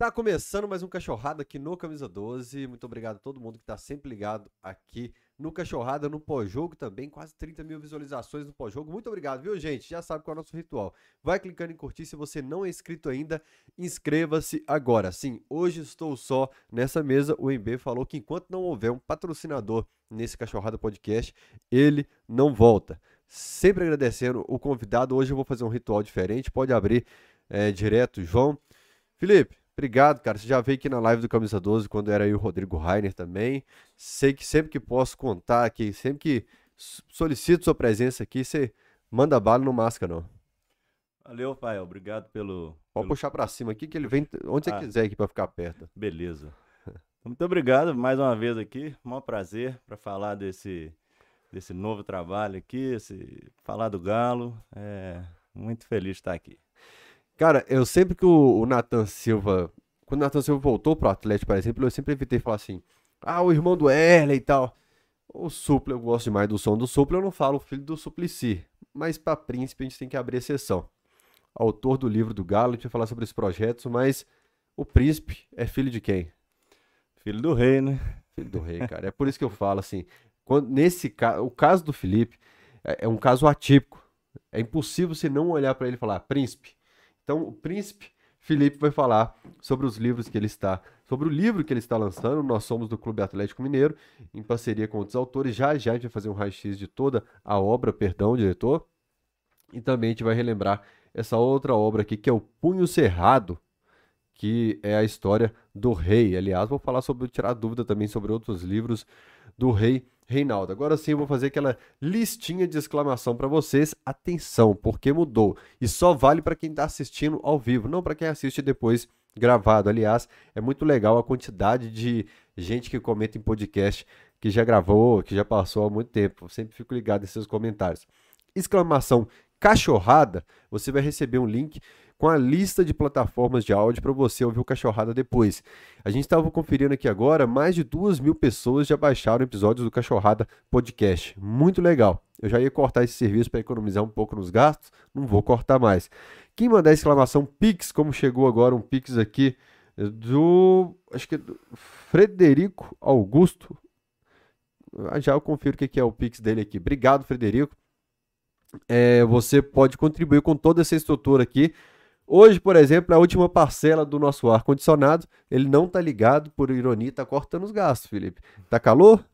Tá começando mais um Cachorrada aqui no Camisa 12. Muito obrigado a todo mundo que tá sempre ligado aqui no Cachorrada, no pós-jogo também. Quase 30 mil visualizações no pós-jogo. Muito obrigado, viu, gente? Já sabe qual é o nosso ritual. Vai clicando em curtir. Se você não é inscrito ainda, inscreva-se agora. Sim, hoje estou só nessa mesa. O MB falou que enquanto não houver um patrocinador nesse Cachorrada Podcast, ele não volta. Sempre agradecendo o convidado. Hoje eu vou fazer um ritual diferente. Pode abrir é, direto, João. Felipe, Obrigado, cara. Você já veio aqui na live do Camisa 12 quando era aí o Rodrigo Rainer também. Sei que sempre que posso contar aqui, sempre que solicito sua presença aqui, você manda bala no máscara, não. Valeu, pai. Obrigado pelo. Pode pelo... puxar para cima aqui que ele vem onde você ah, quiser aqui para ficar perto. Beleza. Muito obrigado mais uma vez aqui. Um prazer para falar desse, desse novo trabalho aqui, esse, falar do Galo. É muito feliz de estar aqui. Cara, eu sempre que o, o Nathan Silva. Quando o Nathan Silva voltou pro Atlético, por exemplo, eu sempre evitei falar assim: ah, o irmão do Erle e tal. O Supla, eu gosto demais do som do Supla, eu não falo filho do Suplicy. Mas para Príncipe a gente tem que abrir exceção. Autor do livro do Galo, a gente vai falar sobre esse projeto, mas o Príncipe é filho de quem? Filho do rei, né? Filho do rei, cara. É por isso que eu falo assim: quando, nesse caso, o caso do Felipe é, é um caso atípico. É impossível você não olhar para ele e falar, príncipe, então, o príncipe Felipe vai falar sobre os livros que ele está, sobre o livro que ele está lançando. Nós somos do Clube Atlético Mineiro, em parceria com outros autores. Já já a gente vai fazer um raio-x de toda a obra, perdão, diretor. E também a gente vai relembrar essa outra obra aqui, que é o Punho Cerrado, que é a história do rei. Aliás, vou falar sobre, tirar dúvida também sobre outros livros do rei Reinaldo. Agora sim eu vou fazer aquela listinha de exclamação para vocês. Atenção, porque mudou. E só vale para quem está assistindo ao vivo, não para quem assiste depois gravado. Aliás, é muito legal a quantidade de gente que comenta em podcast que já gravou, que já passou há muito tempo. Eu sempre fico ligado nesses comentários. Exclamação cachorrada, você vai receber um link com a lista de plataformas de áudio para você ouvir o Cachorrada depois. A gente estava conferindo aqui agora, mais de duas mil pessoas já baixaram episódios do Cachorrada Podcast. Muito legal. Eu já ia cortar esse serviço para economizar um pouco nos gastos, não vou cortar mais. Quem mandar exclamação Pix, como chegou agora um Pix aqui do. Acho que é do Frederico Augusto. Ah, já eu confiro o que é o Pix dele aqui. Obrigado, Frederico. É, você pode contribuir com toda essa estrutura aqui Hoje, por exemplo, é a última parcela do nosso ar-condicionado, ele não tá ligado, por ironia, tá cortando os gastos, Felipe. Tá calor?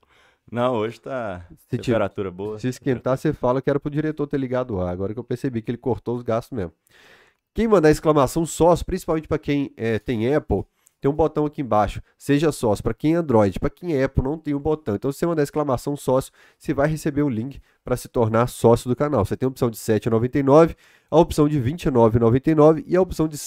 Não, hoje tá se temperatura boa. Se esquentar, você fala que era pro diretor ter ligado o ar. Agora que eu percebi que ele cortou os gastos mesmo. Quem mandar exclamação sócio, principalmente para quem é, tem Apple, tem um botão aqui embaixo, seja sócio. Para quem é Android, para quem é Apple, não tem o um botão. Então, se você mandar exclamação sócio, você vai receber o um link para se tornar sócio do canal. Você tem a opção de R$ 7,99, a opção de R$ 29,99 e a opção de R$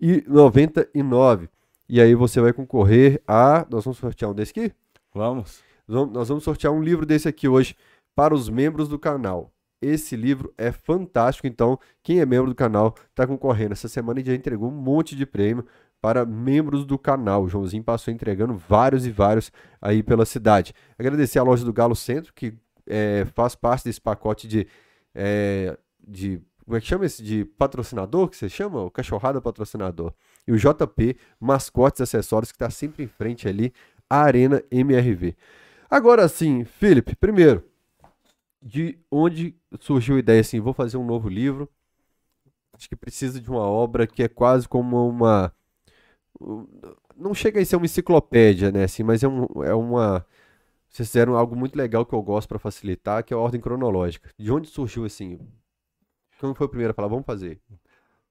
139,99. E aí você vai concorrer a. Nós vamos sortear um desse aqui? Vamos. Nós vamos sortear um livro desse aqui hoje para os membros do canal. Esse livro é fantástico, então quem é membro do canal está concorrendo. Essa semana a gente já entregou um monte de prêmio para membros do canal. O Joãozinho passou entregando vários e vários aí pela cidade. Agradecer a loja do Galo Centro, que é, faz parte desse pacote de, é, de. Como é que chama esse? De patrocinador que você chama? O Cachorrada Patrocinador. E o JP Mascotes Acessórios, que está sempre em frente ali, a Arena MRV. Agora sim, Felipe, primeiro, de onde surgiu a ideia assim? Vou fazer um novo livro. Acho que precisa de uma obra que é quase como uma não chega a ser uma enciclopédia, né? Assim, mas é, um, é uma. Vocês fizeram algo muito legal que eu gosto para facilitar, que é a ordem cronológica. De onde surgiu assim? Quando foi o primeiro a falar, vamos fazer?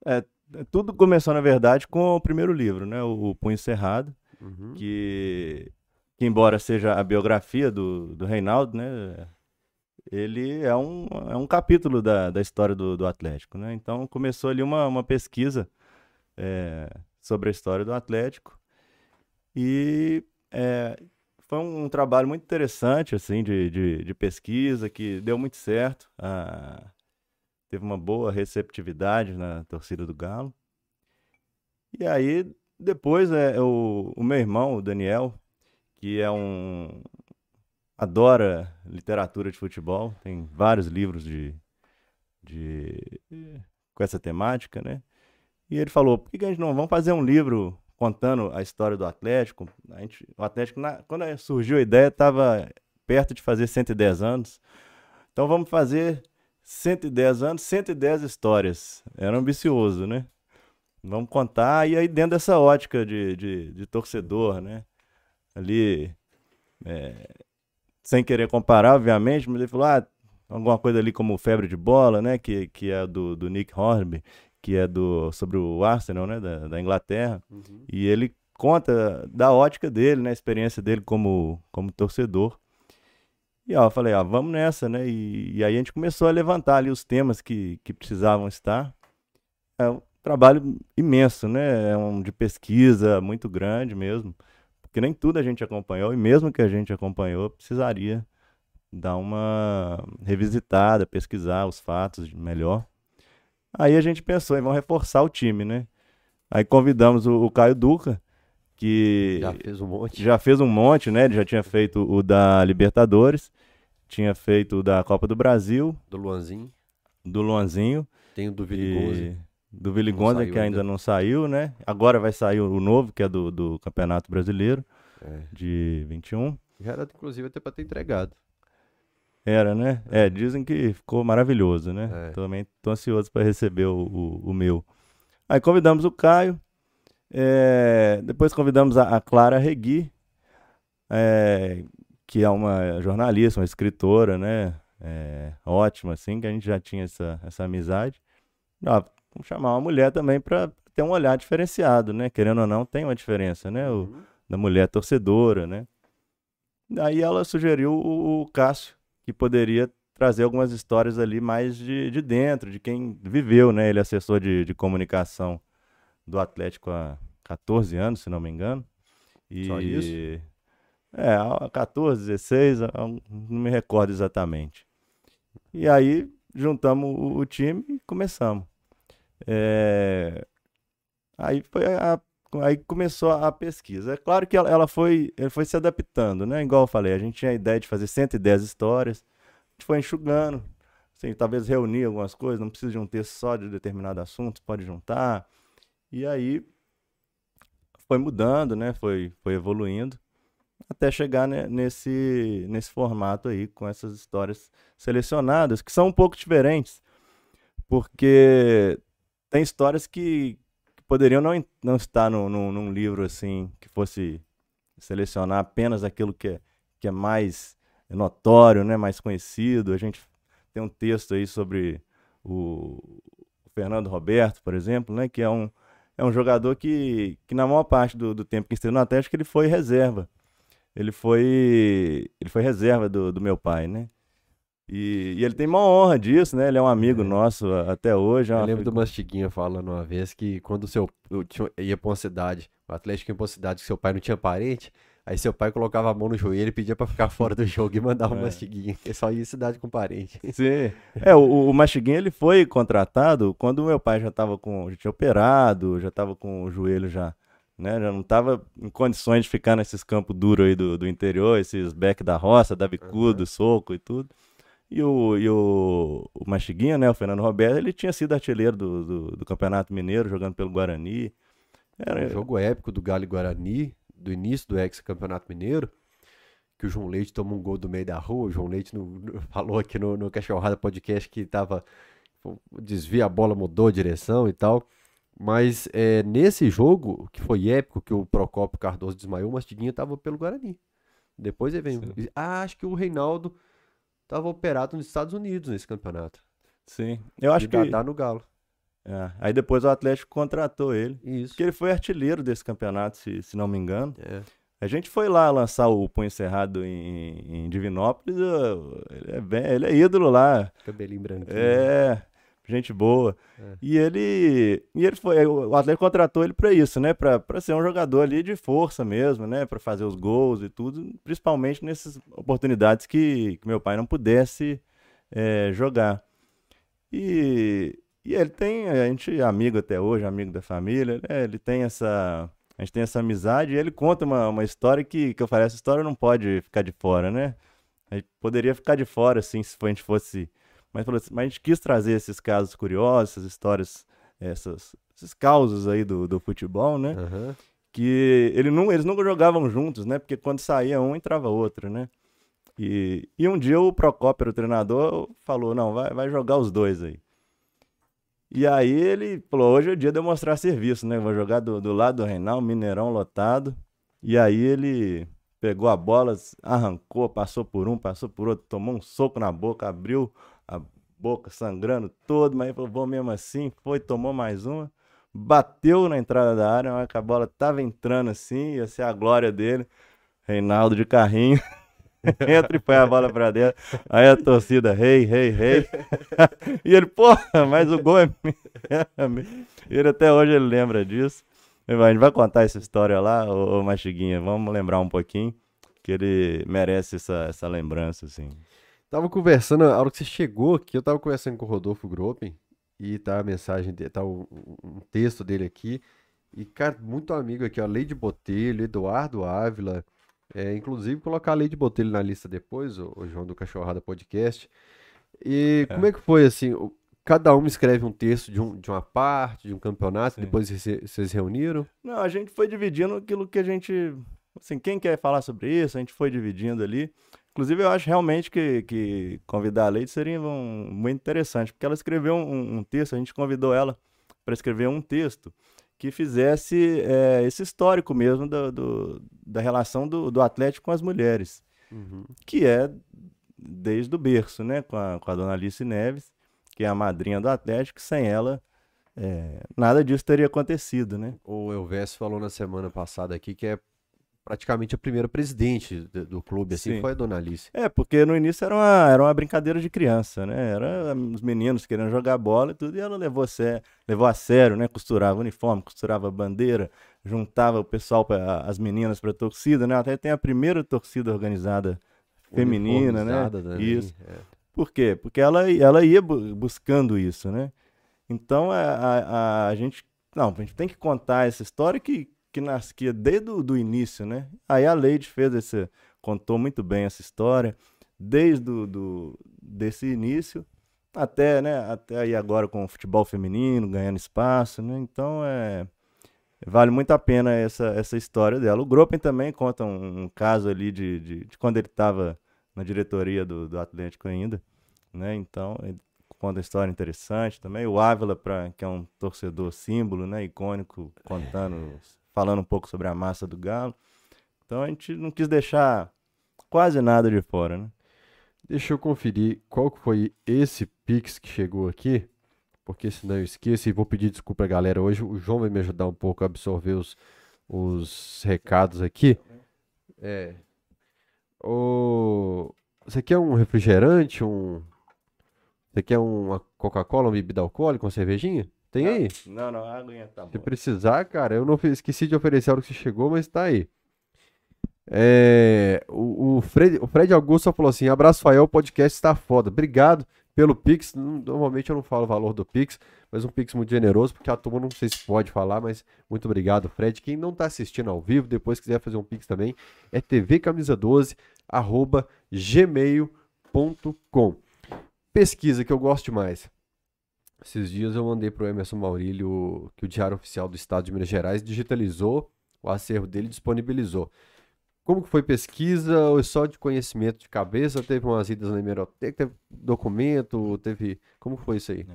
É, tudo começou, na verdade, com o primeiro livro, né? O, Punho Cerrado, uhum. que, que, embora seja a biografia do, do Reinaldo, né? Ele é um, é um capítulo da, da história do, do Atlético, né? Então começou ali uma, uma pesquisa. É, sobre a história do Atlético. E é, foi um, trabalho muito interessante, assim, de, de, de pesquisa, que deu muito certo. Ah, teve uma boa receptividade na torcida do Galo. E aí, depois, é, o, o meu irmão, o Daniel, que é um... adora literatura de futebol, tem vários livros de, de com essa temática, né? E ele falou, por que a gente não vamos fazer um livro contando a história do Atlético? A gente, o Atlético, na, quando surgiu a ideia, estava perto de fazer 110 anos. Então vamos fazer 110 anos, 110 histórias. Era ambicioso, né? Vamos contar, e aí dentro dessa ótica de, de, de torcedor, né? Ali, é, sem querer comparar, obviamente, mas ele falou, ah, alguma coisa ali como Febre de Bola, né? Que, que é do, do Nick Hornby, que é do, sobre o Arsenal, né? Da, da Inglaterra. Uhum. E ele conta da ótica dele, né? A experiência dele como, como torcedor. E ó, eu falei, ó, vamos nessa, né? E, e, aí a gente começou a levantar ali os temas que, que precisavam estar. É um trabalho imenso, né? É um de pesquisa muito grande mesmo. Porque nem tudo a gente acompanhou, e mesmo que a gente acompanhou, precisaria dar uma revisitada, pesquisar os fatos melhor. Aí a gente pensou em vamos reforçar o time, né? Aí convidamos o, o Caio Duca, que já fez um monte. Já fez um monte, né? Ele já tinha feito o da Libertadores, tinha feito o da Copa do Brasil. Do Luanzinho. Do Luanzinho. Tem o do Viligonza. Do Viligonza, que ainda, ainda, não saiu, né? Agora vai sair o novo, que é do, do Campeonato Brasileiro, é. de 21. Já era, inclusive, até para ter entregado. Era, né? É. é, dizem que ficou maravilhoso, né? É. Também tô ansioso para receber o, o, o meu. Aí convidamos o Caio, é, depois convidamos a, a Clara Regui, é, que é uma jornalista, uma escritora, né? É, ótima, assim, que a gente já tinha essa, essa amizade. Ah, vamos chamar uma mulher também para ter um olhar diferenciado, né? Querendo ou não, tem uma diferença, né? O, uhum. Da mulher torcedora, né? Daí ela sugeriu o, o Cássio, que poderia trazer algumas histórias ali mais de, de dentro, de quem viveu, né? Ele é assessor de, de comunicação do Atlético há 14 anos, se não me engano. E, Só isso? É, 14, 16, não me recordo exatamente. E aí juntamos o, o time e começamos. É, aí foi a, aí começou a pesquisa. É claro que ela, ela foi, foi se adaptando, né? Igual eu falei, a gente tinha a ideia de fazer 110 histórias, a gente foi enxugando, assim, talvez reunir algumas coisas, não precisa de um texto só de determinado assunto, pode juntar. E aí foi mudando, né? Foi, foi evoluindo até chegar né, nesse, nesse formato aí, com essas histórias selecionadas, que são um pouco diferentes, porque tem histórias que poderiam não, não estar no, no, num livro assim, que fosse selecionar apenas aquilo que é, que é mais notório, né, mais conhecido. A gente tem um texto aí sobre o, Fernando Roberto, por exemplo, né, que é um, é um jogador que, que na maior parte do, do tempo que esteve no Atlético, ele foi reserva. Ele foi ele foi reserva do, do meu pai, né? E, e, ele tem uma honra disso, né? Ele é um amigo é. nosso até hoje. É eu lembro do Mastiguinha falando uma vez que quando o seu ia pra uma cidade, o Atlético ia pra uma cidade que seu pai não tinha parente, Aí seu pai colocava a mão no joelho e pedia pra ficar fora do jogo e mandava é. o Mastiguinha, que só ia cidade com parente. Sim. É, o, o Mastiguinha ele foi contratado quando o meu pai já tava com. já tinha operado, já tava com o joelho já. Né, já não tava em condições de ficar nesses campos duros aí do, do interior, esses back da roça, da bicudo, uhum. soco e tudo. E o, e o, o Mastiguinha, né, o Fernando Roberto, ele tinha sido artilheiro do, do, do Campeonato Mineiro, jogando pelo Guarani. Era um jogo épico do Galo e Guarani, do início do ex-campeonato mineiro, que o João Leite tomou um gol do meio da rua. O João Leite no, no, falou aqui no, no Cachorrada Podcast que tava. Desvia a bola, mudou a direção e tal. Mas é, nesse jogo, que foi épico, que o Procopio Cardoso desmaiou, o Mastiguinha tava pelo Guarani. Depois ele veio. Ah, acho que o Reinaldo tava operado nos Estados Unidos nesse campeonato. Sim. Eu acho que. Tá no Galo. É. Aí depois o Atlético contratou ele. Isso. Porque ele foi artilheiro desse campeonato, se, se não me engano. É. A gente foi lá lançar o Punho Cerrado em, em Divinópolis. Ele é, bem, ele é ídolo lá. Cabelinho branquinho. É, gente boa. É. E ele. E ele foi. O Atlético contratou ele para isso, né? Pra, pra ser um jogador ali de força mesmo, né? Pra fazer os gols e tudo. Principalmente nessas oportunidades que, que meu pai não pudesse é, jogar. E, e ele tem, a gente é amigo até hoje, amigo da família, né? ele tem essa, a gente tem essa amizade e ele conta uma, uma história que, que eu falei, essa história não pode ficar de fora, né? A gente poderia ficar de fora, assim, se a gente fosse... Mas, mas a gente quis trazer esses casos curiosos, essas histórias, essas esses causos aí do, do futebol, né? Aham. que ele não, eles nunca jogavam juntos, né? Porque quando saía um, entrava outro, né? E, e um dia o Procópio, o treinador, falou, não, vai, vai jogar os dois aí. E aí ele falou, hoje é o dia de eu mostrar serviço, né? Vou jogar do, do lado do Reinaldo, Mineirão lotado. E aí ele pegou a bola, arrancou, passou por um, passou por outro, tomou um soco na boca, abriu a boca sangrando todo, mas ele falou, vou mesmo assim, foi, tomou mais uma bateu na entrada da área, a bola tava entrando assim, ia ser a glória dele. Reinaldo de carrinho. Entra e põe a bola pra dentro. Aí a torcida, rei, rei, rei. e ele, porra, mas o gol é meu. Ele até hoje ele lembra disso. A gente vai contar essa história lá, ô Machiguinha. Vamos lembrar um pouquinho, que ele merece essa, essa lembrança, assim. Tava conversando, a hora que você chegou aqui, eu tava conversando com o Rodolfo Gropen e tá a mensagem, de, tá um, um texto dele aqui. E, cara, muito amigo aqui, ó, Leide Botelho, Eduardo Ávila. É, inclusive, colocar a Leide Botelho na lista depois, o, o João do Cachorrada Podcast. E É. como é que foi, assim, o- cada um escreve um texto de, um, de uma parte, de um campeonato, Sim. depois vocês vocês reuniram? Não, a gente foi dividindo aquilo que a gente. Assim, quem quer falar sobre isso, a gente foi dividindo ali. Inclusive, eu acho realmente que, que convidar a Leite seria um- muito interessante, porque ela escreveu um, um texto, a gente convidou ela para escrever um texto que fizesse é, esse histórico mesmo do, do- da relação do, do Atlético com as mulheres, Uhum. que é desde o berço, né, com a, com a dona Alice Neves, que é a madrinha do Atlético, sem ela é, nada disso teria acontecido, né? O Elvésio falou na semana passada aqui que é praticamente a primeira presidente do, do clube, assim, Sim. foi a dona Alice. É, porque no início era uma, era uma brincadeira de criança, né? Era os meninos querendo jogar bola e tudo, e ela levou a, sé- levou a sério, né? Costurava uniforme, costurava bandeira, juntava o pessoal, pra, as meninas para torcida, né? Até tem a primeira torcida organizada feminina, né? Também, Isso. é. Por quê? Porque ela, ela ia bu- buscando isso, né? Então a, a, a- a gente. Não, a gente tem que contar essa história que, que nascia desde o início, né? Aí a Leide fez esse. contou muito bem essa história, desde do, do, desse início até, né? Até aí agora com o futebol feminino, ganhando espaço, né? Então é. Vale muito a pena essa, essa história dela. O Gropen também conta um, um caso ali de, de, de quando ele estava na diretoria do, do Atlético ainda, né? Então, ele conta uma história interessante também. O Ávila, pra, que é um torcedor símbolo, né? Icônico, contando, falando um pouco sobre a massa do Galo. Então, a gente não quis deixar quase nada de fora, né? Deixa eu conferir qual que foi esse Pix que chegou aqui, porque senão eu esqueço e vou pedir desculpa, galera. Hoje o João vai me ajudar um pouco a absorver os, os recados aqui. É. O... Você quer um refrigerante, um... Você quer uma Coca-Cola, uma bebida alcoólica, uma cervejinha? Tem aí? Não, não, a aguinha tá Se boa. precisar, cara, eu não esqueci de oferecer a hora que você chegou, mas tá aí. É, o, o Fred, o Fred Augusto só falou assim: abraço, Fael, o podcast está foda. Obrigado pelo Pix. Normalmente eu não falo o valor do Pix, mas um Pix muito generoso, porque a turma não sei se pode falar, mas muito obrigado, Fred. Quem não tá assistindo ao vivo, depois quiser fazer um Pix também, é tvcamisa12, arroba gmail.com. Pesquisa que eu gosto demais. Esses dias eu mandei pro Emerson Maurílio que o Diário Oficial do Estado de Minas Gerais digitalizou o acervo dele e disponibilizou. Como que foi pesquisa ou é só de conhecimento de cabeça? Teve umas idas na hemeroteca, teve documento, teve... Como foi isso aí?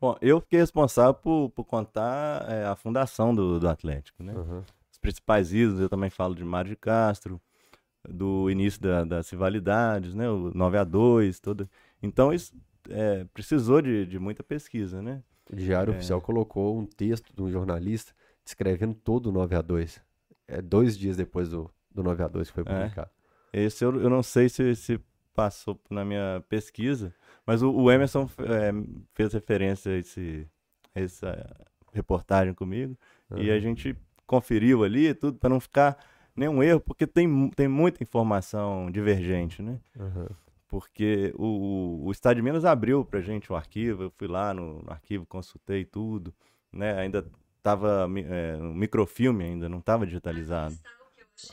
Bom, eu fiquei responsável por, por contar é, a fundação do, do Atlético, né? Aham. Os principais ídolos, eu também falo de Mário de Castro, do início da- das rivalidades, né? O 9 a 2 todo. Então isso é, precisou de, de muita pesquisa, né? O Diário É. Oficial colocou um texto de um jornalista descrevendo todo o 9 a 2 É dois dias depois do, do 9 a 2 que foi É. publicado. Esse eu, eu não sei se, se passou na minha pesquisa, mas o, o Emerson é, fez referência a, esse, a essa reportagem comigo e a gente conferiu ali tudo para não ficar nenhum erro, porque tem, tem muita informação divergente, né? Aham. Porque o, o, Estado de Minas abriu pra gente o arquivo, eu fui lá no, no arquivo, consultei tudo, né? Ainda tava mi- é, um microfilme ainda, não estava digitalizado.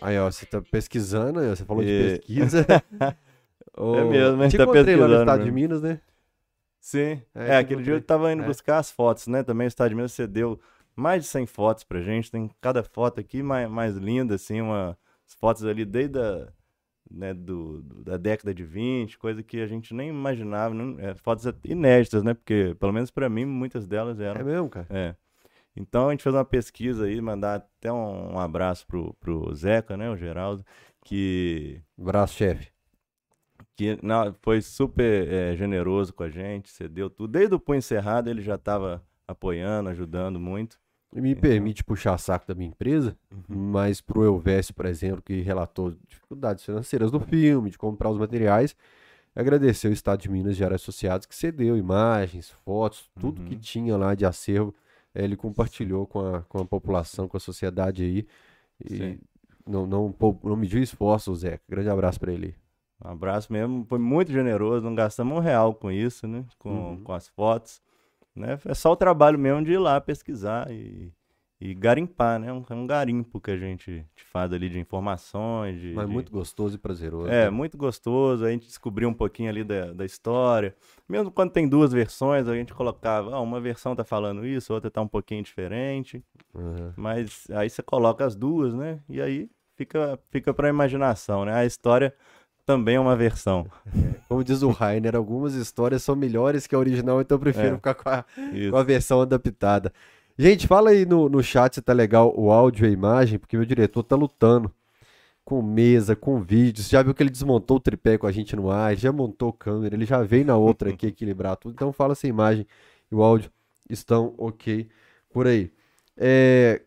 Aí, ó, você tá pesquisando, você falou de E- pesquisa. Ô, É mesmo, a gente te tá encontrei lá no pesquisando estado de mesmo. Minas, né? Sim, É, é, aquele dia eu encontrei. tava indo É. buscar as fotos, né? Também o Estado de Minas cedeu mais de 100 fotos pra gente. Tem cada foto aqui mais, mais linda, assim, uma, fotos ali desde a, né, do, do, da década de 20, coisa que a gente nem imaginava, não, é, fotos inéditas, né? Porque, pelo menos para mim, muitas delas eram. É mesmo, cara? É. Então a gente fez uma pesquisa aí, mandar até um, um abraço pro, pro Zeca, né, o Geraldo, que. Abraço, chefe. Que não, foi super é, generoso com a gente, cedeu tudo. Desde o punho encerrado ele já estava apoiando, ajudando muito. Me então... permite puxar saco da minha empresa, uhum. mas pro Elvésio, por exemplo, que relatou dificuldades financeiras do filme, de comprar os materiais, agradecer o Estado de Minas Gerais Associados que cedeu imagens, fotos, tudo uhum. que tinha lá de acervo ele compartilhou com a, com a população, com a sociedade aí. E não, não, não mediu esforço, Zé. Grande abraço para ele. Um abraço mesmo, foi muito generoso, não gastamos um real com isso, né? Com, uhum. com as fotos. Né? É só o trabalho mesmo de ir lá pesquisar e, e garimpar, né? Um, é um garimpo que a gente faz ali de informações. De, Mas de... muito gostoso e prazeroso. É, né? muito gostoso. A gente descobriu um pouquinho ali da, da história. Mesmo quando tem duas versões, a gente colocava, ah, uma versão tá falando isso, outra tá um pouquinho diferente. Uhum. Mas aí você coloca as duas, né? E aí fica, fica pra imaginação, né? A história também é uma versão. Como diz o Rainer, algumas histórias são melhores que a original, então eu prefiro é, ficar com a, com a versão adaptada. Gente, fala aí no, no chat se tá legal o áudio e a imagem, porque meu diretor tá lutando com mesa, com vídeos. Já viu que ele desmontou o tripé com a gente no ar, já montou câmera, ele já veio na outra aqui equilibrar tudo. Então fala se a imagem e o áudio estão ok por aí. É,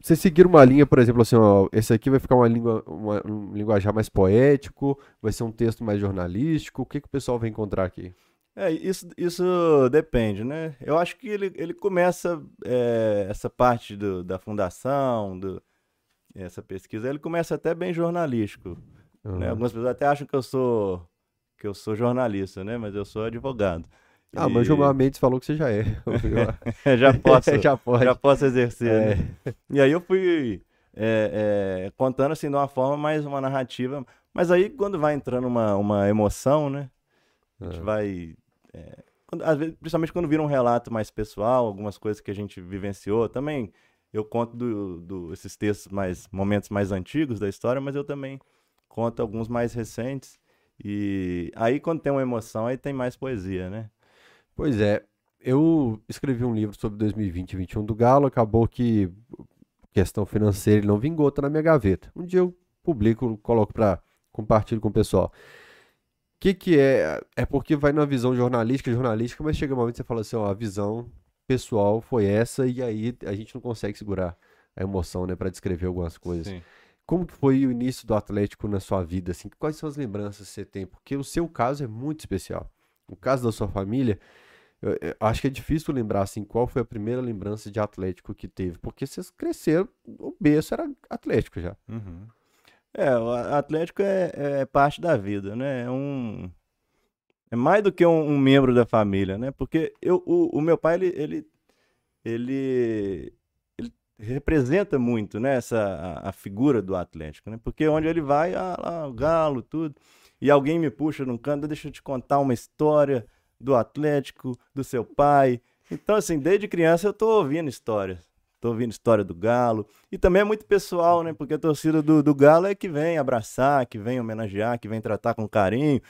você seguir uma linha, por exemplo, assim, ó, esse aqui vai ficar uma língua, uma, um linguajar mais poético, vai ser um texto mais jornalístico. O que, que o pessoal vai encontrar aqui? É, isso, isso depende, né? Eu acho que ele, ele começa é, essa parte do, da fundação, do, essa pesquisa, ele começa até bem jornalístico. Uhum. Né? Algumas pessoas até acham que eu sou que eu sou jornalista, né? Mas eu sou advogado. Ah, e... mas o Gilmar Mendes falou que você já é. já posso, já, pode. já posso exercer. É. Né? E aí eu fui é, é, contando assim de uma forma mais uma narrativa. Mas aí quando vai entrando uma, uma emoção, né? A gente vai é, quando, às vezes, principalmente quando vira um relato mais pessoal, algumas coisas que a gente vivenciou. Também eu conto do, do, esses textos mais momentos mais antigos da história, mas eu também conto alguns mais recentes. E aí quando tem uma emoção, aí tem mais poesia, né? Pois é. Eu escrevi um livro sobre 2020 e 2021 do Galo, acabou que questão financeira ele não vingou, tá na minha gaveta. Um dia eu publico, coloco para compartilho com o pessoal que que é? É porque vai numa visão jornalística, jornalística, mas chega um momento que você fala assim, ó, a visão pessoal foi essa e aí a gente não consegue segurar a emoção, né, para descrever algumas coisas. Sim. Como que foi o início do Atlético na sua vida, assim? Quais são as lembranças que você tem? Porque o seu caso é muito especial. O caso da sua família, eu, eu acho que é difícil lembrar, assim, qual foi a primeira lembrança de Atlético que teve. Porque vocês cresceram, o berço era Atlético já. Uhum. É, o Atlético é, é parte da vida, né? É um. É mais do que um, um membro da família, né? Porque eu, o, o meu pai, ele, ele, ele, ele, representa muito, né? Essa, a, a, figura do Atlético, né? Porque onde ele vai, ah, lá, o galo, tudo. E alguém me puxa num canto, deixa eu te contar uma história do Atlético, do seu pai. Então, assim, desde criança eu tô ouvindo histórias. Tô ouvindo história do Galo. E também é muito pessoal, né? Porque a torcida do, do Galo é que vem abraçar, que vem homenagear, que vem tratar com carinho.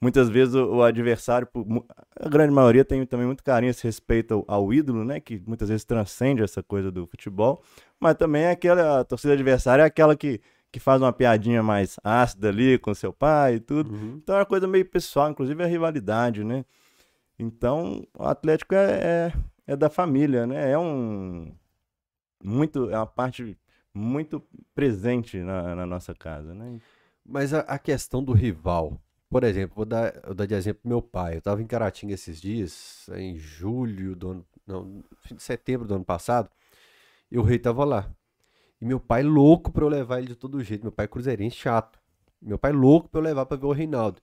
Muitas vezes o, o adversário, a grande maioria tem também muito carinho, esse respeito ao, ao, ídolo, né? Que muitas vezes transcende essa coisa do futebol. Mas também é aquela, a torcida adversária é aquela que, que faz uma piadinha mais ácida ali com seu pai e tudo. Uhum. Então é uma coisa meio pessoal, inclusive a rivalidade, né? Então o Atlético é, é, é da família, né? É um muito, é uma parte muito presente na, na nossa casa, né? Mas a, a, questão do rival, por exemplo, vou dar, vou dar de exemplo meu pai. Eu estava em Caratinga esses dias, em julho do ano, não, fim de setembro do ano passado, e o rei tava lá. E meu pai louco para eu levar ele de todo jeito. Meu pai é cruzeirense chato. Meu pai louco para eu levar para ver o Reinaldo.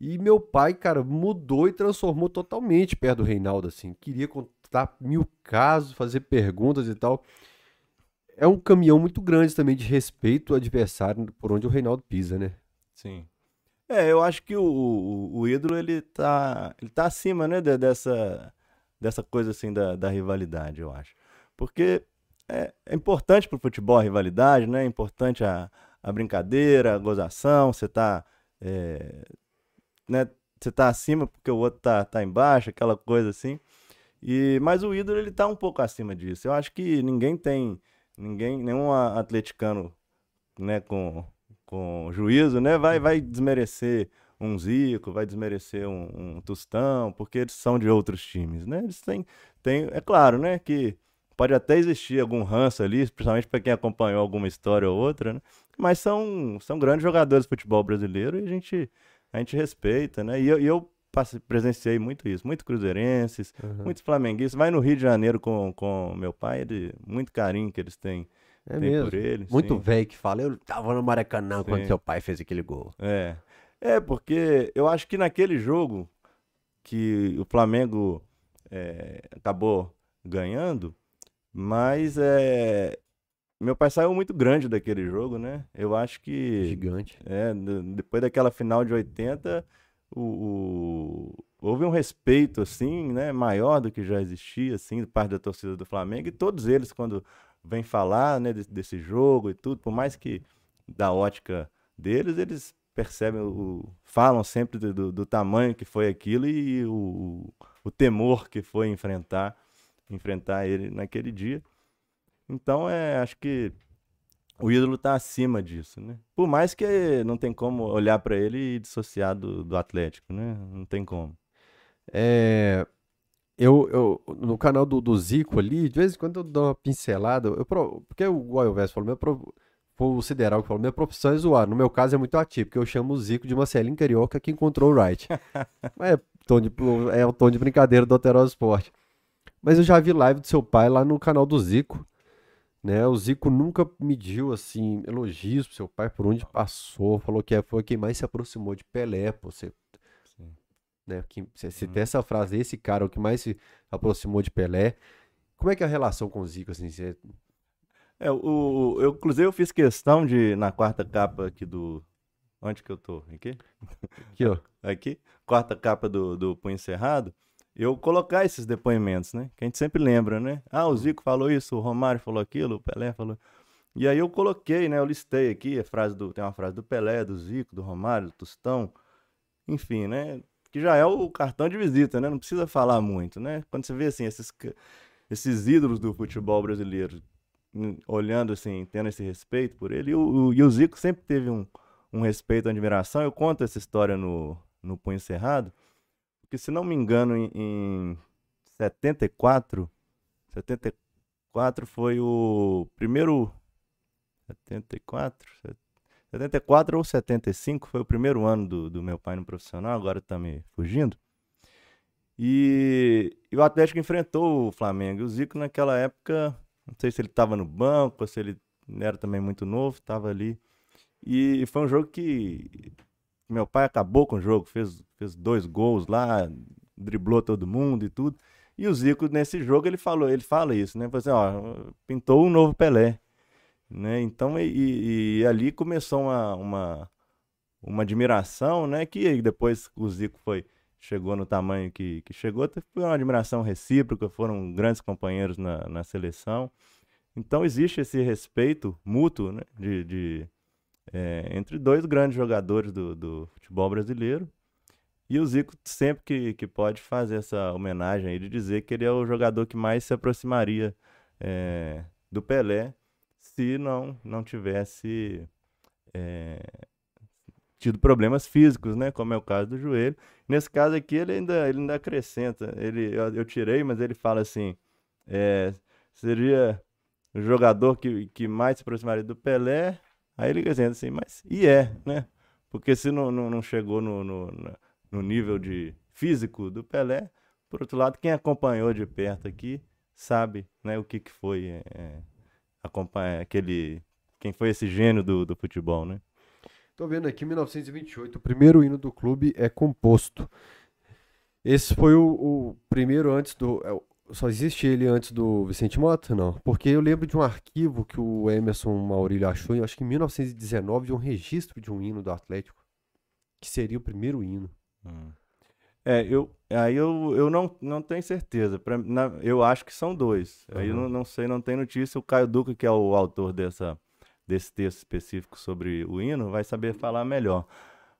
E meu pai, cara, mudou e transformou totalmente perto do Reinaldo, assim. Queria contar mil casos, fazer perguntas e tal. É um caminhão muito grande também de respeito ao adversário por onde o Reinaldo pisa, né? Sim. É, eu acho que o, o, o ídolo, ele tá, ele tá acima, né, dessa, dessa coisa assim da, da rivalidade, eu acho. Porque é, é importante para o futebol a rivalidade, né? É importante a, a brincadeira, a gozação, você tá, é, né? Você tá acima porque o outro tá, tá embaixo, aquela coisa assim. E, mas o ídolo, ele tá um pouco acima disso. Eu acho que ninguém tem, ninguém, nenhum atleticano, né, com, com juízo, né, vai, vai desmerecer um Zico, vai desmerecer um, um Tostão, porque eles são de outros times, né? Eles têm, têm é claro, né, que pode até existir algum ranço ali, principalmente para quem acompanhou alguma história ou outra, né? Mas são, são grandes jogadores de futebol brasileiro e a gente, a gente respeita, né? E eu, e eu passei, presenciei muito isso, muito cruzeirenses, uhum. muitos flamenguistas. Vai no Rio de Janeiro com, com meu pai, ele, muito carinho que eles têm, é têm mesmo. por ele. Muito velho que fala, eu tava no Maracanã sim. quando seu pai fez aquele gol. É. É, porque eu acho que naquele jogo que o Flamengo é, acabou ganhando, mas é, meu pai saiu muito grande daquele jogo, né? Eu acho que. Gigante. É, depois daquela final de 80, o, o, houve um respeito, assim, né? Maior do que já existia, assim, de parte da torcida do Flamengo. E todos eles, quando vêm falar, né, desse, desse jogo e tudo, por mais que da ótica deles, eles percebem, o, falam sempre do, do, do, tamanho que foi aquilo e o, o temor que foi enfrentar, enfrentar ele naquele dia. Então, é, acho que o ídolo está acima disso, né? Por mais que não tem como olhar para ele e dissociar do, do Atlético, né? Não tem como. É, eu, eu, no canal do, do Zico ali, de vez em quando eu dou uma pincelada, eu, porque o Guayovés falou, meu, foi o Sideral que falou, minha profissão é zoar. No meu caso é muito ativo, porque eu chamo o Zico de Marcelinho Carioca que encontrou o Wright. é, tom de, é o tom de brincadeira do Alterosa Esporte. Mas eu já vi live do seu pai lá no canal do Zico. Né? O Zico nunca mediu assim elogios pro seu pai por onde passou, falou que é, foi quem mais se aproximou de Pelé, pô, você né? Que, você, você tem essa frase, esse cara, o que mais se aproximou de Pelé. Como é que é a relação com o Zico, assim? Você é, o, eu, inclusive, eu fiz questão de, na quarta capa aqui do. Onde que eu tô? Aqui? Aqui, ó. Aqui. Quarta capa do, do Punho Cerrado. Eu colocar esses depoimentos, né? Que a gente sempre lembra, né? Ah, o Zico falou isso, o Romário falou aquilo, o Pelé falou. E aí eu coloquei, né? Eu listei aqui a frase do. Tem uma frase do Pelé, do Zico, do Romário, do Tostão. Enfim, né? Que já é o cartão de visita, né? Não precisa falar muito, né? Quando você vê assim, esses, esses ídolos do futebol brasileiro olhando assim, tendo esse respeito por ele. E o, o, e o Zico sempre teve um, um respeito, uma admiração. Eu conto essa história no, no Punho Cerrado, porque se não me engano, em, em 74, 74 foi o primeiro 74, 74 ou 75 foi o primeiro ano do, do meu pai no profissional, agora tá me fugindo. E, e, o Atlético enfrentou o Flamengo. E o Zico, naquela época, não sei se ele estava no banco, se ele era também muito novo, estava ali. E foi um jogo que meu pai acabou com o jogo, fez, fez dois gols lá, driblou todo mundo e tudo. E o Zico, nesse jogo, ele falou, ele fala isso, né? Assim, ó, pintou um novo Pelé. Né? Então, e, e ali começou uma, uma, uma admiração, né? Que depois o Zico foi chegou no tamanho que, que chegou, foi uma admiração recíproca, foram grandes companheiros na, na seleção. Então existe esse respeito mútuo né, de, de é, entre dois grandes jogadores do, do futebol brasileiro. E o Zico sempre que, que pode fazer essa homenagem aí de dizer que ele é o jogador que mais se aproximaria é, do Pelé se não, não tivesse é, tido problemas físicos, né? Como é o caso do joelho. Nesse caso aqui, ele ainda, ele ainda acrescenta. Ele, eu, eu tirei, mas ele fala assim: é, seria o jogador que, que mais se aproximaria do Pelé. Aí ele dizendo assim, mas e é, né? Porque se não, não, não chegou no, no, no nível de físico do Pelé, por outro lado, quem acompanhou de perto aqui sabe né, o que, que foi é, acompanhar aquele. Quem foi esse gênio do, do futebol, né? Tô vendo aqui 1928, o primeiro hino do clube é composto. Esse foi o, o primeiro antes do. Só existe ele antes do Vicente Mota? Não. Porque eu lembro de um arquivo que o Emerson Maurílio achou, acho que em 1919, de um registro de um hino do Atlético, que seria o primeiro hino. Hum. É, eu, aí eu, eu não, não tenho certeza. Pra, na, eu acho que são dois. Uhum. Aí eu não, não sei, não tem notícia. O Caio Duca, que é o autor dessa, desse texto específico sobre o hino, vai saber falar melhor.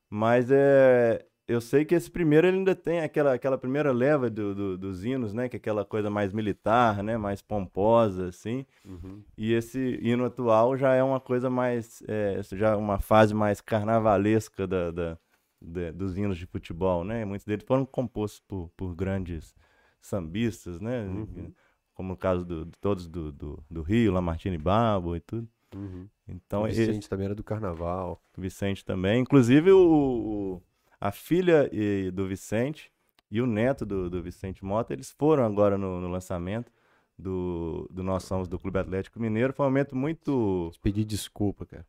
Mas é, eu sei que esse primeiro ele ainda tem aquela, aquela primeira leva do, do, dos hinos, né? Que é aquela coisa mais militar, né? Mais pomposa, assim. Uhum. E esse hino atual já é uma coisa mais... É, já é uma fase mais carnavalesca da, da de, dos hinos de futebol, né? Muitos deles foram compostos por, por grandes sambistas, né? Uhum. Como o caso de todos do, do, do, Rio, Lamartine Babo e tudo. Uhum. Então, o Vicente esse, também era do carnaval. Vicente também. Inclusive, o, o a filha e, do Vicente e o neto do, do Vicente Mota, eles foram agora no, no lançamento do, do Nós Somos do Clube Atlético Mineiro. Foi um momento muito. Pedir desculpa, cara.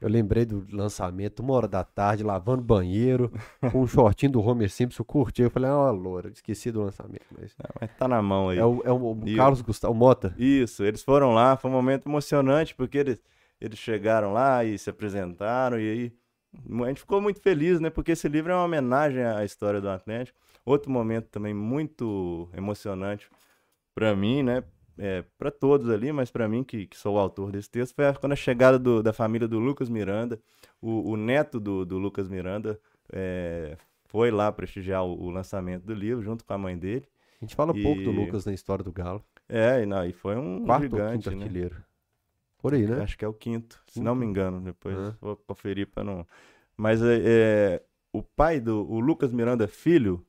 Eu lembrei do lançamento, uma hora da tarde, lavando banheiro, com um shortinho do Homer Simpson, curti. Eu falei, ah, loura, esqueci do lançamento. Mas... Não, mas tá na mão aí. É o, é o, o Carlos Gustavo Mota. Isso, eles foram lá, foi um momento emocionante, porque eles, eles chegaram lá e se apresentaram, e aí a gente ficou muito feliz, né? Porque esse livro é uma homenagem à história do Atlético. Outro momento também muito emocionante para mim, né? é, para todos ali, mas para mim, que, que, sou o autor desse texto, foi quando a chegada do, da família do Lucas Miranda, o, o neto do, do, Lucas Miranda é, foi lá prestigiar o, o, lançamento do livro, junto com a mãe dele. A gente fala e... pouco do Lucas na história do Galo. É, e, não, e foi um Quarto gigante, ou quinto né? artilheiro. Por aí, né? Acho que é o quinto, se não me engano. Depois uhum. vou conferir para não... Mas é, é, o pai do o Lucas Miranda Filho,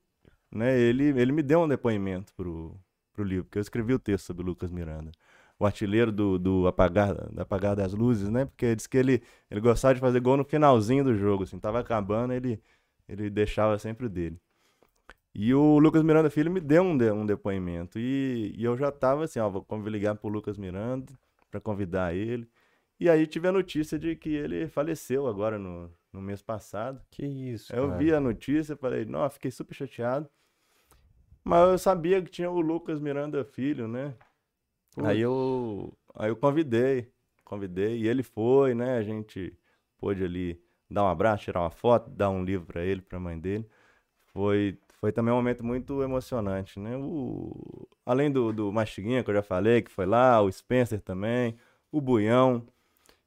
né, ele, ele me deu um depoimento pro, para o livro, porque eu escrevi o texto sobre o Lucas Miranda. O artilheiro do, do apagar, do apagar das luzes, né? Porque disse que ele, ele gostava de fazer gol no finalzinho do jogo, assim, tava acabando, ele, ele deixava sempre o dele. E o Lucas Miranda Filho me deu um, de, um depoimento. E, e eu já tava assim, ó, vou ligar pro Lucas Miranda para convidar ele. E aí tive a notícia de que ele faleceu agora no, no mês passado. Que isso, Eu vi a notícia, falei, não, fiquei super chateado. Mas eu sabia que tinha o Lucas Miranda Filho, né? Aí eu, aí eu convidei, convidei, e ele foi, né? A gente pôde ali dar um abraço, tirar uma foto, dar um livro para ele, para a mãe dele. Foi, foi também um momento muito emocionante, né? O, além do, do Mastiguinha, que eu já falei, que foi lá, o Spencer também, o Buião,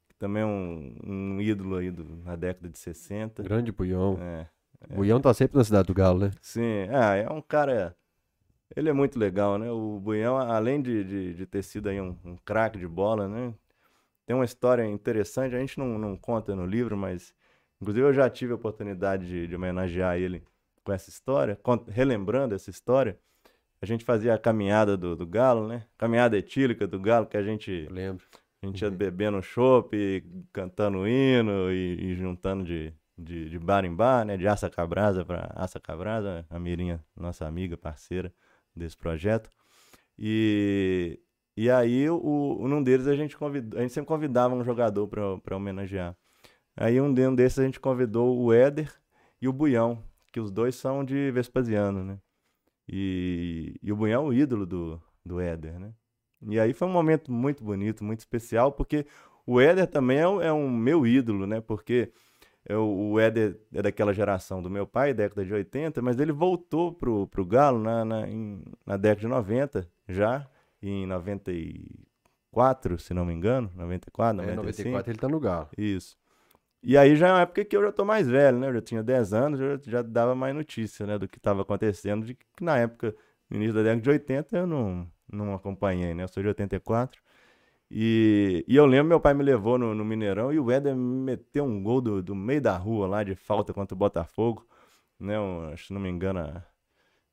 que também é um, um ídolo aí do, na década de 60. Grande Buião. É, é. Buião tá sempre na cidade do Galo, né? Sim, é, é um cara ele é muito legal, né? O Buião, além de, de, de ter sido aí um, um craque de bola, né? Tem uma história interessante, a gente não, não conta no livro, mas inclusive eu já tive a oportunidade de, de homenagear ele com essa história, relembrando essa história. A gente fazia a caminhada do, do galo, né? Caminhada etílica do galo, que a gente... Eu lembro. A gente ia bebendo chopp, cantando hino e, e juntando de, de, de, bar em bar, né? De Aça Cabrasa para Aça Cabrasa, a Mirinha, nossa amiga, parceira desse projeto. E, e aí, o, num deles, a gente, convidou, a gente sempre convidava um jogador para homenagear. Aí, um, um desses, a gente convidou o Éder e o Buião, que os dois são de Vespasiano, né? E, e o Buião é o ídolo do, do Éder, né? E aí foi um momento muito bonito, muito especial, porque o Éder também é, é um meu ídolo, né? Porque eu, o Éder é daquela geração do meu pai, década de 80, mas ele voltou pro, pro Galo na, na, em, na década de 90, já, em 94, se não me engano, 94, 95. É, 94 ele tá no Galo. Isso. E aí já é uma época que eu já tô mais velho, né? Eu já tinha 10 anos, eu já dava mais notícia, né? Do que estava acontecendo, de que na época, no início da década de 80, eu não, não acompanhei, né? Eu sou de 84. E, e eu lembro, meu pai me levou no, no Mineirão e o Éder meteu um gol do, do meio da rua lá de falta contra o Botafogo. Né? Um, se não me engano, a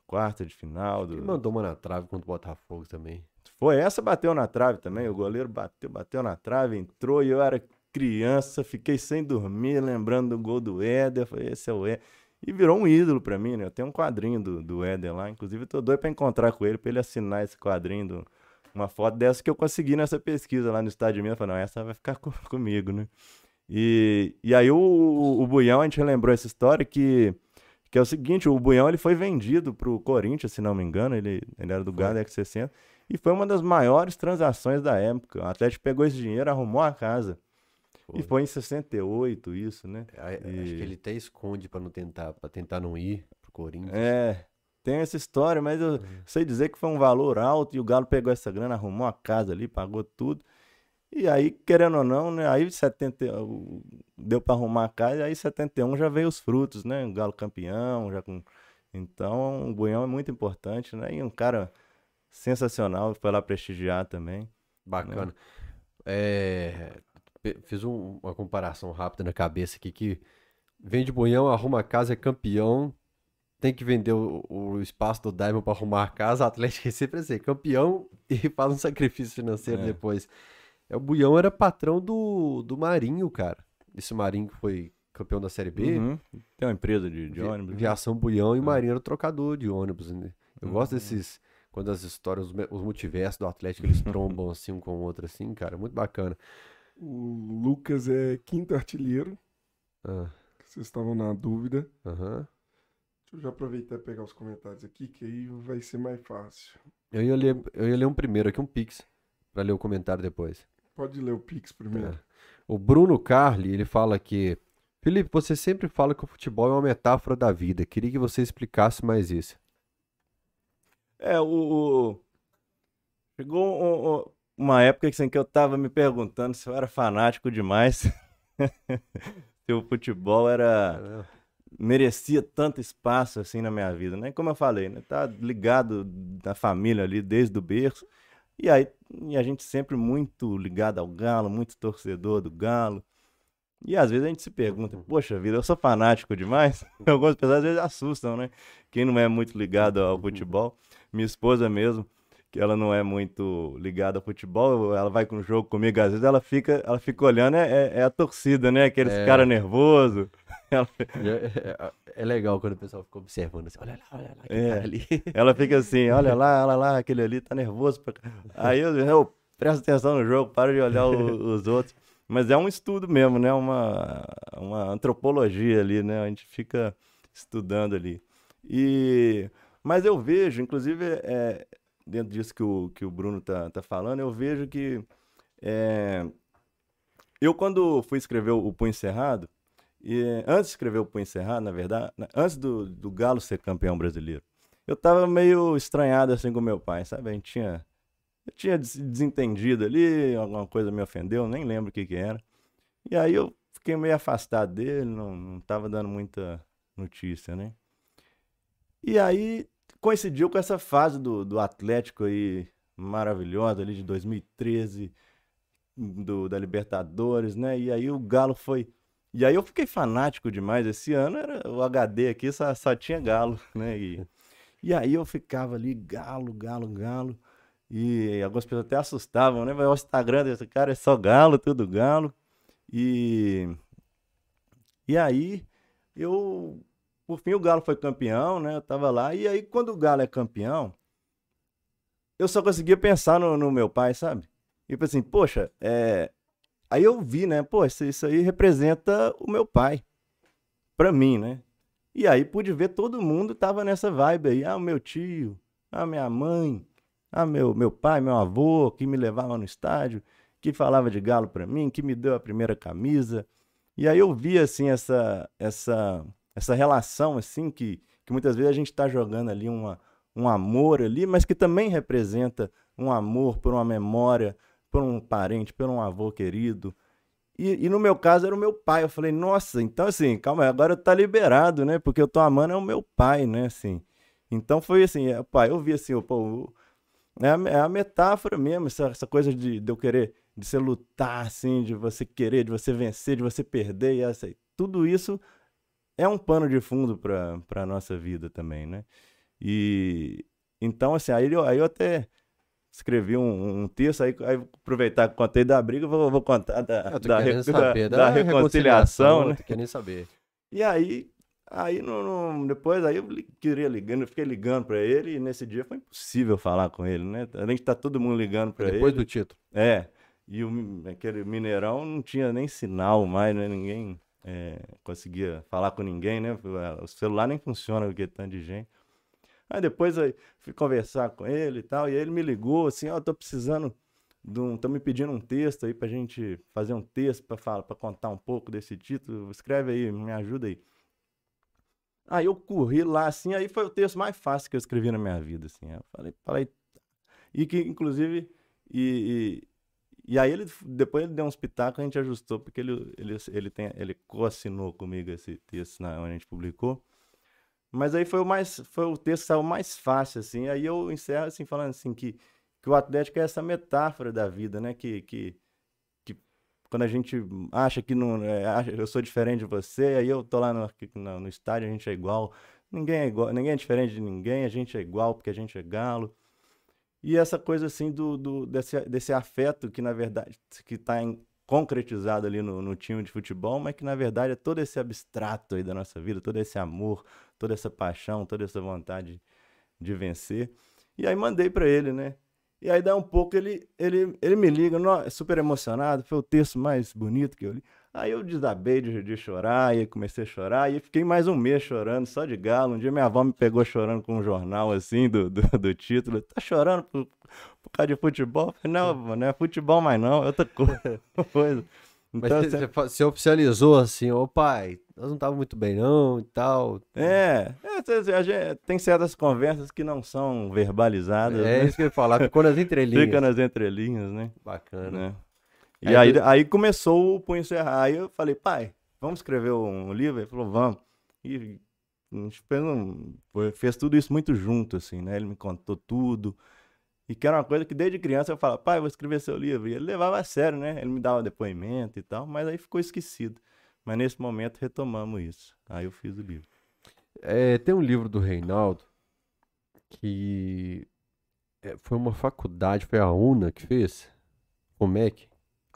quarta de final. Do... Ele mandou uma na trave contra o Botafogo também. Foi, essa bateu na trave também. O goleiro bateu, bateu na trave, entrou e eu era criança, fiquei sem dormir, lembrando do gol do Éder. Falei, esse é o Éder. E virou um ídolo para mim, né? Eu tenho um quadrinho do, do Éder lá. Inclusive, eu tô doido pra encontrar com ele, pra ele assinar esse quadrinho do uma foto dessa que eu consegui nessa pesquisa lá no estádio de Minas. Falei, não, essa vai ficar com, comigo, né? E, e aí o, o, o Buião, a gente relembrou essa história que, que é o seguinte, o Buião ele foi vendido pro Corinthians, se não me engano, ele, ele era do Galo X60, e foi uma das maiores transações da época. O Atlético pegou esse dinheiro, arrumou a casa. Foi. E foi em 68 isso, né? É, e... Acho que ele até esconde para não tentar, para tentar não ir pro Corinthians. É, tem essa história, mas eu Uhum. sei dizer que foi um valor alto e o Galo pegou essa grana, arrumou a casa ali, pagou tudo. E aí, querendo ou não, né? Aí 70, o- deu pra arrumar a casa, e aí 71 já veio os frutos, né? O Galo campeão, já com. Então, o Buião é muito importante, né? E um cara sensacional, foi lá prestigiar também. Bacana. É, pe- fiz um- uma comparação rápida na cabeça aqui que vende buião, arruma a casa, é campeão, tem que vender o, o espaço do Diamond para arrumar a casa, o Atlético é sempre assim, campeão e faz um sacrifício financeiro É. depois. É, o Buião era patrão do, do Marinho, cara. Esse Marinho que foi campeão da Série B. Uhum. Tem uma empresa de, de ônibus. né? Viação Buião e o Ah. Marinho era o trocador de ônibus. né? Eu gosto Uhum. desses. Quando as histórias, os multiversos do Atlético, eles trombam assim um com o outro, assim, cara. Muito bacana. O Lucas é quinto artilheiro, Ah, vocês estavam na dúvida. aham. Deixa eu já aproveitar e pegar os comentários aqui, que aí vai ser mais fácil. Eu ia ler, eu ia ler um primeiro aqui, um Pix, pra ler o comentário depois. Pode ler o Pix primeiro. É. O Bruno Carli, ele fala que. Felipe, você sempre fala que o futebol é uma metáfora da vida. Queria que você explicasse mais isso. É, o. o- Chegou um- uma época assim, que eu tava me perguntando se eu era fanático demais. se o futebol era. merecia tanto espaço assim na minha vida, né? Como eu falei, né? Tá ligado da família ali desde o berço. E aí, e a gente sempre muito ligado ao Galo, muito torcedor do Galo. E às vezes a gente se pergunta, poxa vida, eu sou fanático demais? Algumas pessoas às vezes assustam, né? Quem não é muito ligado ao futebol, minha esposa mesmo, que ela não é muito ligada ao futebol, ela vai com o jogo comigo, às vezes ela fica, ela fica olhando, é, é- é a torcida, né? Aqueles É. cara nervoso. Ela, É, é- é legal quando o pessoal fica observando assim. Olha lá, olha lá, que É. cara ali. ela fica assim, olha lá, olha lá, aquele ali tá nervoso. pra ca-". Aí eu, eu presto atenção no jogo, paro de olhar o- os outros. Mas é um estudo mesmo, né? Uma, uma antropologia ali, né? A gente fica estudando ali. E, mas eu vejo, inclusive, é, dentro disso que o, que o Bruno tá, tá falando, eu vejo que é, eu, quando fui escrever o Punho Cerrado, e, antes de escrever o Punho Cerrado, na verdade, antes do, do Galo ser campeão brasileiro, eu tava meio estranhado assim com meu pai, sabe? A gente tinha, eu tinha des- desentendido ali, alguma coisa me ofendeu, nem lembro o que que era. E aí eu fiquei meio afastado dele, não, não tava dando muita notícia, né? E aí coincidiu com essa fase do, do Atlético aí maravilhosa ali de 2013, do, da Libertadores, né? E aí o Galo foi. E aí eu fiquei fanático demais. Esse ano era o HD aqui só, só tinha Galo, né? E, e aí eu ficava ali, Galo, Galo, Galo. E algumas pessoas até assustavam, né? Vai ao Instagram desse cara, é só Galo, tudo Galo. E, e aí eu por fim o Galo foi campeão, né? Eu tava lá. E aí, quando o Galo é campeão, eu só conseguia pensar no, no meu pai, sabe? E tipo assim, poxa, é... aí eu vi, né? Pô, isso, isso aí representa o meu pai. Pra mim, né? E aí pude ver todo mundo tava nessa vibe aí. Ah, o meu tio, ah, minha mãe, ah, meu, meu pai, meu avô, que me levava no estádio, que falava de galo pra mim, que me deu a primeira camisa. E aí eu vi, assim, essa, essa, essa relação, assim, que, que muitas vezes a gente tá jogando ali uma, um amor ali, mas que também representa um amor por uma memória, por um parente, por um avô querido. E, e no meu caso era o meu pai. Eu falei, nossa, então assim, calma aí, agora tá liberado, né? Porque eu tô amando é o meu pai, né? Assim. Então foi assim, é, pai, eu vi assim, o- é, a, é a metáfora mesmo, essa, essa coisa de, de eu querer, de você lutar, assim, de você querer, de você vencer, de você perder, e essa, tudo isso é um pano de fundo pra, pra nossa vida também, né? E então, assim, aí eu, aí eu até escrevi um, um texto, aí, aí aproveitar que contei da briga, vou, vou contar da, da, querendo re- saber da- da, reconciliação, né? Tô querendo saber. E aí, aí no, no- depois aí eu queria ligando, eu fiquei ligando pra ele e nesse dia foi impossível falar com ele, né? Além de estar todo mundo ligando Depois ele. do título. É. E o, aquele Mineirão não tinha nem sinal mais, né? Ninguém é, conseguia falar com ninguém, né? O celular nem funciona com aquele tanto de gente. Aí depois fui conversar com ele e tal, e ele me ligou assim, ó, tô precisando de um, tô me pedindo um texto aí pra gente fazer um texto pra falar, para contar um pouco desse título. Escreve aí, me ajuda aí. Aí eu corri lá, assim, aí foi o texto mais fácil que eu escrevi na minha vida, assim. Eu falei, falei. E que, inclusive, e, e, e aí ele, depois ele deu uns pitacos, a gente ajustou, porque ele, ele, ele, tem, ele co-assinou comigo esse texto na, onde a gente publicou. Mas aí foi o mais, foi o texto que saiu mais fácil, assim. Aí eu encerro, assim, falando assim, que, que o Atlético é essa metáfora da vida, né? Que, que, que quando a gente acha que não, é, acha, eu sou diferente de você, aí eu tô lá no, no, no estádio, a gente é igual. Ninguém é igual, ninguém é diferente de ninguém, a gente é igual porque a gente é galo. E essa coisa assim do, do desse, desse afeto que na verdade que está concretizado ali no, no, time de futebol, mas que na verdade é todo esse abstrato aí da nossa vida, todo esse amor, toda essa paixão, toda essa vontade de vencer. E aí mandei para ele, né? E aí dá um pouco ele ele ele me liga, super emocionado, foi o texto mais bonito que eu li. Aí eu desabei de, de chorar, e comecei a chorar, e fiquei mais um mês chorando, só de galo. Um dia minha avó me pegou chorando com um jornal assim, do, do, do título. Tá chorando por, por causa de futebol? Falei, não, não é futebol mais não, é outra coisa. Então, Mas você, você, oficializou assim, ô pai, nós não estávamos muito bem não e tal. É, é gente, tem certas conversas que não são verbalizadas. É né? isso que eu ia falar, ficou nas entrelinhas. Fica nas entrelinhas, né? Bacana. Né? E aí, aí, aí, começou o Punho Serrar. Aí eu falei, pai, vamos escrever um livro? Ele falou, vamos. E a gente fez, um, fez tudo isso muito junto, assim, né? Ele me contou tudo. E que era uma coisa que desde criança eu falava, pai, vou escrever seu livro. E ele levava a sério, né? Ele me dava depoimento e tal, mas aí ficou esquecido. Mas nesse momento retomamos isso. Aí eu fiz o livro. É, tem um livro do Reinaldo que é, foi uma faculdade, foi a UNA que fez, o MEC,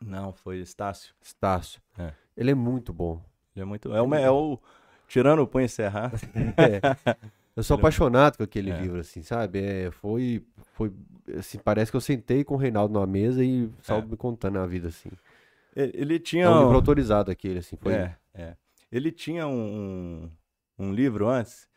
não, foi Estácio. Estácio. É. Ele é muito bom. Ele é muito. É é o tirando o Põe Encerrar. é. Eu sou apaixonado com aquele é. livro, assim, sabe? É, foi, foi, assim, parece que eu sentei com o Reinaldo numa mesa e só é. me contando a vida, assim. Ele, tinha... É um livro autorizado aquele, assim, foi... É, é. Ele tinha um, um livro antes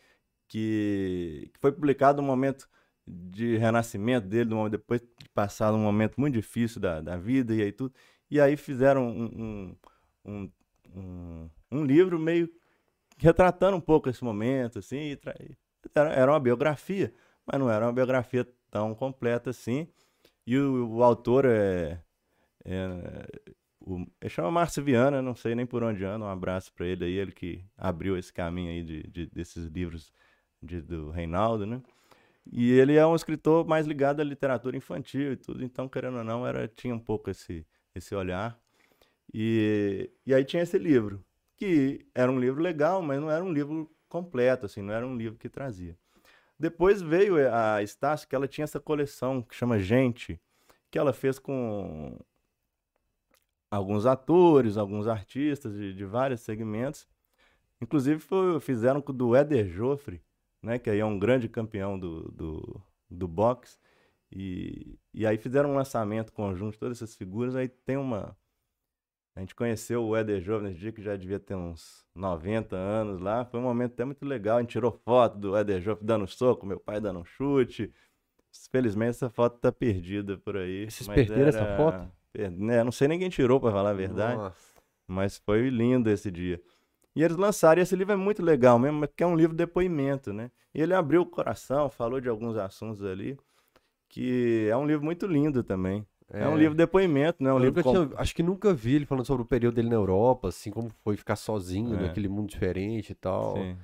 que, que foi publicado no momento de renascimento dele, depois de passar um momento muito difícil da, da vida e aí tudo. E aí fizeram um, um, um, um livro meio retratando um pouco esse momento, assim, era, era uma biografia, mas não era uma biografia tão completa assim. E o, o autor é, é o, ele chama Márcio Viana, não sei nem por onde anda, um abraço para ele aí, ele que abriu esse caminho aí de, de desses livros de, do Reinaldo, né? E ele é um escritor mais ligado à literatura infantil e tudo, então, querendo ou não, era, tinha um pouco esse, esse olhar. E, e aí tinha esse livro, que era um livro legal, mas não era um livro completo, assim, não era um livro que trazia. Depois veio a Estácio, que ela tinha essa coleção que chama Gente, que ela fez com alguns atores, alguns artistas de, de vários segmentos. Inclusive foi, fizeram com o do Éder Joffre, né, que aí é um grande campeão do, do, do boxe. E, e aí fizeram um lançamento conjunto todas essas figuras. Aí tem uma. A gente conheceu o Éder Jovem nesse dia, que já devia ter uns 90 anos lá. Foi um momento até muito legal. A gente tirou foto do Éder Jovem dando soco, meu pai dando um chute. Felizmente essa foto tá perdida por aí. Vocês perderam era... essa foto? né, não sei nem quem tirou, para falar a verdade. Nossa. Mas foi lindo esse dia. E eles lançaram, e esse livro é muito legal mesmo, porque é um livro de depoimento, né? E ele abriu o coração, falou de alguns assuntos ali que é um livro muito lindo também. É, é um livro de depoimento, né? Um livro tinha, acho que nunca vi ele falando sobre o período dele na Europa, assim, como foi ficar sozinho é. naquele mundo diferente e tal. Sim.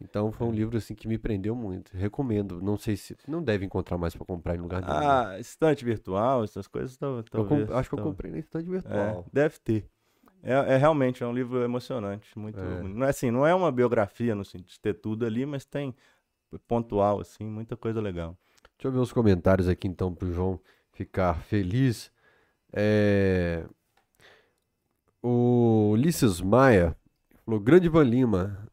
Então foi um é. livro assim que me prendeu muito. Recomendo. Não sei se não deve encontrar mais para comprar em lugar nenhum. Ah, estante virtual, essas coisas talvez. acho que eu comprei na estante virtual. É, deve ter. É, é, realmente é um livro emocionante, muito. É. Não é assim, não é uma biografia no sentido de ter tudo ali, mas tem pontual assim, muita coisa legal. Deixa eu ver os comentários aqui então para o João ficar feliz. É... O Ulisses Maia falou: Grande Van Lima,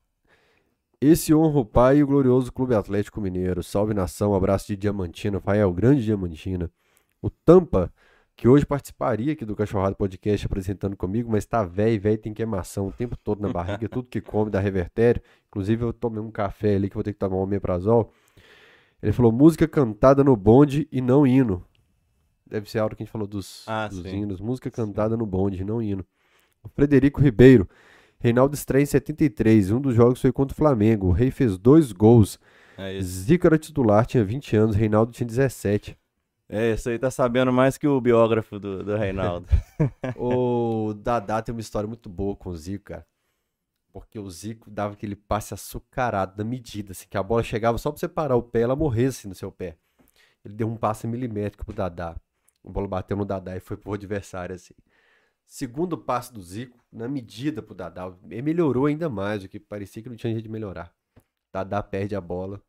esse honra o pai e o glorioso Clube Atlético Mineiro. Salve nação, abraço de Diamantina, Fael, grande Diamantina. O Tampa, que hoje participaria aqui do Cachorrado Podcast apresentando comigo, mas tá velho, velho, tem queimação o tempo todo na barriga, tudo que come dá revertério. Inclusive, eu tomei um café ali que vou ter que tomar um omeprazol. Ele falou música cantada no bonde e não hino. Deve ser a hora que a gente falou dos, ah, dos hinos. Música cantada no bonde e não hino. O Frederico Ribeiro. Reinaldo estreia em 73. Um dos jogos foi contra o Flamengo. O Rei fez dois gols. É. Zico era titular, tinha 20 anos. Reinaldo tinha 17. É, isso aí tá sabendo mais que o biógrafo do, do Reinaldo. o Dadá tem uma história muito boa com o Zico, cara. Porque o Zico dava aquele passe açucarado na medida, assim, que a bola chegava só pra você parar o pé, ela morresse assim, no seu pé. Ele deu um passe milimétrico pro Dadá. A bola bateu no Dadá e foi pro adversário, assim. Segundo passe do Zico, na medida pro Dadá. Ele melhorou ainda mais, o que parecia que não tinha jeito de melhorar. Dadá perde a bola.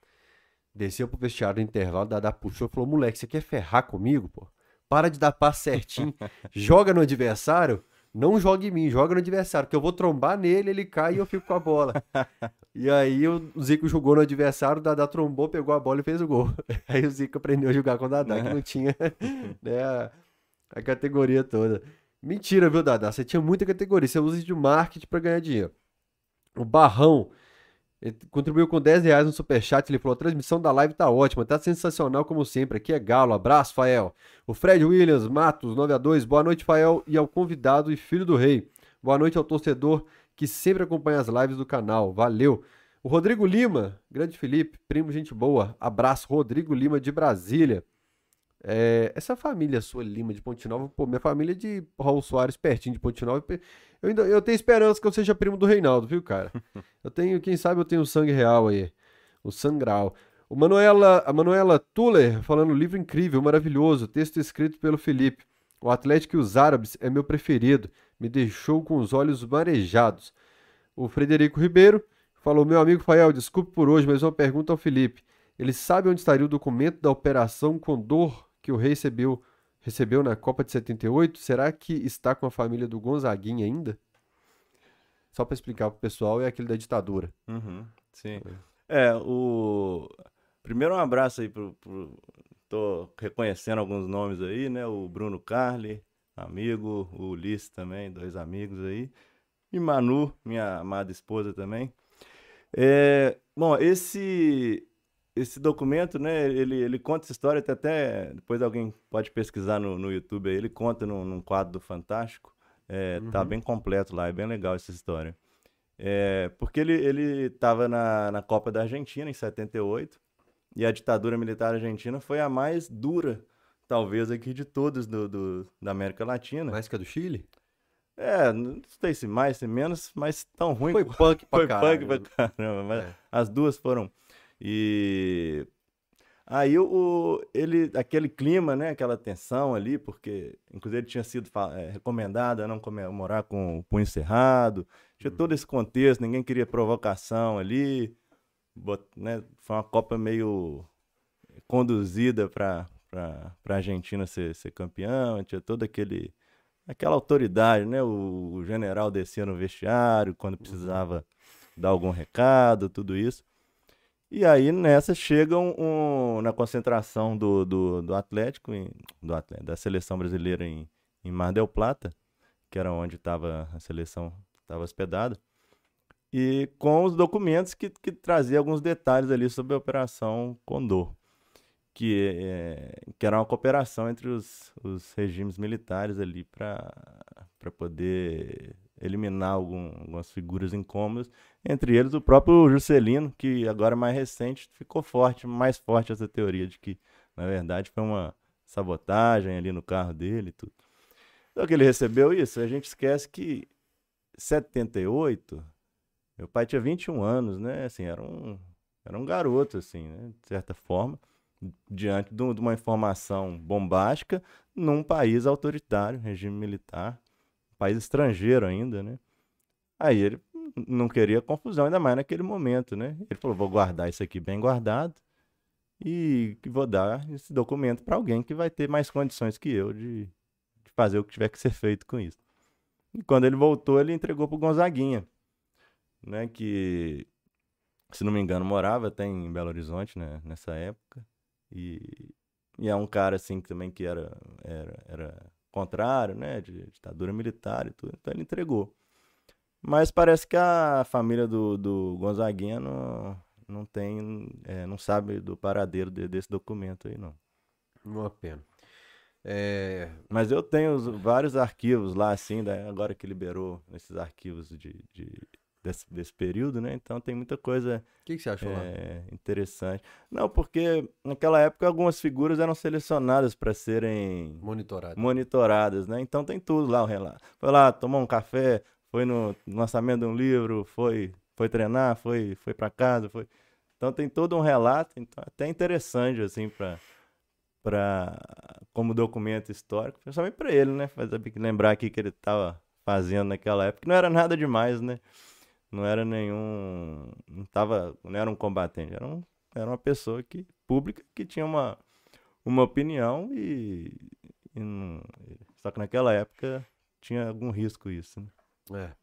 Desceu pro vestiário no intervalo, Dadá puxou e falou: moleque, você quer ferrar comigo, pô? Para de dar passe certinho. joga no adversário. Não joga em mim, joga no adversário, porque eu vou trombar nele, ele cai e eu fico com a bola. e aí o Zico jogou no adversário, o Dadá trombou, pegou a bola e fez o gol. Aí o Zico aprendeu a jogar com o Dadá, que não tinha né, a, a categoria toda. Mentira, viu, Dadá? Você tinha muita categoria, você usa de marketing para ganhar dinheiro. O Barrão ele contribuiu com 10 reais no superchat. Ele falou: a transmissão da live tá ótima, tá sensacional como sempre. Aqui é Galo. Abraço, Fael. O Fred Williams, Matos, 9 a 2 Boa noite, Fael, e ao convidado e filho do rei. Boa noite ao torcedor que sempre acompanha as lives do canal. Valeu. O Rodrigo Lima, grande Felipe, primo, gente boa. Abraço, Rodrigo Lima de Brasília. É, essa família sua Lima de Ponte Nova, pô, minha família é de Raul Soares, pertinho de Ponte Nova. Eu, ainda, eu tenho esperança que eu seja primo do Reinaldo, viu, cara? Eu tenho, quem sabe eu tenho o sangue real aí. O sangral. O Manuela, a Manuela Tuller falando livro incrível, maravilhoso, texto escrito pelo Felipe. O Atlético e os Árabes é meu preferido. Me deixou com os olhos marejados. O Frederico Ribeiro falou: Meu amigo Fael, desculpe por hoje, mas uma pergunta ao Felipe. Ele sabe onde estaria o documento da Operação Condor que o rei recebeu, recebeu na Copa de 78, será que está com a família do Gonzaguinha ainda? Só para explicar pro pessoal, é aquele da ditadura. Uhum, sim. É, o. Primeiro um abraço aí pro, pro. Tô reconhecendo alguns nomes aí, né? O Bruno Carli, amigo, o Ulisses também, dois amigos aí. E Manu, minha amada esposa também. É, bom, esse esse documento, né, ele, ele conta essa história, até, até depois alguém pode pesquisar no, no YouTube aí, ele conta num, num quadro do Fantástico, é, tá uhum. tá bem completo lá, é bem legal essa história. É, porque ele, ele tava na, na Copa da Argentina em 78, e a ditadura militar argentina foi a mais dura, talvez, aqui de todas do, do, da América Latina. Mais que a do Chile? É, não sei se mais, se menos, mas tão ruim. Foi punk pra foi caramba. Punk pra caramba, mas é. as duas foram e aí o, ele, aquele clima, né, aquela tensão ali, porque inclusive ele tinha sido é, recomendado a não comemorar com o punho cerrado, tinha uhum. todo esse contexto, ninguém queria provocação ali, bot, né, foi uma Copa meio conduzida para a Argentina ser, ser campeão, tinha todo aquele aquela autoridade, né, o, o general descia no vestiário quando uhum. precisava dar algum recado, tudo isso. E aí nessa chegam um, na concentração do, do, do Atlético, em, do da seleção brasileira em, em Mar del Plata, que era onde estava a seleção estava hospedada, e com os documentos que, que traziam alguns detalhes ali sobre a Operação Condor, que, é, que era uma cooperação entre os, os regimes militares ali para poder eliminar algum, algumas figuras incômodas, entre eles o próprio Juscelino, que agora mais recente ficou forte, mais forte essa teoria de que, na verdade, foi uma sabotagem ali no carro dele e tudo. Então que ele recebeu isso, a gente esquece que 78, meu pai tinha 21 anos, né? Assim, era um, era um garoto, assim, né? De certa forma, diante de uma informação bombástica num país autoritário, regime militar, país estrangeiro ainda, né? Aí ele não queria confusão, ainda mais naquele momento, né? Ele falou: vou guardar isso aqui bem guardado e vou dar esse documento para alguém que vai ter mais condições que eu de, de, fazer o que tiver que ser feito com isso. E quando ele voltou, ele entregou para Gonzaguinha, né? Que, se não me engano, morava até em Belo Horizonte né? nessa época. E, e é um cara assim que também que era, era, era contrário, né, de ditadura militar e tudo. Então ele entregou. Mas parece que a família do, do Gonzaguinha não, não tem, é, não sabe do paradeiro de, desse documento aí, não. Uma pena. É... Mas eu tenho os, vários arquivos lá, assim, né, agora que liberou esses arquivos de, de desse, desse, período, né? Então tem muita coisa. O que, que, você achou é, lá? Interessante. Não, porque naquela época algumas figuras eram selecionadas para serem monitoradas. monitoradas, né? Então tem tudo lá o relato. Foi lá, tomou um café, foi no lançamento de um livro, foi, foi treinar, foi, foi para casa, foi. Então tem todo um relato, então até interessante assim para para como documento histórico, principalmente para ele, né? Fazer lembrar aqui que ele estava fazendo naquela época, não era nada demais, né? Não era nenhum, não tava, não era um combatente, era, um, era uma pessoa que pública que tinha uma uma opinião e, e não, só que naquela época tinha algum risco isso, né? É.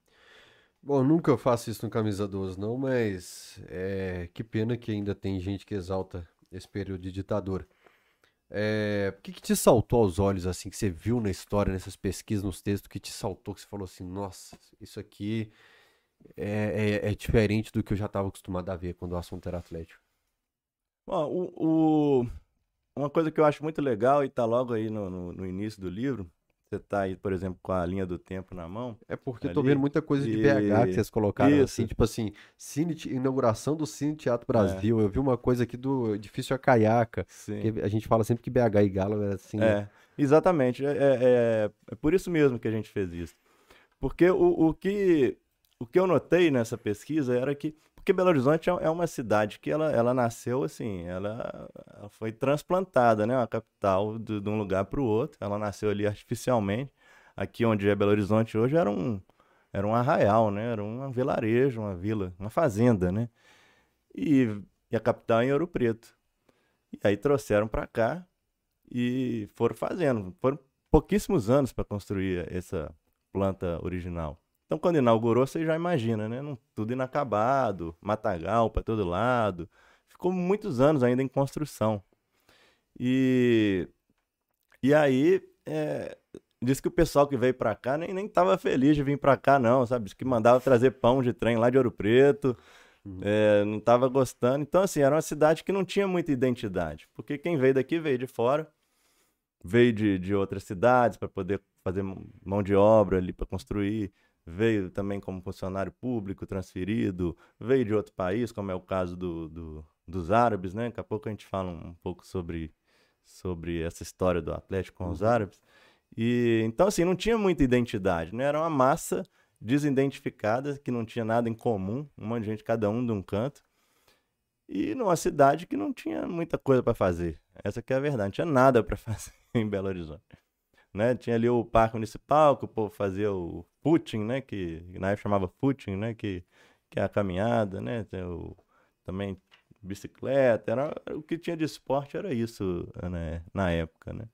Bom, nunca faço isso no Camisa 12, não, mas é, que pena que ainda tem gente que exalta esse período de ditadura. É, o que, que, te saltou aos olhos, assim, que você viu na história, nessas pesquisas, nos textos, que te saltou, que você falou assim, nossa, isso aqui é, é, é diferente do que eu já estava acostumado a ver quando o assunto era Atlético? Bom, o, o, uma coisa que eu acho muito legal, e está logo aí no, no, no início do livro, você tá aí, por exemplo, com a linha do tempo na mão. É porque ali, eu tô vendo muita coisa de BH que vocês colocaram Isso. assim, tipo assim, cine, inauguração do Cine Teatro Brasil. É. Eu vi uma coisa aqui do Edifício Acaiaca. a gente fala sempre que BH e Galo é assim. É, né? exatamente. É, é, é, é, por isso mesmo que a gente fez isso. Porque o, o, que, o que eu notei nessa pesquisa era que porque Belo Horizonte é, é uma cidade que ela, ela nasceu assim, ela, ela foi transplantada, né? Uma capital de, de um lugar para o outro. Ela nasceu ali artificialmente. Aqui onde é Belo Horizonte hoje era um, era um arraial, né? Era um vilarejo, uma vila, uma fazenda, né? E, e a capital é em Ouro Preto. E aí trouxeram para cá e foram fazendo. Foram pouquíssimos anos para construir essa planta original. Então, quando inaugurou, você já imagina, né? Tudo inacabado, matagal para todo lado. Ficou muitos anos ainda em construção. E, e aí, é, disse que o pessoal que veio para cá nem, nem tava feliz de vir para cá, não, sabe? Diz que mandava trazer pão de trem lá de Ouro Preto. Uhum. É, não estava gostando. Então, assim, era uma cidade que não tinha muita identidade. Porque quem veio daqui veio de fora, veio de, de outras cidades para poder fazer mão de obra ali para construir veio também como funcionário público transferido, veio de outro país, como é o caso do, do, dos árabes, né? Daqui a pouco a gente fala um, pouco sobre, sobre essa história do Atlético com os uhum. árabes. E então assim, não tinha muita identidade, né? Era uma massa desidentificada que não tinha nada em comum, um monte de gente cada um de um canto. E numa cidade que não tinha muita coisa para fazer. Essa que é a verdade, não tinha nada para fazer em Belo Horizonte. Né? Tinha ali o parque municipal, que o povo fazia o footing, né? Que na época chamava footing, né? Que, que é a caminhada, né? O, também bicicleta, era, o que tinha de esporte era isso, né? Na época, né?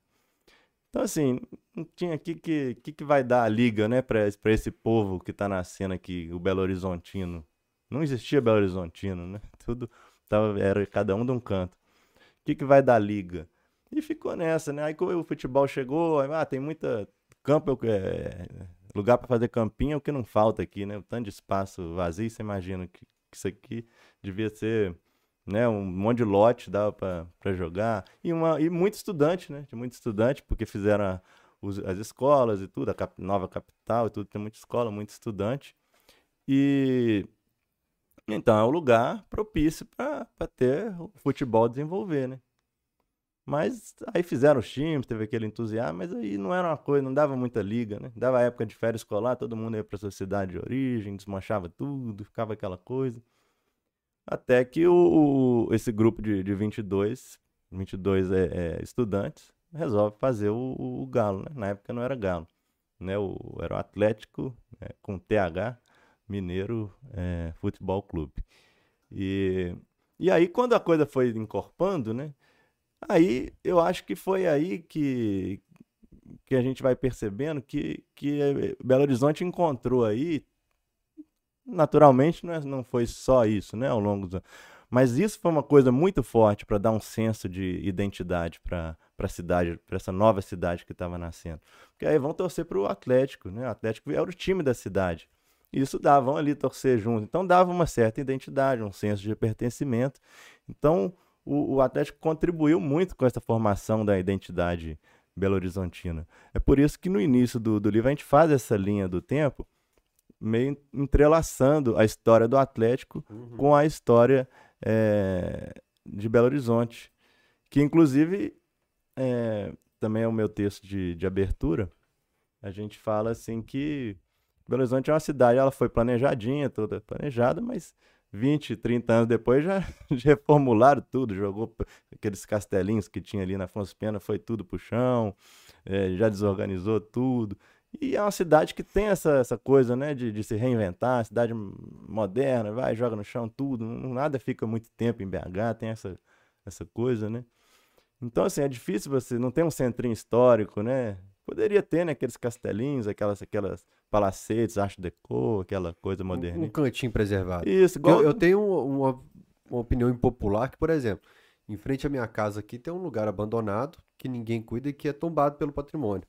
Então, assim, não tinha aqui que, que, que vai dar a liga, né, para esse povo que está nascendo aqui, o Belo Horizontino. Não existia Belo Horizontino, né? Tudo tava, era cada um de um canto. O que, que vai dar liga? E ficou nessa, né? Aí o futebol chegou, aí, ah, tem muita campo, é, lugar para fazer campinho é o que não falta aqui, né? O tanto de espaço vazio, você imagina que, que isso aqui devia ser né, um monte de lote dava para jogar. E, uma, e muito estudante, né? Tinha muito estudante, porque fizeram a, os, as escolas e tudo, a cap, nova capital e tudo, tem muita escola, muito estudante. E então é um lugar propício para ter o futebol desenvolver, né? Mas aí fizeram os times, teve aquele entusiasmo, mas aí não era uma coisa, não dava muita liga, né? Dava época de férias escolar, todo mundo ia para sua cidade de origem, desmanchava tudo, ficava aquela coisa. Até que o, esse grupo de, de 22, 22 é, é, estudantes, resolve fazer o, o, Galo, né? Na época não era Galo, né? O, era o Atlético né? com TH, Mineiro é, Futebol Clube. E, e aí quando a coisa foi encorpando, né? Aí eu acho que foi aí que, que a gente vai percebendo que, que Belo Horizonte encontrou aí, naturalmente não, é, não foi só isso, né, ao longo dos mas isso foi uma coisa muito forte para dar um senso de identidade para a cidade, para essa nova cidade que estava nascendo. Porque aí vão torcer para o Atlético, né? O Atlético era o time da cidade. Isso davam ali torcer junto. Então dava uma certa identidade, um senso de pertencimento. Então o, o Atlético contribuiu muito com essa formação da identidade Belo Horizontina. É por isso que no início do, do livro a gente faz essa linha do tempo, meio entrelaçando a história do Atlético uhum. com a história é, de Belo Horizonte. Que, inclusive, é, também é o meu texto de, de abertura. A gente fala assim que Belo Horizonte é uma cidade, ela foi planejadinha, toda planejada, mas 20, 30 anos depois já reformularam tudo, jogou aqueles castelinhos que tinha ali na Afonso Pena, foi tudo pro chão, é, já desorganizou tudo. E é uma cidade que tem essa, essa coisa, né, de, de se reinventar, cidade moderna, vai, joga no chão tudo, nada fica muito tempo em BH, tem essa, essa coisa, né. Então, assim, é difícil você, não tem um centrinho histórico, né, poderia ter, né, aqueles castelinhos, aquelas, aquelas palacetes, arte deco, aquela coisa moderna. Um, um cantinho preservado. Isso, igual... eu, eu tenho uma, uma opinião impopular que, por exemplo, em frente à minha casa aqui tem um lugar abandonado que ninguém cuida e que é tombado pelo patrimônio.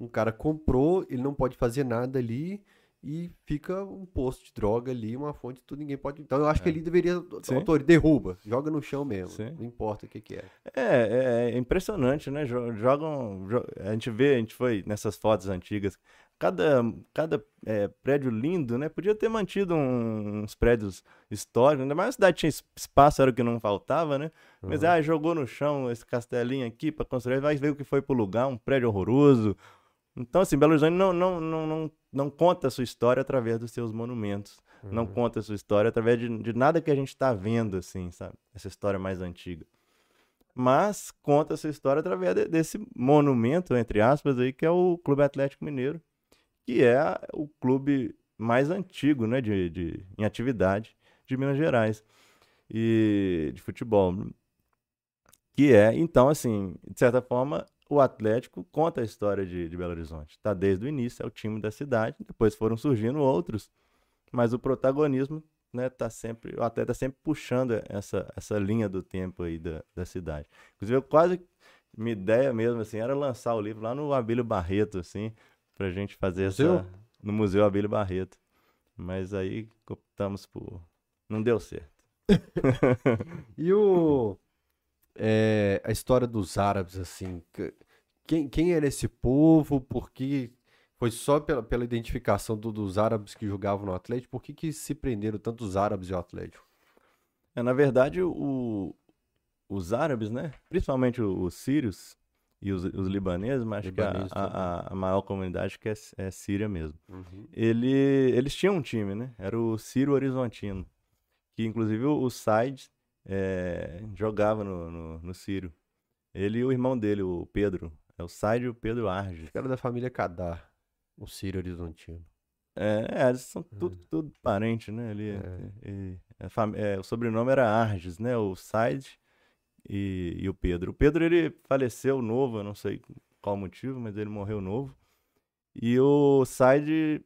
Um cara comprou, ele não pode fazer nada ali e fica um posto de droga ali, uma fonte, tudo ninguém pode. Então eu acho é. que ele deveria, autor, derruba, joga no chão mesmo, Sim. não importa o que, que é. é. É, impressionante, né? Jogam, a gente vê, a gente foi nessas fotos antigas, cada, cada é, prédio lindo, né? Podia ter mantido um, uns prédios históricos, ainda mais a cidade tinha espaço, era o que não faltava, né? Mas, uhum. ah, jogou no chão esse castelinho aqui para construir, vai ver o que foi pro lugar, um prédio horroroso, então, assim, Belo Horizonte não, não, não, não, não conta a sua história através dos seus monumentos. Uhum. Não conta a sua história através de, de nada que a gente está vendo, assim, sabe? Essa história mais antiga. Mas conta a sua história através de, desse monumento, entre aspas, aí, que é o Clube Atlético Mineiro, que é o clube mais antigo, né, de, de, em atividade de Minas Gerais e de futebol. Que é, então, assim, de certa forma, o Atlético conta a história de, de Belo Horizonte. Está desde o início, é o time da cidade, depois foram surgindo outros, mas o protagonismo né, tá sempre, o atleta sempre puxando essa, essa linha do tempo aí da, da cidade. Inclusive, eu quase, minha ideia mesmo, assim, era lançar o livro lá no Abílio Barreto, assim, pra gente fazer Museu? essa... No Museu Abílio Barreto. Mas aí optamos por... Não deu certo. e o é, a história dos árabes, assim. Quem, quem era esse povo? Por que foi só pela, pela identificação do, dos árabes que jogavam no Atlético? Por que, que se prenderam tanto os árabes e o Atlético? É, na verdade, o, os árabes, né? Principalmente os sírios e os, os libaneses, mas acho que a, a, a, maior comunidade que é, é síria mesmo. Uhum. Ele, eles tinham um time, né? Era o Sírio Horizontino. Que inclusive o, Said é, jogava no, no, no Ciro. Ele e o irmão dele, o Pedro. É o Said e o Pedro Arges. Era da família Cadar, o Ciro Horizontino. É, é eles são tudo, é. tudo parente, né? Ali, é. é, o sobrenome era Arges, né? O Said e, e o Pedro. O Pedro, ele faleceu novo, eu não sei qual motivo, mas ele morreu novo. E o Said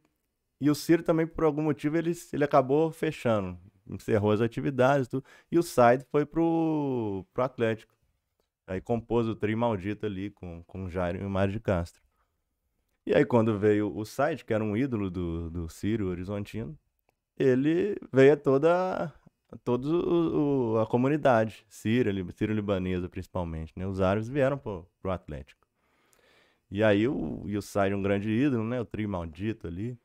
e o Ciro também, por algum motivo, ele, ele acabou fechando encerrou as atividades tudo, e o Said foi pro, pro Atlético. Aí compôs o trio maldito ali com, com o Jairo e o Mário de Castro. E aí quando veio o Said, que era um ídolo do, do Ciro Horizontino, ele veio toda, toda a comunidade, síria, sírio-libanesa principalmente, né? Os árabes vieram pro, pro Atlético. E aí o, o Said, um grande ídolo, né? O trio maldito ali.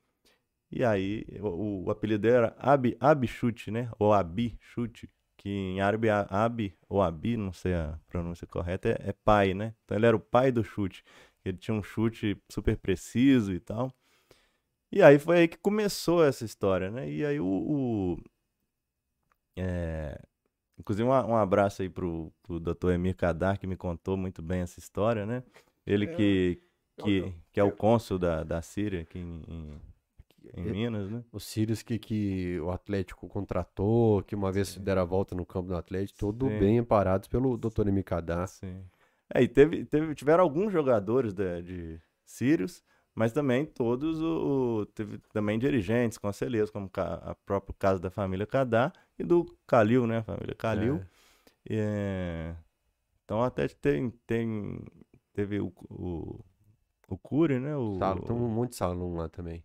E aí, o, o apelido era Abi, Abchute, né? Ou Abichute, que em árabe Abi ou Abi, não sei a pronúncia correta, é, é, pai, né? Então ele era o pai do chute. Ele tinha um chute super preciso e tal. E aí foi aí que começou essa história, né? E aí o. o é... Inclusive, um, um, abraço aí pro, pro Dr. Emir Kadar, que me contou muito bem essa história, né? Ele é, que, que, que é o cônsul da, da Síria aqui em, em em Minas, né? Os Sirius que, que o Atlético contratou, que uma vez Sim. deram a volta no campo do Atlético, todo Sim. bem amparados pelo Dr. Emicadá. Sim. É, e teve, teve, tiveram alguns jogadores de, de Sirius, mas também todos o, o, teve também dirigentes, conselheiros, como a próprio caso da família Cadá e do Calil, né? A família Calil. É. É, então até tem, tem teve o, o, o Cury, né? O, Salo, tem um monte de salão lá também.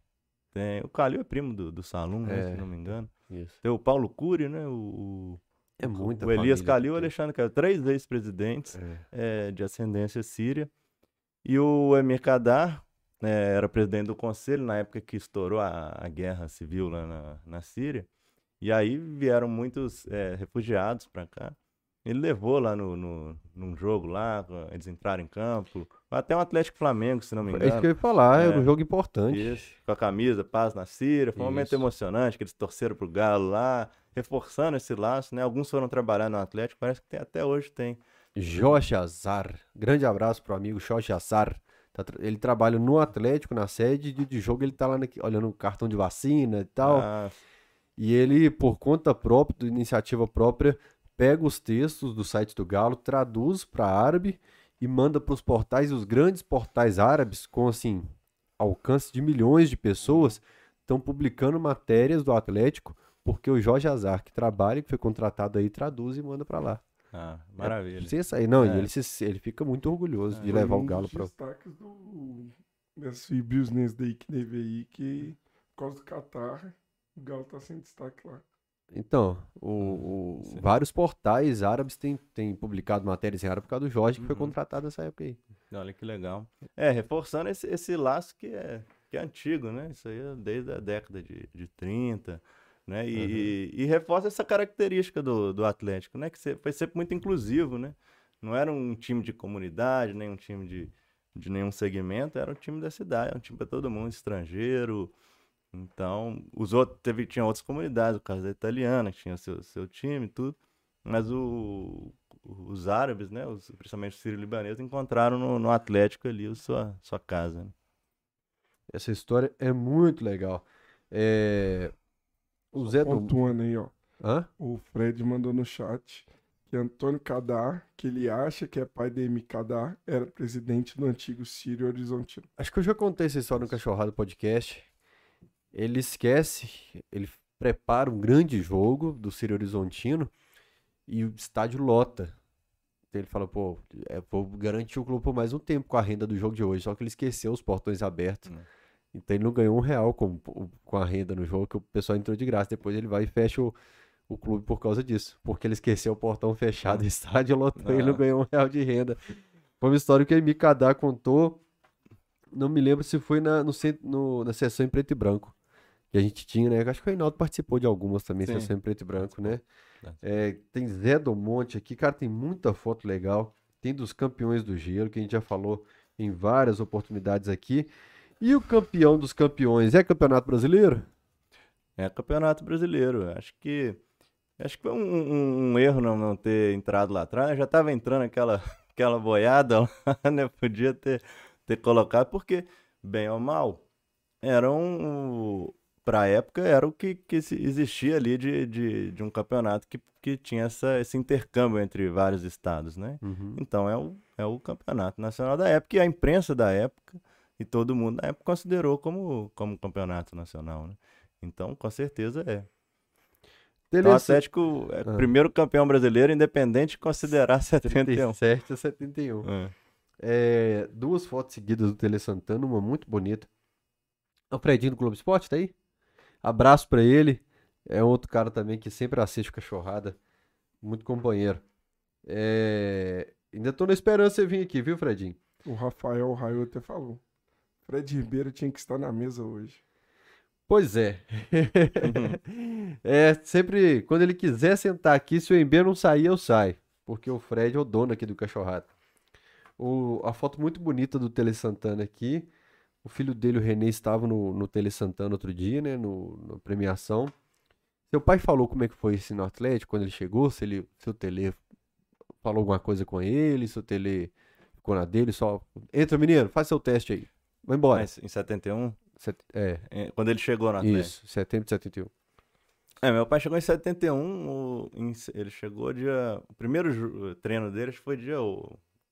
Tem, o Calil é primo do, do Salum, né, é, se não me engano. Isso. Tem o Paulo Cury, né? O, é muita O Elias Calil e o Alexandre Calil, três ex-presidentes é. é. de ascendência síria. E o Emir Kadar é, era presidente do conselho na época que estourou a, a guerra civil lá na, na Síria. E aí vieram muitos é, refugiados para cá. Ele levou lá no, no, num jogo lá, eles entraram em campo. Até um Atlético Flamengo, se não me engano. É isso que eu ia falar, é, é um jogo importante. Isso, com a camisa, paz na Síria. Foi um isso. momento emocionante, que eles torceram pro Galo lá, reforçando esse laço, né? Alguns foram trabalhar no Atlético, parece que tem, até hoje tem. Jorge Azar. Grande abraço pro amigo Jorge Azar. Tá ele trabalha no Atlético, na sede de, de jogo, ele tá lá olhando o cartão de vacina e tal. Ah. E ele, por conta própria, de iniciativa própria, pega os textos do site do Galo, traduz para árabe e manda para os portais, os grandes portais árabes, com assim, alcance de milhões de pessoas, estão publicando matérias do Atlético, porque o Jorge Azar, que trabalha, que foi contratado aí, traduz e manda para lá. Ah, maravilha. É, isso aí, não, é. ele, se, ele fica muito orgulhoso é. de levar um o Galo para. destaques do desse Business Day que teve aí, que por causa do Qatar, o Galo tá sem destaque lá. Então, o, o vários portais árabes têm, têm publicado matérias em árabe por causa do Jorge, que uhum. foi contratado nessa época aí. Olha que legal. É, reforçando esse, esse laço que é, que é antigo, né? Isso aí é desde a década de, de 30, né? E, uhum. e, e, reforça essa característica do, do Atlético, né? Que foi sempre muito inclusivo, né? Não era um time de comunidade, nem um time de, de nenhum segmento, era um time da cidade, era um time para todo mundo, estrangeiro. Então, os outros, teve, tinha outras comunidades, o caso da italiana, que tinha seu, seu time e tudo. Mas o, os árabes, né, os, principalmente os sírio-libaneses, encontraram no, no, Atlético ali a sua, sua casa. Né? Essa história é muito legal. É, o Zé Pontuando aí, ó. Hã? O Fred mandou no chat que Antônio Cadar, que ele acha que é pai de M. Cadar, era presidente do antigo Sírio Horizontino. Acho que eu já contei essa história no Cachorrado Podcast. Ele esquece, ele prepara um grande jogo do Sírio Horizontino e o estádio lota. Então ele fala, pô, é, vou garantir o clube por mais um tempo com a renda do jogo de hoje. Só que ele esqueceu os portões abertos. Hum. Então ele não ganhou um real com, com a renda no jogo, que o pessoal entrou de graça. Depois ele vai e fecha o, o clube por causa disso. Porque ele esqueceu o portão fechado, estádio lotou e ele não ganhou um real de renda. Foi uma história que o Emi Kadar contou. Não me lembro se foi na, no, no, na sessão em preto e branco. Que a gente tinha, né? Acho que o Reinaldo participou de algumas também, Sim. sessão em preto e branco, né? É, tem Zé do Monte aqui, cara, tem muita foto legal. Tem dos campeões do gelo, que a gente já falou em várias oportunidades aqui. E o campeão dos campeões é Campeonato Brasileiro? É Campeonato Brasileiro. Acho que acho que foi um, um, um erro não, não ter entrado lá atrás. Já estava entrando aquela, aquela boiada lá, né? Podia ter, ter colocado, porque, bem ou mal, era um. Para a época, era o que, que existia ali de, de, de um campeonato que, que tinha essa, esse intercâmbio entre vários estados, né? Uhum. Então é o, é o campeonato nacional da época e a imprensa da época e todo mundo na época considerou como, como campeonato nacional, né? Então, com certeza é. Então, o Atlético é o ah. primeiro campeão brasileiro, independente de considerar 71. 77 a 71. É. É, duas fotos seguidas do Tele Santana, uma muito bonita. O Fredinho do Globo Esporte tá aí? Abraço para ele. É outro cara também que sempre assiste cachorrada. Muito companheiro. É... Ainda tô na esperança de você vir aqui, viu, Fredinho? O Rafael Raio até falou. Fred Ribeiro tinha que estar na mesa hoje. Pois é. é, sempre, quando ele quiser sentar aqui, se o Ember não sair, eu saio. Porque o Fred é o dono aqui do Cachorrado. O, a foto muito bonita do Tele Santana aqui. O filho dele, o Renê, estava no, no Tele Santana outro dia, né? No, na premiação. Seu pai falou como é que foi esse no Atlético quando ele chegou, se, ele, se o Tele falou alguma coisa com ele, se o Tele ficou na dele, só. Entra, menino, faz seu teste aí. Vai embora. Mas em 71? Set... É. Quando ele chegou no Atlético. Isso, setembro de 71. É, meu pai chegou em 71, o, em, ele chegou dia... O primeiro treino dele acho que foi dia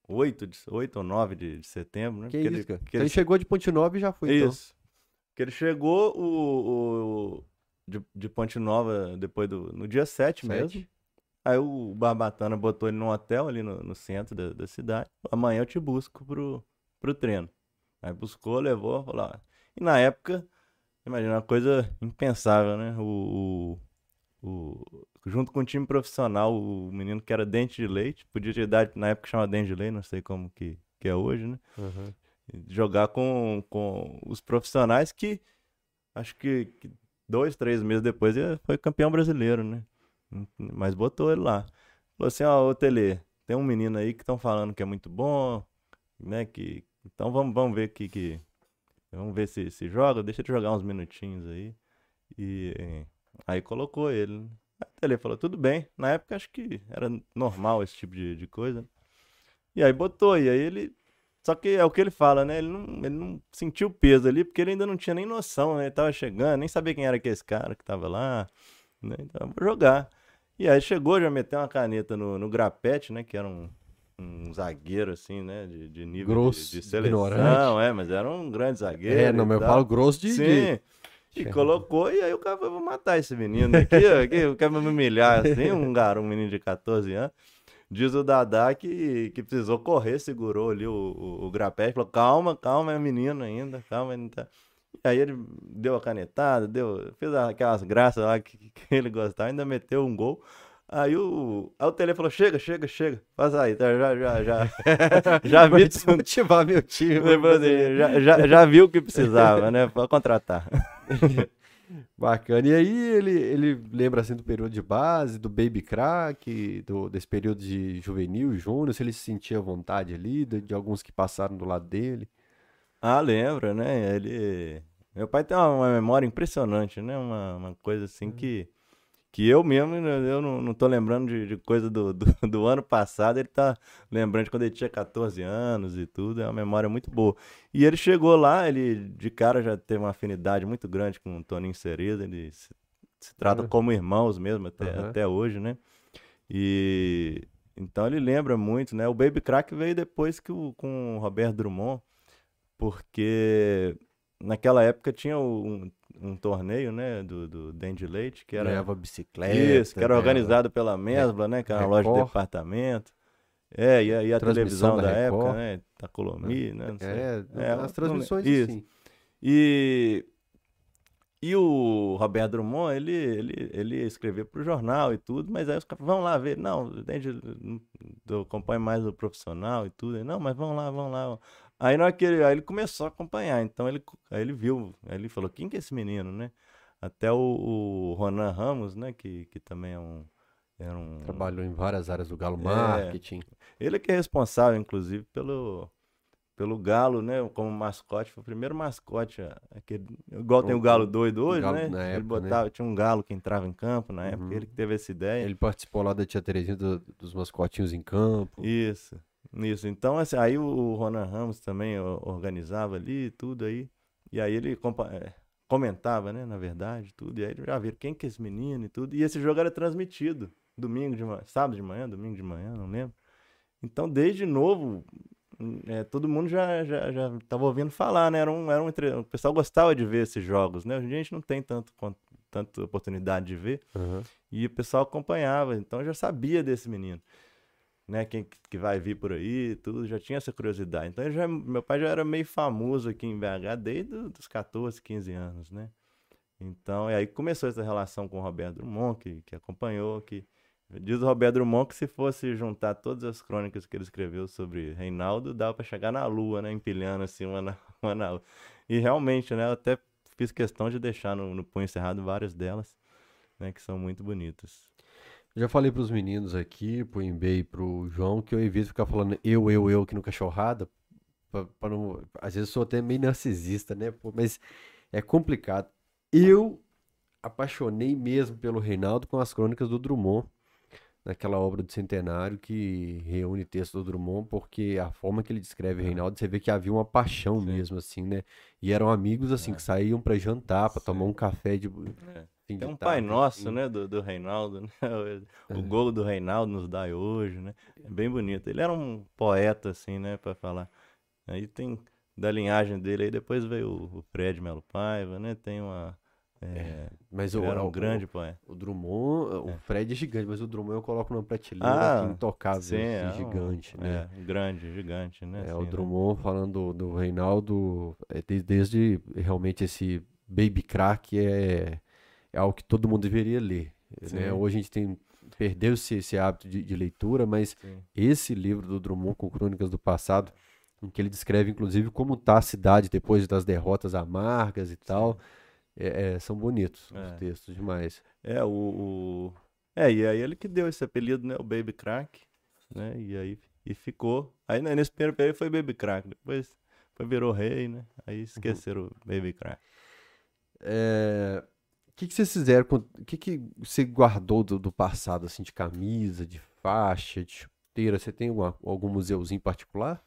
8, de, 8 ou 9 de, de setembro, né? Que isso, ele, cara. Então ele, ele chegou de Ponte Nova e já foi, então. Isso. Então. Porque ele chegou o, o de, de, Ponte Nova depois do... No dia 7, 7. mesmo. Aí o Barbatana botou ele num hotel ali no, no centro da, da, cidade. Amanhã eu te busco pro, pro treino. Aí buscou, levou, falou. Ó. E na época, imagina, uma coisa impensável, né? O, o, o, junto com o time profissional, o menino que era dente de leite, podia ter idade, na época chamava dente de leite, não sei como que, que é hoje, né? Uhum. jogar com, com os profissionais que acho que, que dois, três meses depois ele foi campeão brasileiro, né? Mas botou ele lá. Falou assim, ó, ô Tele, tem um menino aí que estão falando que é muito bom, né? Que, então vamos, vamos ver que, que vamos ver se, se joga, deixa ele jogar uns minutinhos aí. E aí colocou ele. Aí o Tele falou, tudo bem. Na época acho que era normal esse tipo de, de coisa. E aí botou, e aí ele só que é o que ele fala, né? Ele não, ele não sentiu peso ali, porque ele ainda não tinha nem noção, né? Ele tava chegando, nem sabia quem era que esse cara que tava lá, né? Então, vou jogar. E aí chegou, já meteu uma caneta no, no grapete, né? Que era um, um zagueiro, assim, né? De, de nível grosso, de, de seleção. Ignorante. É, mas era um grande zagueiro. É, não, mas eu falo grosso de... Sim. De... E colocou, e aí o cara falou, vou matar esse menino aqui, aqui eu quero me humilhar, assim, um garoto, um menino de 14 anos. Diz o Dadá que, que precisou correr, segurou ali o, o, o grapete, falou: calma, calma, é menino ainda, calma. Ainda tá... E aí ele deu a canetada, deu, fez aquelas graças lá que, que ele gostava, ainda meteu um gol. Aí o, aí o Tele falou: chega, chega, chega, faz aí, tá, já, já, já, já vi. motivar meu time. Assim, já, já, já viu o que precisava, né? Pode contratar. Bacana. E aí ele, ele lembra assim do período de base, do baby crack, do, desse período de juvenil, júnior, se ele se sentia vontade ali, de, de, alguns que passaram do lado dele. Ah, lembra, né? Ele. Meu pai tem uma, uma memória impressionante, né? Uma, uma coisa assim hum. que que eu mesmo, eu não, não tô lembrando de, de coisa do, do, do, ano passado, ele tá lembrando de quando ele tinha 14 anos e tudo, é uma memória muito boa. E ele chegou lá, ele de cara já teve uma afinidade muito grande com o Toninho Cereza, ele se, se trata uhum. como irmãos mesmo até, uhum. até hoje, né? E então ele lembra muito, né? O Baby Crack veio depois que o, com o Roberto Drummond, porque naquela época tinha um, um torneio, né, do, do Leite, que era... Leva bicicleta. Isso, que era organizado pela Mesbla, né, que era uma loja de departamento. É, e a, e a televisão da, da época, né, Tacolomi, né, é, é, as transmissões, isso. Assim. E... E o Roberto Drummond, ele, ele, ele escreveu para o jornal e tudo, mas aí os caras, vão lá ver, não, eu acompanho mais o profissional e tudo, não, mas vão lá, vão lá. Aí, na ele, aí ele começou a acompanhar. Então ele, aí ele viu, aí ele falou, quem que é esse menino, né? Até o, o Ronan Ramos, né? Que, que também é um, é um. Trabalhou em várias áreas do Galo é, Marketing. Ele é que é responsável, inclusive, pelo, pelo Galo, né? Como mascote. Foi o primeiro mascote. Aquele, igual o, tem o Galo doido hoje, galo, né? Época, ele né? botava, né? tinha um galo que entrava em campo na época. Uhum. Ele que teve essa ideia. Ele participou lá da Tia Terezinha do, dos mascotinhos em campo. Isso. Isso, então assim, aí o Ronan Ramos também organizava ali tudo aí, e aí ele é, comentava, né, na verdade, tudo, e aí já viram quem que é esse menino e tudo, e esse jogo era transmitido, domingo de manhã, sábado de manhã, domingo de manhã, não lembro. Então, desde novo, é, todo mundo já, já, já tava ouvindo falar, né, era um, era um, o pessoal gostava de ver esses jogos, né, hoje a gente não tem tanto, tanta oportunidade de ver, uhum. e o pessoal acompanhava, então já sabia desse menino né, quem que vai vir por aí, tudo, já tinha essa curiosidade. Então, já, meu pai já era meio famoso aqui em BH desde os 14, 15 anos, né? Então, e aí começou essa relação com o Roberto Drummond, que, que acompanhou, que diz o Roberto Drummond que se fosse juntar todas as crônicas que ele escreveu sobre Reinaldo, dava para chegar na lua, né, empilhando assim uma na, uma na outra. E realmente, né, eu até fiz questão de deixar no, no punho encerrado várias delas, né, que são muito bonitas. Já falei para os meninos aqui, pro Embê e pro João, que eu evito ficar falando eu, eu, eu aqui no cachorrada. Pra, pra não... Às vezes eu sou até meio narcisista, né? mas é complicado. Eu apaixonei mesmo pelo Reinaldo com as crônicas do Drummond, naquela obra do centenário que reúne texto do Drummond, porque a forma que ele descreve Reinaldo, você vê que havia uma paixão Sim. mesmo, assim, né? E eram amigos, assim, é. que saíam para jantar, para tomar um café de. É. Tem um Pai Nosso, assim. né, do, do Reinaldo, né? O, o gol do Reinaldo nos dá hoje, né? É bem bonito. Ele era um poeta, assim, né, para falar. Aí tem da linhagem dele, aí depois veio o, Fred Melo Paiva, né? Tem uma... É, é mas o, era um o, grande poeta. O Drummond, o é. Fred é gigante, mas o Drummond eu coloco numa prateleira ah, intocável, sim, assim, é gigante, um, né? É, grande, gigante, né? É, assim, o né? Drummond né? falando do, do Reinaldo, é, desde, desde realmente esse baby crack é é algo que todo mundo deveria ler. Né? Hoje a gente tem perdeu-se esse hábito de, de, leitura, mas Sim. esse livro do Drummond com Crônicas do Passado em que ele descreve, inclusive, como está a cidade depois das derrotas amargas e tal. É, é, são bonitos é. os textos demais. É, o, o, É, e aí ele que deu esse apelido, né? O Baby Crack, né? E aí e ficou. Aí né, nesse primeiro período foi Baby Crack, depois foi, virou rei, né? Aí uhum. esqueceram uhum. o Baby Crack. É... O que, que vocês fizeram? O que, que você guardou do, do passado, assim, de camisa, de faixa, de chuteira? Você tem uma, algum museuzinho particular?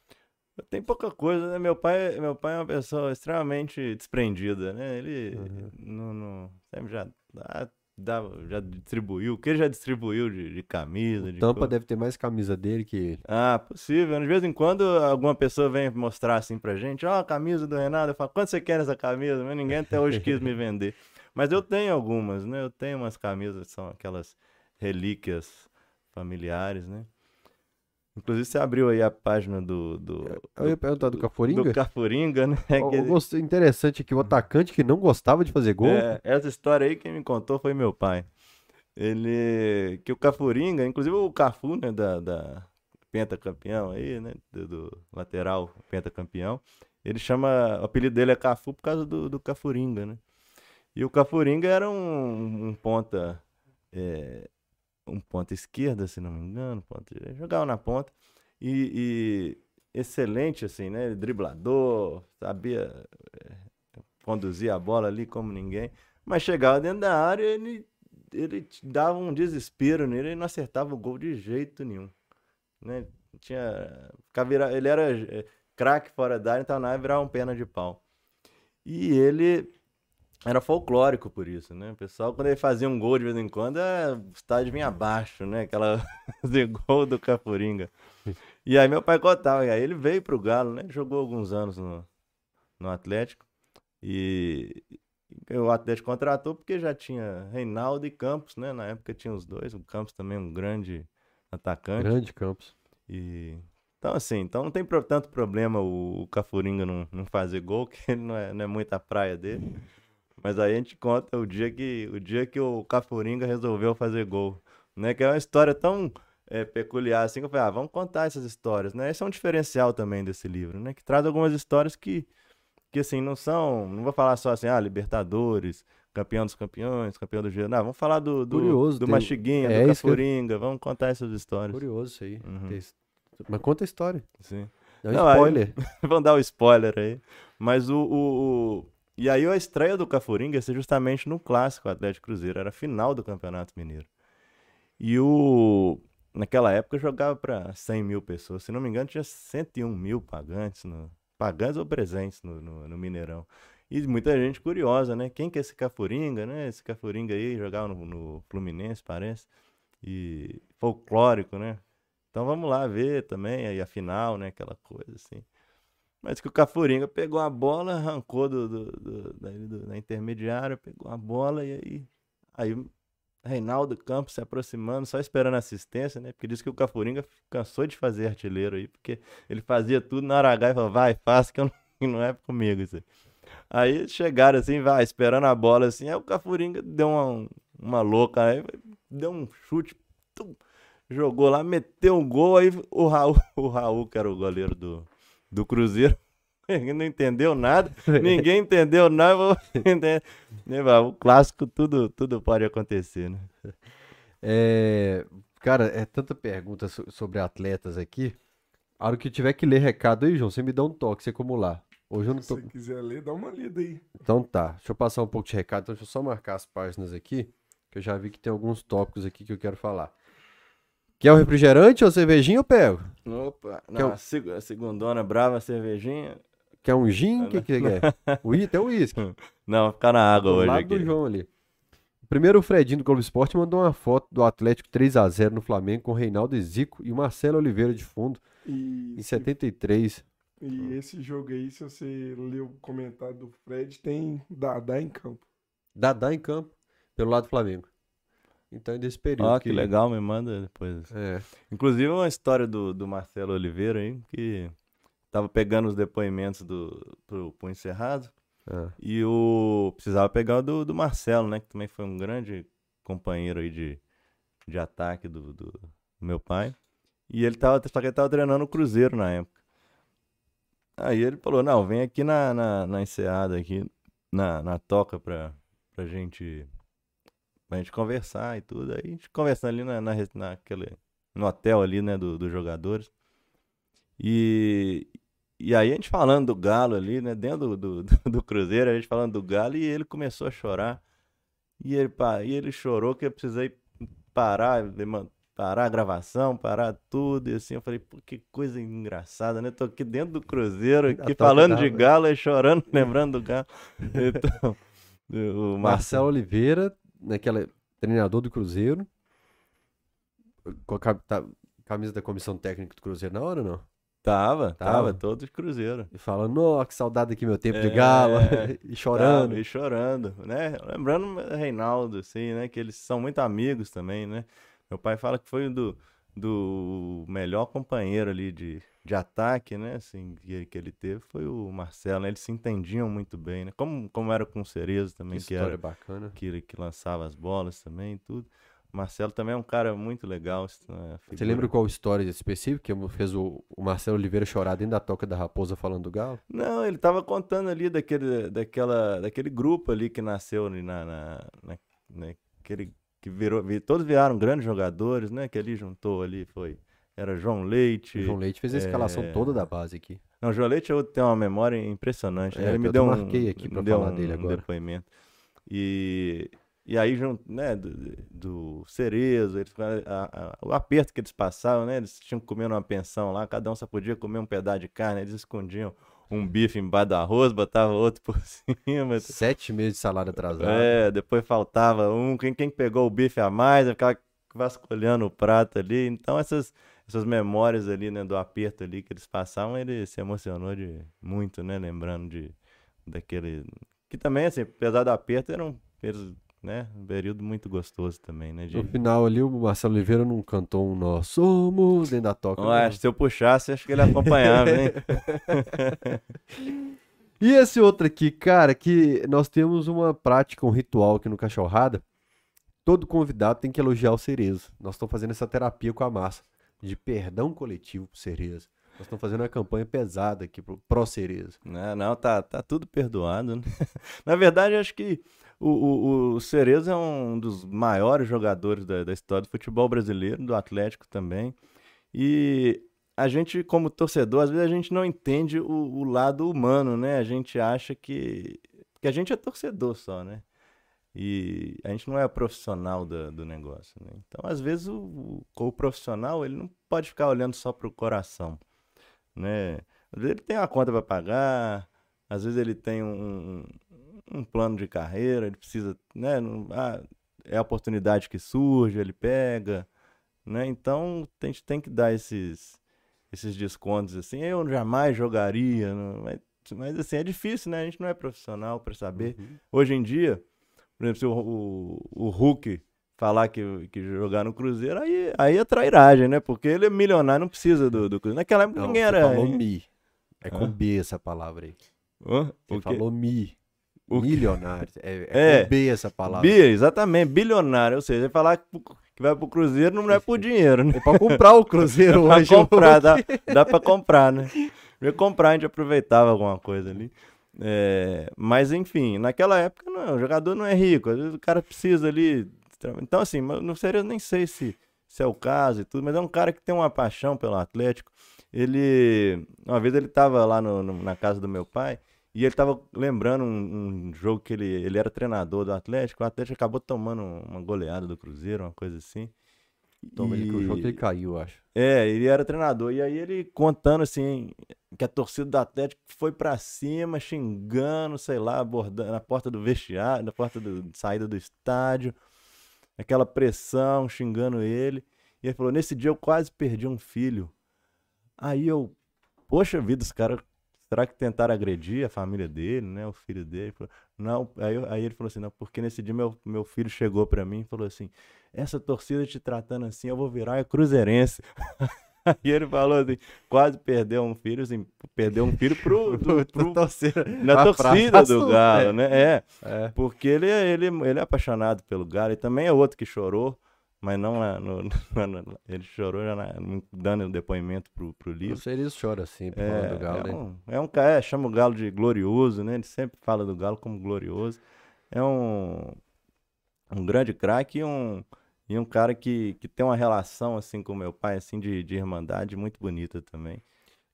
Tem pouca coisa, né? Meu pai, meu pai é uma pessoa extremamente desprendida, né? Ele uhum. não, não, sempre já dá, dá, já distribuiu, o que ele já distribuiu de, de camisa, o de Tampa deve ter mais camisa dele que ele. Ah, possível. De vez em quando alguma pessoa vem mostrar assim pra gente, ó, oh, a camisa do Renato, eu falo, quanto você quer essa camisa? Mas ninguém até hoje quis me vender. Mas eu tenho algumas, né? Eu tenho umas camisas, são aquelas relíquias familiares, né? Inclusive, você abriu aí a página do. do eu ia perguntar do Cafuringa? Do Cafuringa, né? Gostei, interessante que o atacante que não gostava de fazer gol. É, essa história aí quem me contou foi meu pai. Ele. Que o Cafuringa, inclusive o Cafu, né? Da, da pentacampeão aí, né? Do, do lateral pentacampeão. Ele chama. O apelido dele é Cafu por causa do, do Cafuringa, né? E o Cafuringa era um, um ponta. É, um ponta esquerda, se não me engano, ponta jogava na ponta. E, e, excelente, assim, né? Driblador, sabia é, conduzir a bola ali como ninguém. Mas chegava dentro da área, ele, ele dava um desespero nele, ele não acertava o gol de jeito nenhum. Né? Tinha, ele era é, craque fora da área, então na área virava um pena de pau. E ele era folclórico por isso, né? O pessoal, quando ele fazia um gol de vez em quando, é, o estádio vinha abaixo, né? Aquela de gol do Cafuringa. E aí meu pai contava, e aí ele veio pro Galo, né? Jogou alguns anos no, no Atlético. E o Atlético contratou porque já tinha Reinaldo e Campos, né? Na época tinha os dois. O Campos também um grande atacante. Grande Campos. E então, assim, então não tem tanto problema o, Cafuringa não, não fazer gol, que ele não é, não é muita praia dele. Mas aí a gente conta o dia que o, dia que o Cafuringa resolveu fazer gol. Né? Que é uma história tão é, peculiar assim que eu falei, ah, vamos contar essas histórias, né? Esse é um diferencial também desse livro, né? Que traz algumas histórias que, que assim, não são. Não vou falar só assim, ah, Libertadores, campeão dos campeões, campeão do giro. Não, vamos falar do, do, Curioso, do tem... Machiguinha, é, do Cafuringa, vamos contar essas histórias. Curioso isso aí. Uhum. Mas conta a história. Sim. Dá um não, spoiler. Aí, vamos dar o um spoiler aí. Mas o, o, e aí a estreia do Cafuringa ia ser justamente no clássico Atlético Cruzeiro, era a final do Campeonato Mineiro. E o naquela época jogava para 100 mil pessoas, se não me engano tinha 101 mil pagantes, no, pagantes ou presentes no, no, no, Mineirão. E muita gente curiosa, né? Quem que é esse Cafuringa, né? Esse Cafuringa aí jogava no, no Fluminense, parece. E folclórico, né? Então vamos lá ver também aí a final, né? Aquela coisa assim. Mas que o Cafuringa pegou a bola, arrancou do, do, do, do, da intermediária, pegou a bola e aí. Aí Reinaldo Campos se aproximando, só esperando assistência, né? Porque disse que o Cafuringa cansou de fazer artilheiro aí, porque ele fazia tudo na hora e falou, vai, faça que não, não é comigo isso aí. Aí chegaram assim, vai, esperando a bola assim, aí o Cafuringa deu uma, uma louca, aí deu um chute, tum, jogou lá, meteu um gol, aí o Raul, o Raul, que era o goleiro do, do Cruzeiro. não entendeu nada, ninguém entendeu nada. Né, o clássico, tudo, tudo pode acontecer, né? É, cara, é tanta pergunta sobre atletas aqui. A hora que eu tiver que ler recado aí, João, você me dá um toque, você como lá. Hoje eu não tô... Se você quiser ler, dá uma lida aí. Então tá, deixa eu passar um pouco de recado, então deixa eu só marcar as páginas aqui, que eu já vi que tem alguns tópicos aqui que eu quero falar. Quer um refrigerante ou cervejinha eu pego? Opa, não, Quer um... a segundona brava, cervejinha. Quer um gin? O que, que você quer? O tem o uísque. Não, ficar na água do hoje lado aqui. do João ali. Primeiro, o Fredinho do Globo Esporte mandou uma foto do Atlético 3 a 0 no Flamengo com Reinaldo e Zico e Marcelo Oliveira de fundo e... em 73. E esse jogo aí, se você ler o comentário do Fred, tem Dadá em campo. Dadá em campo, pelo lado do Flamengo. Então, é desse período. Ó, que... que... legal, me manda depois. É. Inclusive, uma história do, do Marcelo Oliveira aí, que tava pegando os depoimentos do, pro Punho Cerrado. É. E o. Precisava pegar o do, do Marcelo, né? Que também foi um grande companheiro aí de, de ataque do, do, do meu pai. E ele tava, só que ele tava treinando o Cruzeiro na época. Aí ele falou, não, vem aqui na, na, na enseada, aqui, na, na toca pra, pra gente pra gente conversar e tudo. Aí a gente conversando ali na, na, naquele, no hotel ali, né, do, dos jogadores. E, e aí a gente falando do Galo ali, né, dentro do, do, do, Cruzeiro, a gente falando do Galo e ele começou a chorar. E ele, e ele chorou que eu precisei parar, parar a gravação, parar tudo. E assim, eu falei, pô, que coisa engraçada, né? Tô aqui dentro do Cruzeiro, aqui falando de Galo e chorando, lembrando do Galo. Então, o Marcelo Oliveira, naquela treinador do Cruzeiro, com a tá, camisa da comissão técnica do Cruzeiro na hora não? Tava, tava, tava todo de Cruzeiro. E falando, nossa, que saudade aqui meu tempo é, de galo. e chorando. Tava, e chorando, né? Lembrando Reinaldo, assim, né? Que eles são muito amigos também, né? Meu pai fala que foi do, do melhor companheiro ali de, de ataque, né? Assim, que, que ele teve foi o Marcelo, né? Eles se entendiam muito bem, né? Como, como era com o Cerezo também, que, que era bacana. Que, que lançava as bolas também e tudo. Marcelo também é um cara muito legal. Né, Você lembra qual história específica que fez o, o, Marcelo Oliveira chorar dentro da toca da Raposa falando do Galo? Não, ele tava contando ali daquele, daquela, daquele grupo ali que nasceu ali na, na, na naquele que virou, todos viraram grandes jogadores, né? Que ali juntou ali foi era João Leite. João Leite fez a escalação é... toda da base aqui. Não, João Leite eu tenho uma memória impressionante. Né? É, Ele me deu um, aqui pra falar um, dele agora. depoimento. E e aí, né, do, do Cerezo, eles, a, a, o aperto que eles passavam, né? Eles tinham que comer numa pensão lá, cada um só podia comer um pedaço de carne, eles escondiam um bife embaixo do arroz, botavam outro por cima. Sete meses de salário atrasado. É, depois faltava um. Quem, quem pegou o bife a mais, ficava vasculhando o prato ali. Então, essas, essas memórias ali, né, do aperto ali que eles passavam, ele se emocionou de muito, né? Lembrando de daquele. Que também, assim, apesar do aperto, eram. Eles né? Um período muito gostoso também, né? De... No final ali, o Marcelo Oliveira não cantou um Nós Somos dentro da toca. Não, se eu puxasse, acho que ele acompanhava, hein? e esse outro aqui, cara, que nós temos uma prática, um ritual aqui no Cachorrada. Todo convidado tem que elogiar o Cerezo. Nós estamos fazendo essa terapia com a massa de perdão coletivo pro Cerezo. Nós estamos fazendo uma campanha pesada aqui pro, pro Cerezo. Não, não, tá, tá tudo perdoado. Né? Na verdade, acho que o, o, o Cerezo é um dos maiores jogadores da, da história do futebol brasileiro, do Atlético também. E a gente, como torcedor, às vezes a gente não entende o, o, lado humano, né? A gente acha que, que a gente é torcedor só, né? E a gente não é profissional do, do negócio, né? Então, às vezes, o, o, o profissional, ele não pode ficar olhando só para o coração, né? Às vezes ele tem uma conta para pagar, às vezes ele tem um, um plano de carreira, ele precisa, né? Ah, é a oportunidade que surge, ele pega, né? Então a gente tem que dar esses, esses descontos assim. Eu jamais jogaria, mas, mas assim é difícil, né? A gente não é profissional para saber. Uhum. Hoje em dia, por exemplo, se o, o, o Hulk falar que, que jogar no Cruzeiro, aí, aí é trairagem, né? Porque ele é milionário, não precisa do, do Cruzeiro. Naquela época não, ninguém era. Falou mi. É com B essa palavra aí. Hã? Você falou mi. O Milionário. É, é, é B essa palavra. B, exatamente, bilionário. Ou seja, falar que vai pro Cruzeiro não é por dinheiro, né? É pra comprar o Cruzeiro dá hoje. Pra comprar, dá, dá pra comprar, né? Eu comprar, a gente aproveitava alguma coisa ali. É, mas enfim, naquela época não, o jogador não é rico, às vezes o cara precisa ali. Então, assim, sério, eu nem sei se, se é o caso e tudo, mas é um cara que tem uma paixão pelo Atlético. Ele. Uma vez ele tava lá no, no, na casa do meu pai. E ele tava lembrando um, um, jogo que ele, ele era treinador do Atlético. O Atlético acabou tomando uma goleada do Cruzeiro, uma coisa assim. Toma, e... ele, o jogo que ele caiu, acho. É, ele era treinador. E aí ele contando assim que a torcida do Atlético foi para cima, xingando, sei lá, abordando na porta do vestiário, na porta da saída do estádio. Aquela pressão, xingando ele. E ele falou: nesse dia eu quase perdi um filho. Aí eu, poxa vida, os caras Será que tentaram agredir a família dele, né? O filho dele? Falou, não, aí, aí, ele falou assim, não, porque nesse dia meu, meu filho chegou para mim e falou assim, essa torcida te tratando assim, eu vou virar cruzeirense. aí ele falou assim, quase perdeu um filho, assim, perdeu um filho pro, pro, pro torcida, na torcida do Galo, né? É, é, porque ele, ele, ele é apaixonado pelo Galo e também é outro que chorou, mas não lá no, ele chorou já dando um depoimento pro, pro livro. O Cerezo chora sempre é, falando do Galo, é né? Um, é um cara, é, chama o Galo de glorioso, né? Ele sempre fala do Galo como glorioso. É um, um grande craque e um, e um cara que, que tem uma relação, assim, com meu pai, assim, de, de irmandade muito bonita também.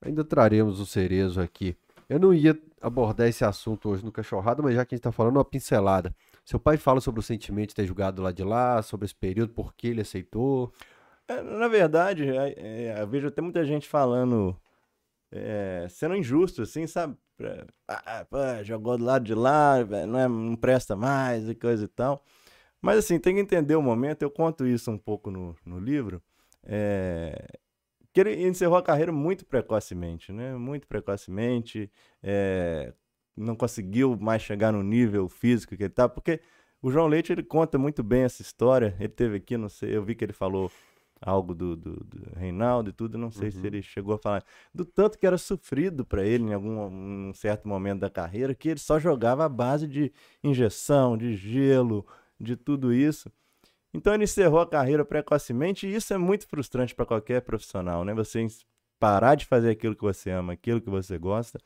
Ainda traremos o Cerezo aqui. Eu não ia abordar esse assunto hoje no Cachorrada, mas já que a gente está falando, uma pincelada. Seu pai fala sobre o sentimento de ter jogado lá de lá, sobre esse período, por que ele aceitou? É, na verdade, é, é, eu vejo até muita gente falando, é, sendo injusto, assim, sabe? Ah, pô, jogou do lado de lá, não, é, não presta mais e coisa e tal. Mas assim, tem que entender o momento, eu conto isso um pouco no, no livro. É, que ele encerrou a carreira muito precocemente, né? Muito precocemente. É, não conseguiu mais chegar no nível físico que ele tá, porque o João Leite ele conta muito bem essa história. Ele teve aqui, não sei, eu vi que ele falou algo do, do, do Reinaldo e tudo, não sei uhum. se ele chegou a falar do tanto que era sofrido para ele em algum um certo momento da carreira, que ele só jogava à base de injeção, de gelo, de tudo isso. Então ele encerrou a carreira precocemente e isso é muito frustrante para qualquer profissional, né? Você parar de fazer aquilo que você ama, aquilo que você gosta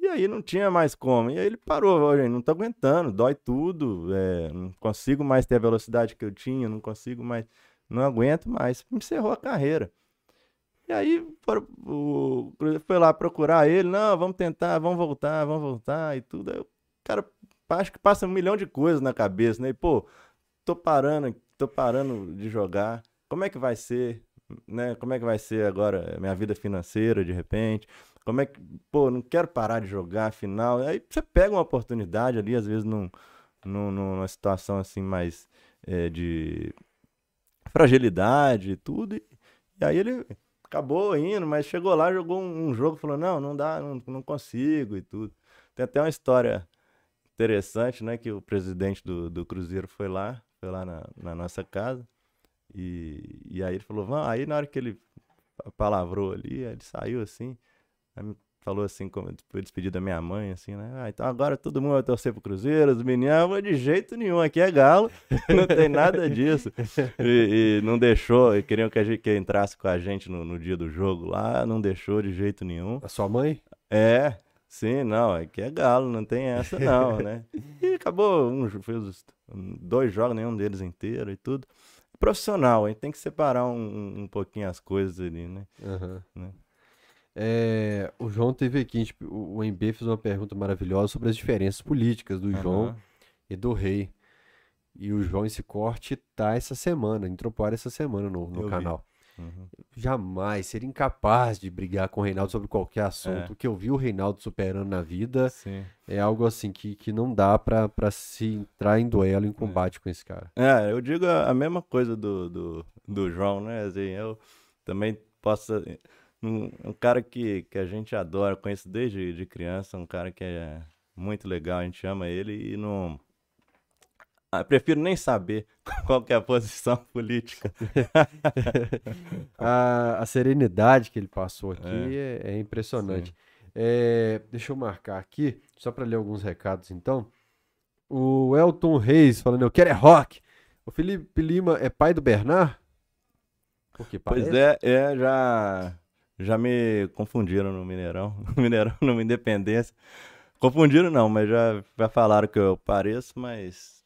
e aí não tinha mais como. E aí ele parou, gente, não tô aguentando, dói tudo, é, não consigo mais ter a velocidade que eu tinha, não consigo mais, não aguento mais. Encerrou a carreira. E aí o Cruzeiro foi lá procurar ele, não, vamos tentar, vamos voltar, vamos voltar e tudo. Aí o cara acho que passa um milhão de coisas na cabeça, né? E, pô, tô parando, tô parando de jogar. Como é que vai ser? Né? Como é que vai ser agora minha vida financeira de repente? Como é que, pô, não quero parar de jogar, afinal. Aí você pega uma oportunidade ali, às vezes num, num, numa situação assim mais é, de fragilidade e tudo. E, e, aí ele acabou indo, mas chegou lá, jogou um, um jogo, falou, não, não dá, não, não consigo e tudo. Tem até uma história interessante, né, que o presidente do, do Cruzeiro foi lá, foi lá na, na nossa casa, e, e aí ele falou, aí na hora que ele palavrou ali, ele saiu assim, falou assim, como foi despedido da minha mãe, assim, né? Ah, então agora todo mundo vai torcer pro Cruzeiro, os meninos, ah, de jeito nenhum, aqui é galo, não tem nada disso. E, e não deixou, e queriam que a gente que entrasse com a gente no, no, dia do jogo lá, não deixou de jeito nenhum. A sua mãe? É, sim, não, aqui é galo, não tem essa não, né? E acabou, um, fez dois jogos, nenhum deles inteiro e tudo. Profissional, a gente tem que separar um, um pouquinho as coisas ali, né? Uhum. né? É, o João teve aqui, gente, o, MB fez uma pergunta maravilhosa sobre as diferenças políticas do uhum. João e do Rei. E o João, esse corte, tá essa semana, entrou para essa semana no, no canal. Uhum. Jamais, seria incapaz de brigar com o Reinaldo sobre qualquer assunto. É. O que eu vi o Reinaldo superando na vida Sim. é algo assim que, que não dá para se entrar em duelo, em combate é. com esse cara. É, eu digo a, a mesma coisa do, do, do João, né? Assim, eu também posso um, um, cara que, que a gente adora, conheço desde de criança, um cara que é muito legal, a gente ama ele e não. Ah, prefiro nem saber qual é a posição política. a, a, serenidade que ele passou aqui é, é, é impressionante. É, deixa eu marcar aqui, só para ler alguns recados então. O Elton Reis falando, eu quero é rock. O Felipe Lima é pai do Bernard? Pois é, é, já já me confundiram no Mineirão, no Mineirão, numa Independência. Confundiram não, mas já, já falaram que eu pareço, mas...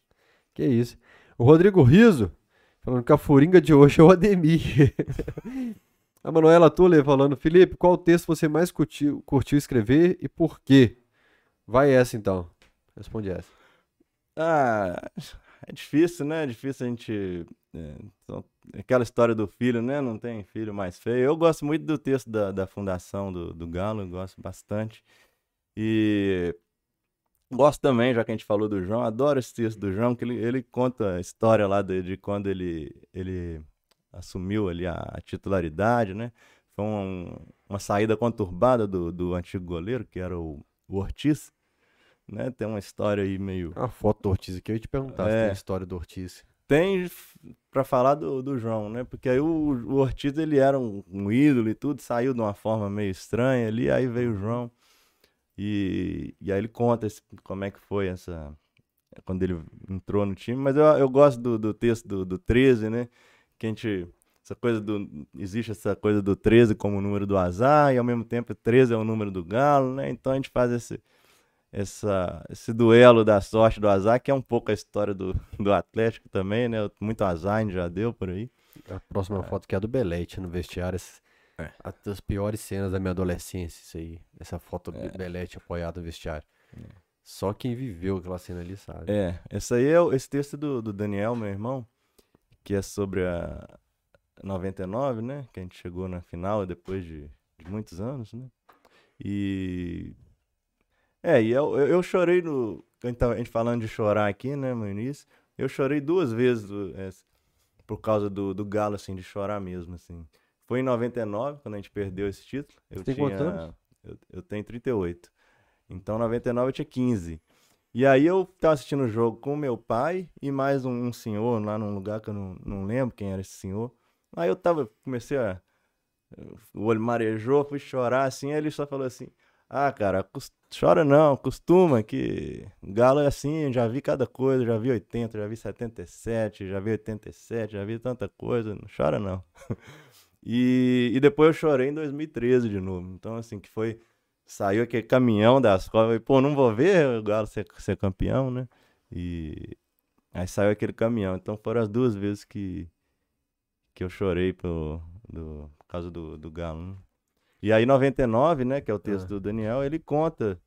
Que isso. O Rodrigo Riso, falando que a furinga de hoje é o Ademir. a Manuela Tuller falando, Felipe, qual texto você mais curtiu, curtiu escrever e por quê? Vai essa então. Responde essa. Ah, é difícil, né? É difícil a gente é, aquela história do filho, né? Não tem filho mais feio. Eu gosto muito do texto da, da fundação do, do Galo, gosto bastante. E gosto também, já que a gente falou do João, adoro esse texto do João, que ele, ele conta a história lá de, de quando ele, ele assumiu ali a, a titularidade, né? Foi um, uma saída conturbada do, do antigo goleiro, que era o, o Ortiz. Né? Tem uma história aí meio. A foto do Ortiz aqui, eu ia te perguntar é, se tem a história do Ortiz tem para falar do, do João, né? Porque aí o, o Ortiz ele era um, um, ídolo e tudo, saiu de uma forma meio estranha ali, aí veio o João e, e aí ele conta esse, como é que foi essa quando ele entrou no time, mas eu, eu gosto do, do texto do, do 13, né? Que a gente. Essa coisa do. Existe essa coisa do 13 como o número do azar, e ao mesmo tempo 13 é o número do galo, né? Então a gente faz esse, essa, esse duelo da sorte do azar, que é um pouco a história do, do Atlético também, né? Muito azar já deu por aí. A próxima é. foto que é a do Belete no vestiário. É. As piores cenas da minha adolescência, isso aí. Essa foto do é. Belete apoiado no vestiário. É. Só quem viveu aquela cena ali sabe. É, esse aí é esse texto do, do Daniel, meu irmão, que é sobre a 99, né? Que a gente chegou na final depois de, de muitos anos, né? E. É, e eu, eu, chorei no. A gente falando de chorar aqui, né, no início. Eu chorei duas vezes é, por causa do, do Galo, assim, de chorar mesmo, assim. Foi em 99, quando a gente perdeu esse título. Eu Você tem tinha, quantos anos? Eu, eu tenho 38. Então, 99 eu tinha 15. E aí eu tava assistindo o jogo com meu pai e mais um, um, senhor lá num lugar que eu não, não lembro quem era esse senhor. Aí eu tava, comecei a. O olho marejou, fui chorar assim, aí ele só falou assim: Ah, cara, chora não, costuma que galo é assim, já vi cada coisa, já vi 80, já vi 77, já vi 87, já vi tanta coisa, não chora não. e, e depois eu chorei em 2013 de novo. Então, assim, que foi saiu aquele caminhão das covas. Pô, não vou ver o Galo ser, ser campeão, né? E aí saiu aquele caminhão. Então foram as duas vezes que, que eu chorei por, do, por causa do, do Galo. Né? E aí 99, né, que é o texto ah. do Daniel, ele conta.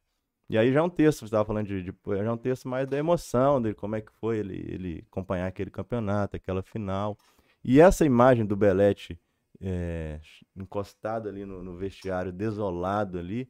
E aí já é um texto, você estava falando de, de, já é um texto mais da emoção dele, como é que foi ele, ele acompanhar aquele campeonato, aquela final. E essa imagem do Belete é, encostado ali no, no vestiário, desolado ali,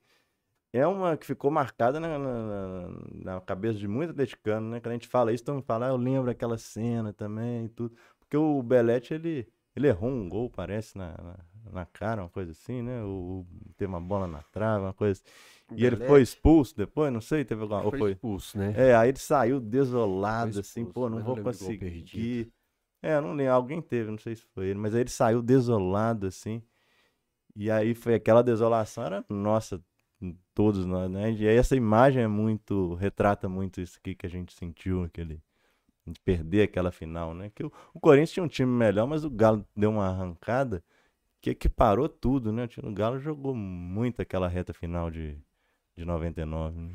é uma que ficou marcada na, na, na, cabeça de muito atleticano, né? Quando a gente fala isso, mundo fala, ah, eu lembro aquela cena também e tudo. Porque o Belete, ele, ele errou um gol, parece, na, na, na cara, uma coisa assim, né? O, teve uma bola na trave, uma coisa assim. E ele foi expulso depois, não sei, teve alguma... Foi, foi expulso, né? É, aí ele saiu desolado, assim, pô, não vou conseguir. É, não lembro, alguém teve, não sei se foi ele, mas aí ele saiu desolado, assim. E aí foi aquela desolação, era, nossa, todos nós, né? E essa imagem é muito, retrata muito isso aqui que a gente sentiu, aquele, de perder aquela final, né? Que o, o Corinthians tinha um time melhor, mas o Galo deu uma arrancada que equiparou tudo, né? O Galo jogou muito aquela reta final de, de 99, né?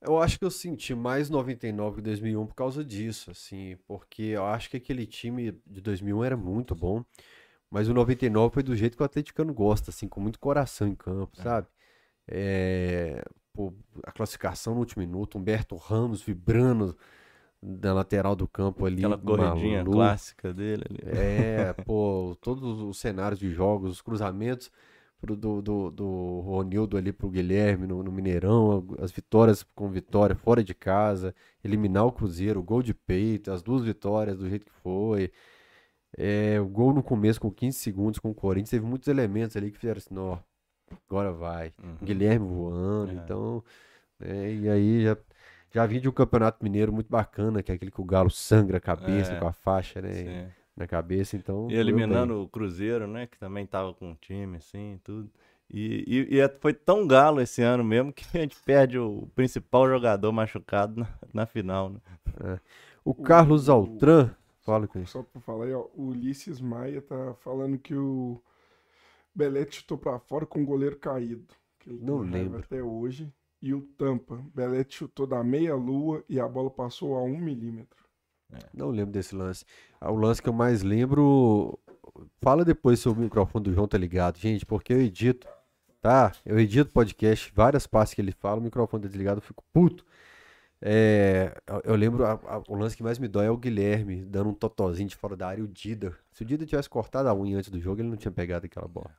Eu acho que eu senti mais 99 que 2001 por causa disso, assim, porque eu acho que aquele time de 2001 era muito bom, mas o 99 foi do jeito que o atleticano gosta, assim, com muito coração em campo, é. sabe? É, pô, a classificação no último minuto, Humberto Ramos vibrando da lateral do campo ali. Aquela corridinha maluco. clássica dele. Ali. É, pô, todos os cenários de jogos, os cruzamentos pro, do, do, do Ronildo ali pro Guilherme no, no, Mineirão, as vitórias com vitória fora de casa, eliminar o Cruzeiro, o gol de peito, as duas vitórias do jeito que foi. É, o gol no começo com 15 segundos com o Corinthians, teve muitos elementos ali que fizeram assim, ó, agora vai. Uhum. Guilherme voando, é. então. É, e aí já, já vim de um campeonato mineiro muito bacana, que é aquele que o Galo sangra a cabeça é. com a faixa, né? Sim. Na cabeça, então. E eliminando o Cruzeiro, né? Que também tava com um time, assim, tudo. E, e, e, é, foi tão galo esse ano mesmo que a gente perde o principal jogador machucado na, na final, né? É. O Carlos Altran, fala com isso. Só pra falar aí, ó, o Ulisses Maia tá falando que o Belete chutou para fora com o goleiro caído. Que ele não lembro. Até hoje. E o Tampa. Belete chutou da meia-lua e a bola passou a um milímetro. É. Não lembro desse lance. Ah, o lance que eu mais lembro. Fala depois se o microfone do João tá ligado, gente, porque eu edito, tá? Eu edito podcast, várias partes que ele fala, o microfone tá desligado, eu fico puto. É, eu lembro, a, a, o lance que mais me dói é o Guilherme dando um totozinho de fora da área e o Dida. Se o Dida tivesse cortado a unha antes do jogo, ele não tinha pegado aquela bola.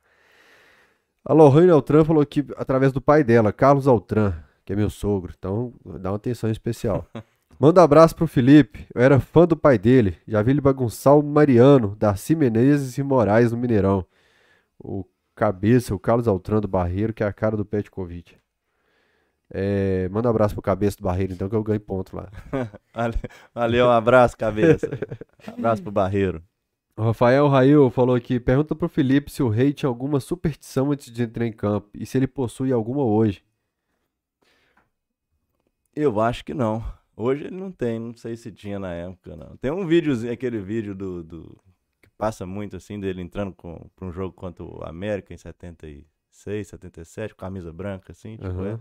A Lohane Altran falou que através do pai dela, Carlos Altran, que é meu sogro. Então, dá uma atenção especial. Manda um abraço pro Felipe. Eu era fã do pai dele. Já vi ele bagunçar o Mariano, Darcy Menezes e Moraes no Mineirão. O cabeça, o Carlos Altran do Barreiro, que é a cara do Petkovic. É, manda um abraço pro cabeça do Barreiro, então, que eu ganho ponto lá. Valeu, um abraço, cabeça. Um abraço pro Barreiro. O Rafael Rail falou aqui: pergunta pro Felipe se o rei tinha alguma superstição antes de entrar em campo e se ele possui alguma hoje. Eu acho que não. Hoje ele não tem, não sei se tinha na época, não. Tem um videozinho, aquele vídeo do, do que passa muito assim, dele entrando para um jogo contra o América em 76, 77, com camisa branca, assim, tipo, uhum. é.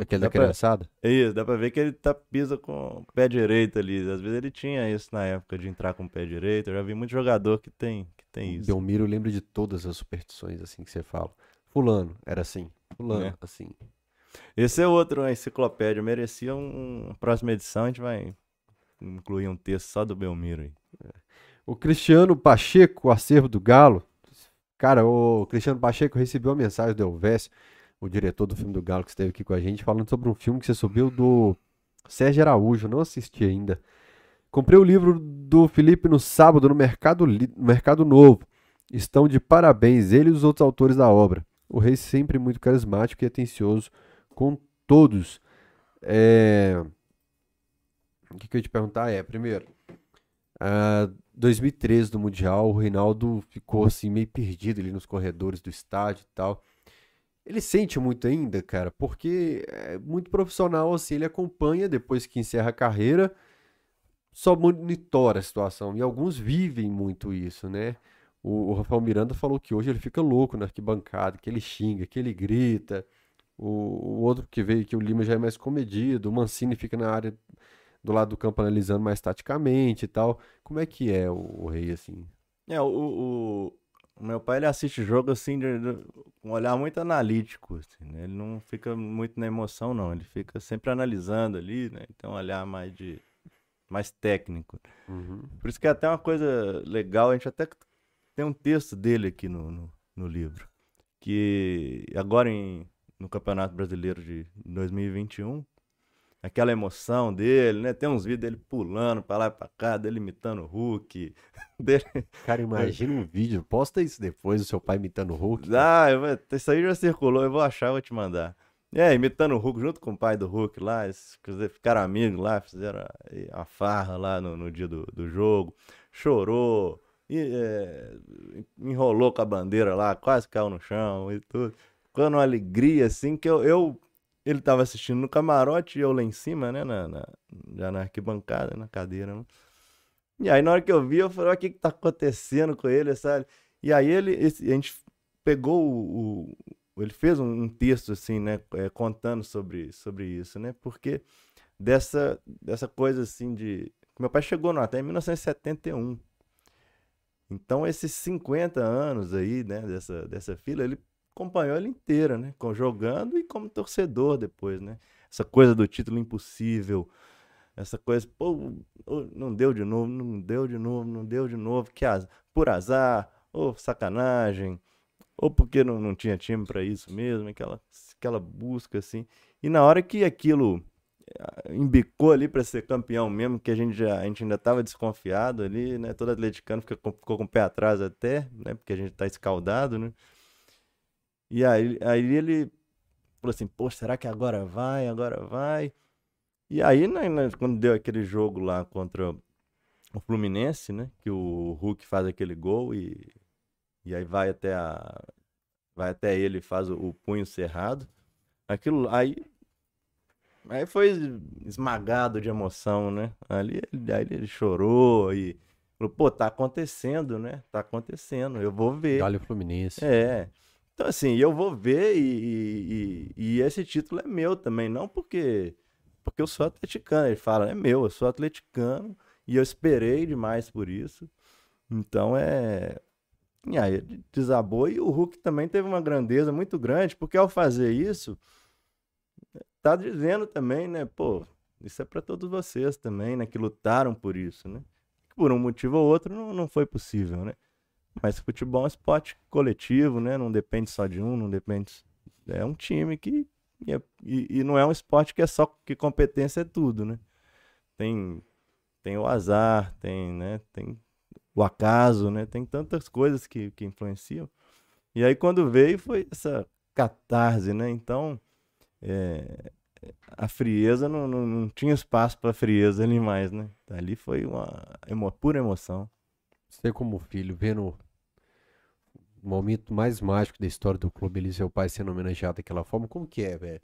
Aquele da criançada? Pra... Isso, dá pra ver que ele tá, pisa com o pé direito ali. Às vezes ele tinha isso na época de entrar com o pé direito. Eu já vi muito jogador que tem, que tem isso. Belmiro lembra de todas as superstições assim que você fala. Fulano era assim, fulano é. assim. Esse é outro, uma enciclopédia. Merecia um, uma próxima edição, a gente vai incluir um texto só do Belmiro aí. O Cristiano Pacheco, o acervo do Galo. Cara, o Cristiano Pacheco recebeu a mensagem do Elvésio o diretor do filme do Galo que esteve aqui com a gente, falando sobre um filme que você subiu do Sérgio Araújo, não assisti ainda. Comprei o livro do Felipe no sábado no Mercado, no Mercado Novo. Estão de parabéns ele e os outros autores da obra. O rei sempre muito carismático e atencioso com todos. É... O que, que eu ia te perguntar é, primeiro, uh, 2013 do Mundial, o Reinaldo ficou assim meio perdido ali nos corredores do estádio e tal. Ele sente muito ainda, cara, porque é muito profissional, assim, ele acompanha depois que encerra a carreira, só monitora a situação. E alguns vivem muito isso, né? O, o Rafael Miranda falou que hoje ele fica louco na arquibancada, que ele xinga, que ele grita. O, o outro que veio, que o Lima já é mais comedido, o Mancini fica na área do lado do campo analisando mais taticamente e tal. Como é que é o, o Rei, assim? É, o, o meu pai ele assiste jogo assim de, de, com um olhar muito analítico, assim, né? Ele não fica muito na emoção, não. Ele fica sempre analisando ali, né? Então um olhar mais de mais técnico. Uhum. Por isso que é até uma coisa legal, a gente até tem um texto dele aqui no, no, no livro. Que agora em, no Campeonato Brasileiro de 2021, aquela emoção dele, né? Tem uns vídeos dele pulando pra lá e pra cá, dele imitando o Hulk. Dele... Cara, imagina um vídeo, posta isso depois, o seu pai imitando o Hulk. Ah, eu, isso aí já circulou, eu vou achar, vou te mandar. É, imitando o Hulk junto com o pai do Hulk lá, eles ficaram amigos lá, fizeram a, farra lá no, no dia do, do jogo, chorou, e, é, enrolou com a bandeira lá, quase caiu no chão e tudo. Quando uma alegria assim que eu, eu ele tava assistindo no camarote e eu lá em cima, né? Na, na, já na arquibancada, na cadeira. Né? E aí, na hora que eu vi, eu falei, o que que tá acontecendo com ele, sabe? E aí ele, esse, a gente pegou o, o ele fez um, texto assim, né, é, contando sobre, sobre isso, né? Porque dessa dessa coisa assim de meu pai chegou no até em 1971. Então esses 50 anos aí, né, dessa dessa fila, ele acompanhou ela inteira, né? Jogando e como torcedor depois, né? Essa coisa do título impossível, essa coisa, pô, não deu de novo, não deu de novo, não deu de novo, que azar, por azar, ou sacanagem, ou porque não, não tinha time para isso mesmo, aquela, aquela busca assim. E na hora que aquilo eh, embicou ali para ser campeão mesmo, que a gente já a gente ainda estava desconfiado ali, né? Todo atleticano ficou, ficou com o pé atrás até, né? Porque a gente está escaldado, né? E aí, aí ele falou assim, pô, será que agora vai, agora vai? E aí, né, né, quando deu aquele jogo lá contra o Fluminense, né? Que o Hulk faz aquele gol e, e aí vai até a. Vai até ele e faz o, o punho cerrado. Aquilo aí. Aí foi esmagado de emoção, né? Ali aí ele chorou e falou, pô, tá acontecendo, né? Tá acontecendo, eu vou ver. Olha o Fluminense. É. Então, assim, eu vou ver e, e, e, esse título é meu também, não porque porque eu sou atleticano. Ele fala, é meu, eu sou atleticano e eu esperei demais por isso. Então é. E aí desabou e o Hulk também teve uma grandeza muito grande, porque ao fazer isso, tá dizendo também, né, pô, isso é para todos vocês também, né, que lutaram por isso, né? Por um motivo ou outro não, não foi possível, né? Mas futebol é um esporte coletivo, né? Não depende só de um, não depende. É um time que. E, é, e, e não é um esporte que é só que competência é tudo, né? Tem, tem o azar, tem, né? Tem o acaso, né? Tem tantas coisas que, que influenciam. E aí quando veio foi essa catarse, né? Então é, a frieza não, não, não tinha espaço para frieza ali mais, né? Ali foi uma emo, pura emoção. Você como filho, vendo o momento mais mágico da história do clube, ele seu pai sendo homenageado daquela forma, como que é, velho?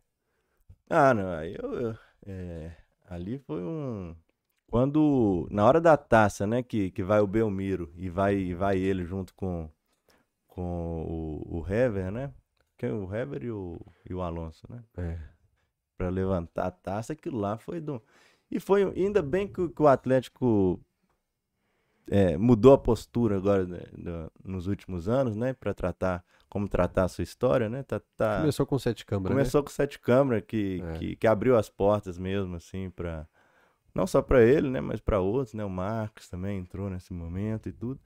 Ah, não, eu, eu é, ali foi um. Quando. Na hora da taça, né? Que, que vai o Belmiro e vai, vai ele junto com, com o, o Hever, né? Que é o Hever e o, e o Alonso, né? É. Pra levantar a taça, aquilo lá foi do. E foi. Ainda bem que, que o Atlético é, mudou a postura agora né, nos últimos anos, né? Para tratar como tratar a sua história, né? Tá, tá... Começou com sete câmeras. Né? Começou né? com sete câmeras que, é. que, que, abriu as portas mesmo, assim, para não só para ele, né? Mas para outros, né? O Marcos também entrou nesse momento e tudo.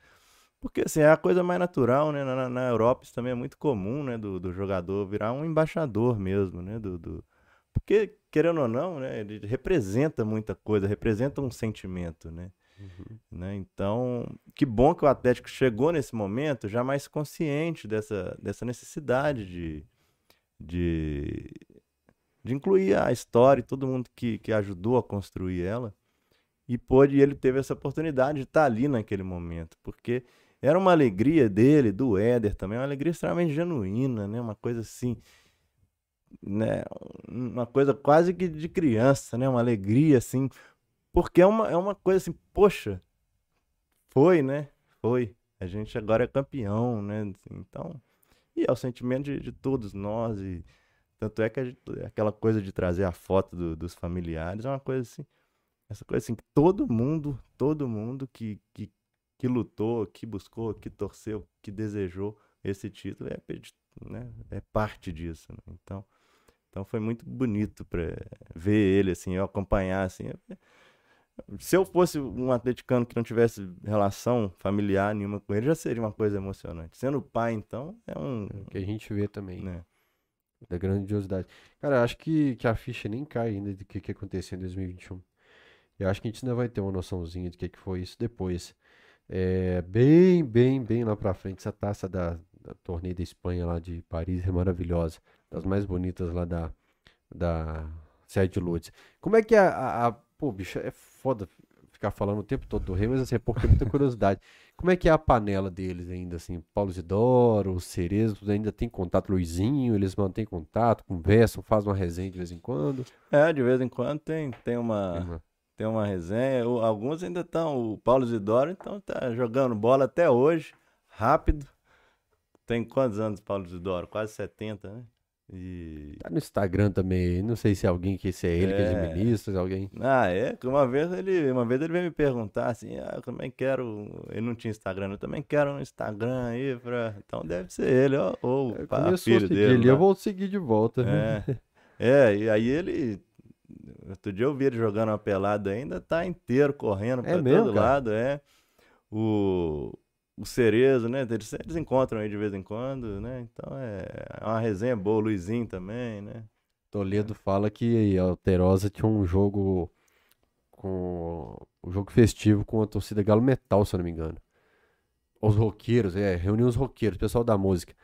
Porque, assim, é a coisa mais natural, né? Na, na Europa isso também é muito comum, né? Do, do jogador virar um embaixador mesmo, né? Do, do... Porque, querendo ou não, né? Ele representa muita coisa, representa um sentimento, né? Uhum. Né? Então, que bom que o Atlético chegou nesse momento já mais consciente dessa, dessa necessidade de, de, de incluir a história e todo mundo que, que ajudou a construir ela. E pôde, ele teve essa oportunidade de estar ali naquele momento, porque era uma alegria dele, do Éder também, uma alegria extremamente genuína, né? Uma coisa assim, né? Uma coisa quase que de criança, né? Uma alegria assim, porque é uma, é uma coisa assim, poxa, foi, né? Foi. A gente agora é campeão, né? Então, e é o sentimento de, de todos nós. E tanto é que gente, aquela coisa de trazer a foto do, dos familiares é uma coisa assim, essa coisa assim, que todo mundo, todo mundo que, que, que lutou, que buscou, que torceu, que desejou esse título é, né, é parte disso. Né? Então, então foi muito bonito para ver ele assim, eu acompanhar assim. Se eu fosse um atleticano que não tivesse relação familiar nenhuma com ele, já seria uma coisa emocionante. Sendo pai, então, é um. É o que a gente vê também. Né? Da grandiosidade. Cara, acho que, que a ficha nem cai ainda do que, que aconteceu em 2021. Eu acho que a gente ainda vai ter uma noçãozinha do que, que foi isso depois. É, bem, bem, bem lá pra frente. Essa taça da, da torneio da Espanha lá de Paris é maravilhosa. Das mais bonitas lá da, da Sede de Lourdes. Como é que é a, a, a Pô, bicho, é foda ficar falando o tempo todo do rei, mas assim, é porque é muita curiosidade. Como é que é a panela deles ainda, assim? Paulo Isidoro, os Cerezos, ainda tem contato, Luizinho, eles mantêm contato, conversam, fazem uma resenha de vez em quando? É, de vez em quando tem, tem uma... Tem uma resenha, alguns ainda estão, o Paulo Isidoro então tá jogando bola até hoje, rápido. Tem quantos anos Paulo Isidoro? Quase 70, né? E... Tá no Instagram também, não sei se é alguém que se é ele é... que administra, se é alguém. Ah, é, uma vez ele, uma vez ele veio me perguntar assim, ah, eu também quero, ele não tinha Instagram, eu também quero um Instagram aí pra, então deve ser ele, ó, ou o filho dele. Ele, eu vou seguir de volta. É. é, e aí ele outro dia eu vi ele jogando uma pelada ainda, tá inteiro correndo é pra mesmo, todo cara? lado, é. O o Cerezo, né? Eles, eles encontram aí de vez em quando, né? Então é, é uma resenha boa, o Luizinho também, né? Toledo fala que a Alterosa tinha um jogo com um jogo festivo com a torcida Galo Metal, se eu não me engano. Os roqueiros, é, reuniu os roqueiros, pessoal da música.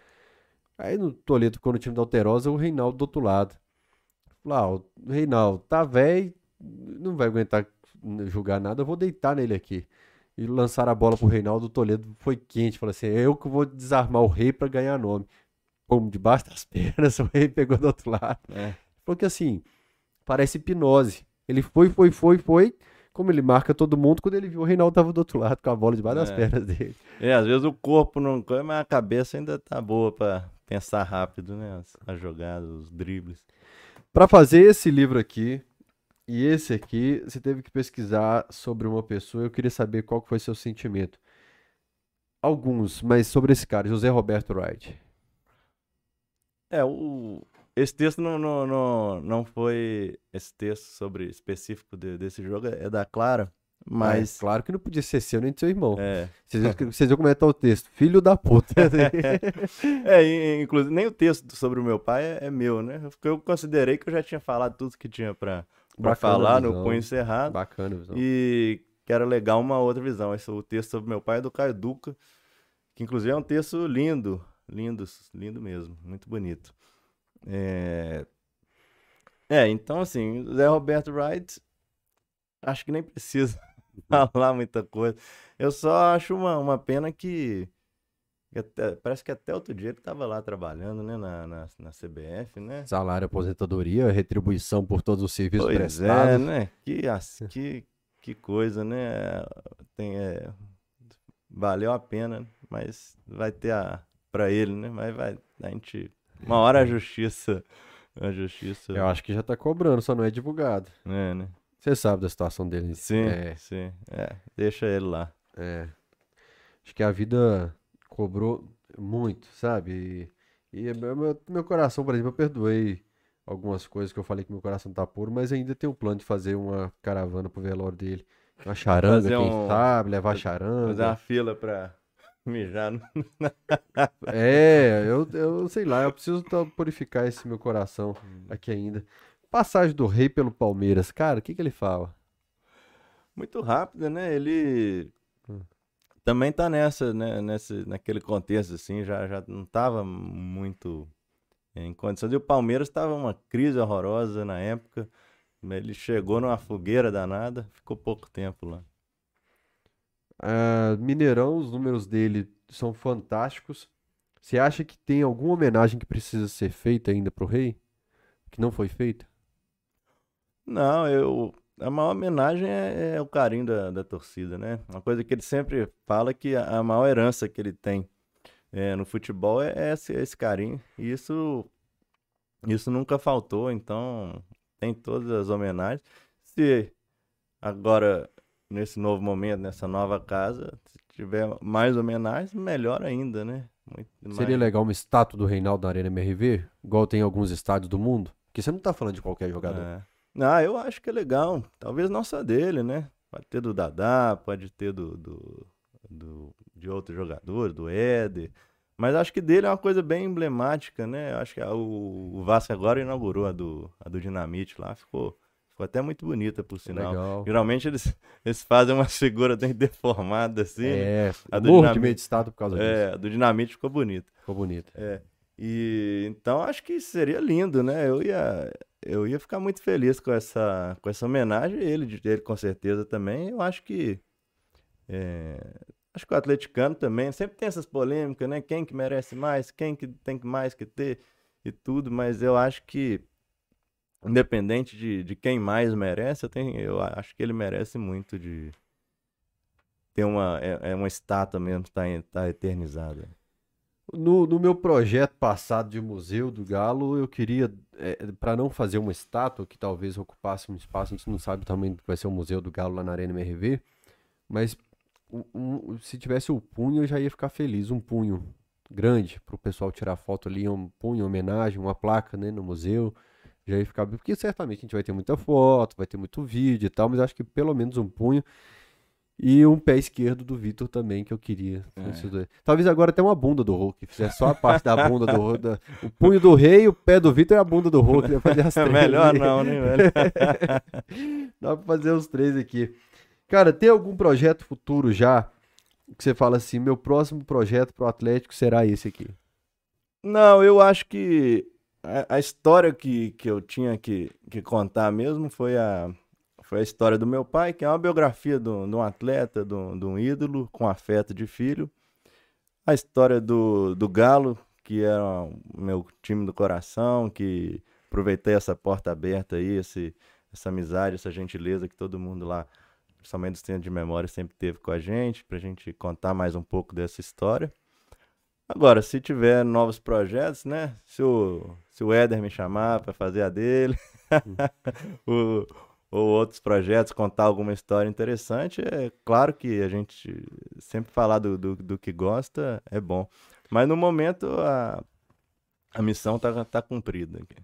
Aí no Toledo ficou no time da Alterosa, o Reinaldo do outro lado. Lá, ah, o Reinaldo tá velho, não vai aguentar jogar nada, eu vou deitar nele aqui e lançaram a bola pro Reinaldo Toledo. Foi quente. Falei assim: eu que vou desarmar o rei para ganhar nome. Pum, debaixo das pernas, o rei pegou do outro lado. É. Porque assim, parece hipnose. Ele foi, foi, foi, foi. Como ele marca todo mundo, quando ele viu o Reinaldo tava do outro lado com a bola debaixo é. das pernas dele. É, às vezes o corpo não. Mas a cabeça ainda tá boa para pensar rápido, né? As, as jogadas, os dribles. Para fazer esse livro aqui, e esse aqui, você teve que pesquisar sobre uma pessoa. Eu queria saber qual foi seu sentimento. Alguns, mas sobre esse cara, José Roberto Wright. É, o, esse texto não, não, não, não foi esse texto sobre específico de, desse jogo, é da Clara. Mas. É, claro que não podia ser seu nem de seu irmão. É. Vocês, viram, vocês viram como é tá o texto? Filho da puta. é, inclusive, nem o texto sobre o meu pai é, é meu, né? Porque eu considerei que eu já tinha falado tudo que tinha pra, para falar no Punho Cerrado. Bacana, visão. E que era legal uma outra visão. Esse, o texto sobre meu pai é do Caio Duca, que inclusive é um texto lindo, lindo, lindo mesmo, muito bonito. É, é então assim, Zé Roberto Wright, acho que nem precisa falar muita coisa. Eu só acho uma, uma pena que Até, parece que até outro dia ele estava lá trabalhando, né, na, na, na, CBF, né? Salário, aposentadoria, retribuição por todos os serviços pois prestados. é, né? Que, que, que coisa, né? Tem, é, valeu a pena, mas vai ter a para ele, né? Mas vai a gente uma hora a justiça, a justiça. Eu acho que já tá cobrando, só não é divulgado. É, né? Você sabe da situação dele. Sim, é. sim. É, deixa ele lá. É. Acho que a vida cobrou muito, sabe? E, e meu, meu coração, por exemplo, eu perdoei algumas coisas que eu falei que meu coração tá puro, mas ainda tem um plano de fazer uma caravana pro velório dele. Uma charanga, fazer quem um... sabe, levar charanga. Fazer uma fila pra mijar. No... é, eu, eu sei lá, eu preciso purificar esse meu coração hum. aqui ainda. Passagem do rei pelo Palmeiras, cara, o que que ele fala? Muito rápida, né? Ele também tá nessa, né, nesse, naquele contexto, assim, já, já não tava muito em condições. E o Palmeiras estava uma crise horrorosa na época. Ele chegou numa fogueira danada, ficou pouco tempo lá. Uh, Mineirão, os números dele são fantásticos. Você acha que tem alguma homenagem que precisa ser feita ainda pro rei? Que não foi feita? Não, eu a maior homenagem é, é o carinho da, da, torcida, né? Uma coisa que ele sempre fala que a, a maior herança que ele tem é, no futebol é esse, esse carinho. E isso, isso nunca faltou, então tem todas as homenagens. Se agora, nesse novo momento, nessa nova casa, se tiver mais homenagens, melhor ainda, né? Seria legal uma estátua do Reinaldo na Arena MRV, igual tem em alguns estádios do mundo? Porque você não tá falando de qualquer jogador. É. Ah, eu acho que é legal. Talvez não só dele, né? Pode ter do Dadá, pode ter do, do, do de outros jogadores, do Éder. Mas acho que dele é uma coisa bem emblemática, né? Acho que a, o, o Vasco agora inaugurou a do, a do Dinamite lá, ficou, ficou até muito bonita, por sinal. Legal. Geralmente eles, eles fazem uma figura bem deformada, assim. Né? É, a do Dinamite, de meio de estado por causa é, disso. É, a do Dinamite ficou bonita. Ficou bonita. É. E então acho que seria lindo, né? Eu ia eu ia ficar muito feliz com essa, com essa homenagem, ele, ele com certeza também. Eu acho que. É, acho que o atleticano também sempre tem essas polêmicas, né? Quem que merece mais, quem que tem mais que ter e tudo, mas eu acho que, independente de, de quem mais merece, eu, tenho, eu acho que ele merece muito de ter uma, é, é uma estátua mesmo, tá, tá eternizada. No, no, meu projeto passado de museu do Galo, eu queria, é, para não fazer uma estátua que talvez ocupasse um espaço, gente não sabe também que vai ser o museu do Galo lá na Arena MRV, mas um, um, se tivesse o punho eu já ia ficar feliz, um punho grande para o pessoal tirar foto ali, um punho, homenagem, uma placa né, no museu, já ia ficar, porque certamente a gente vai ter muita foto, vai ter muito vídeo e tal, mas acho que pelo menos um punho e um pé esquerdo do Vitor também, que eu queria. É. Talvez agora até uma bunda do Hulk. Fizesse só a parte da bunda do Hulk. Da... O punho do rei, o pé do Vitor e a bunda do Hulk. Dá fazer as três Melhor não, né, velho? Dá pra fazer os três aqui. Cara, tem algum projeto futuro já que você fala assim: meu próximo projeto pro Atlético será esse aqui? Não, eu acho que a, a história que, que eu tinha que, que contar mesmo foi a foi a história do meu pai, que é uma biografia de um atleta, de um ídolo, com afeto de filho. A história do, do Galo, que era o meu time do coração, que aproveitei essa porta aberta aí, esse, essa amizade, essa gentileza que todo mundo lá, principalmente do Centro de Memória, sempre teve com a gente, pra gente contar mais um pouco dessa história. Agora, se tiver novos projetos, né? Se o, se o Éder me chamar para fazer a dele, o, ou outros projetos, contar alguma história interessante, é claro que a gente sempre falar do, do, do que gosta é bom. Mas no momento a, a missão tá, tá cumprida. Aqui.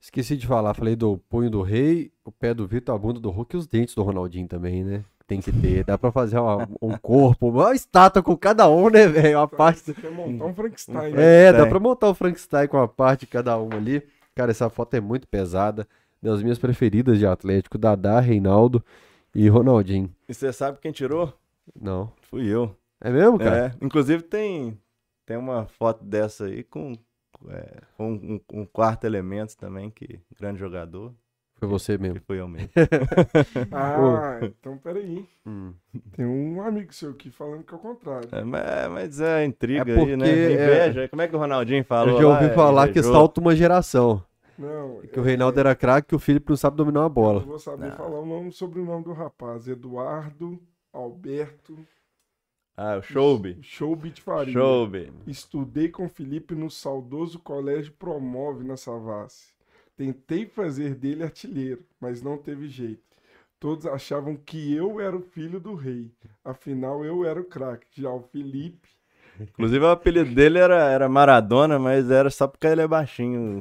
Esqueci de falar, falei do punho do rei, o pé do Vitor, a bunda do Hulk e os dentes do Ronaldinho também, né? Tem que ter, dá pra fazer uma, um corpo, uma estátua com cada um, né, velho? Uma parte. Quer montar um Frankenstein, né? É, dá pra montar um Frankenstein com uma parte de cada um ali. Cara, essa foto é muito pesada das minhas preferidas de Atlético, Dadá, Reinaldo e Ronaldinho. E você sabe quem tirou? Não. Fui eu. É mesmo, cara? É, inclusive tem, tem uma foto dessa aí com, é, um, um, um, quarto elemento também, que grande jogador. Foi você mesmo. Foi eu mesmo. ah, então peraí. Hum. Tem um amigo seu aqui falando que é o contrário. É, mas, mas é intriga é aí, né? Inveja. É... Como é que o Ronaldinho falou? Eu já ouvi lá, falar que salta uma geração. Não, que é... o Reinaldo era craque que o Felipe não sabe dominar uma bola. Eu vou saber não. falar o nome sobre o nome do rapaz. Eduardo Alberto. Ah, o Showbe. Showbe de Faria. Showbe. Estudei com o Felipe no saudoso colégio Promove na Savassi. Tentei fazer dele artilheiro, mas não teve jeito. Todos achavam que eu era o filho do rei. Afinal, eu era o craque. Já o Felipe. Inclusive, o apelido dele era, era Maradona, mas era só porque ele é baixinho,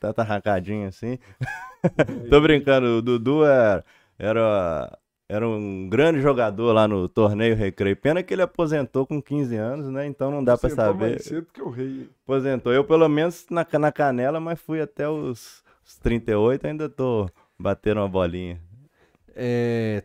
tá arrancadinho assim. Tô brincando, o Dudu era, era, era um grande jogador lá no torneio Recreio. Pena que ele aposentou com 15 anos, né? Então não dá para saber. Mais cedo que o rei. Aposentou. Eu, pelo menos, na, na canela, mas fui até os os 38 ainda tô batendo uma bolinha. É,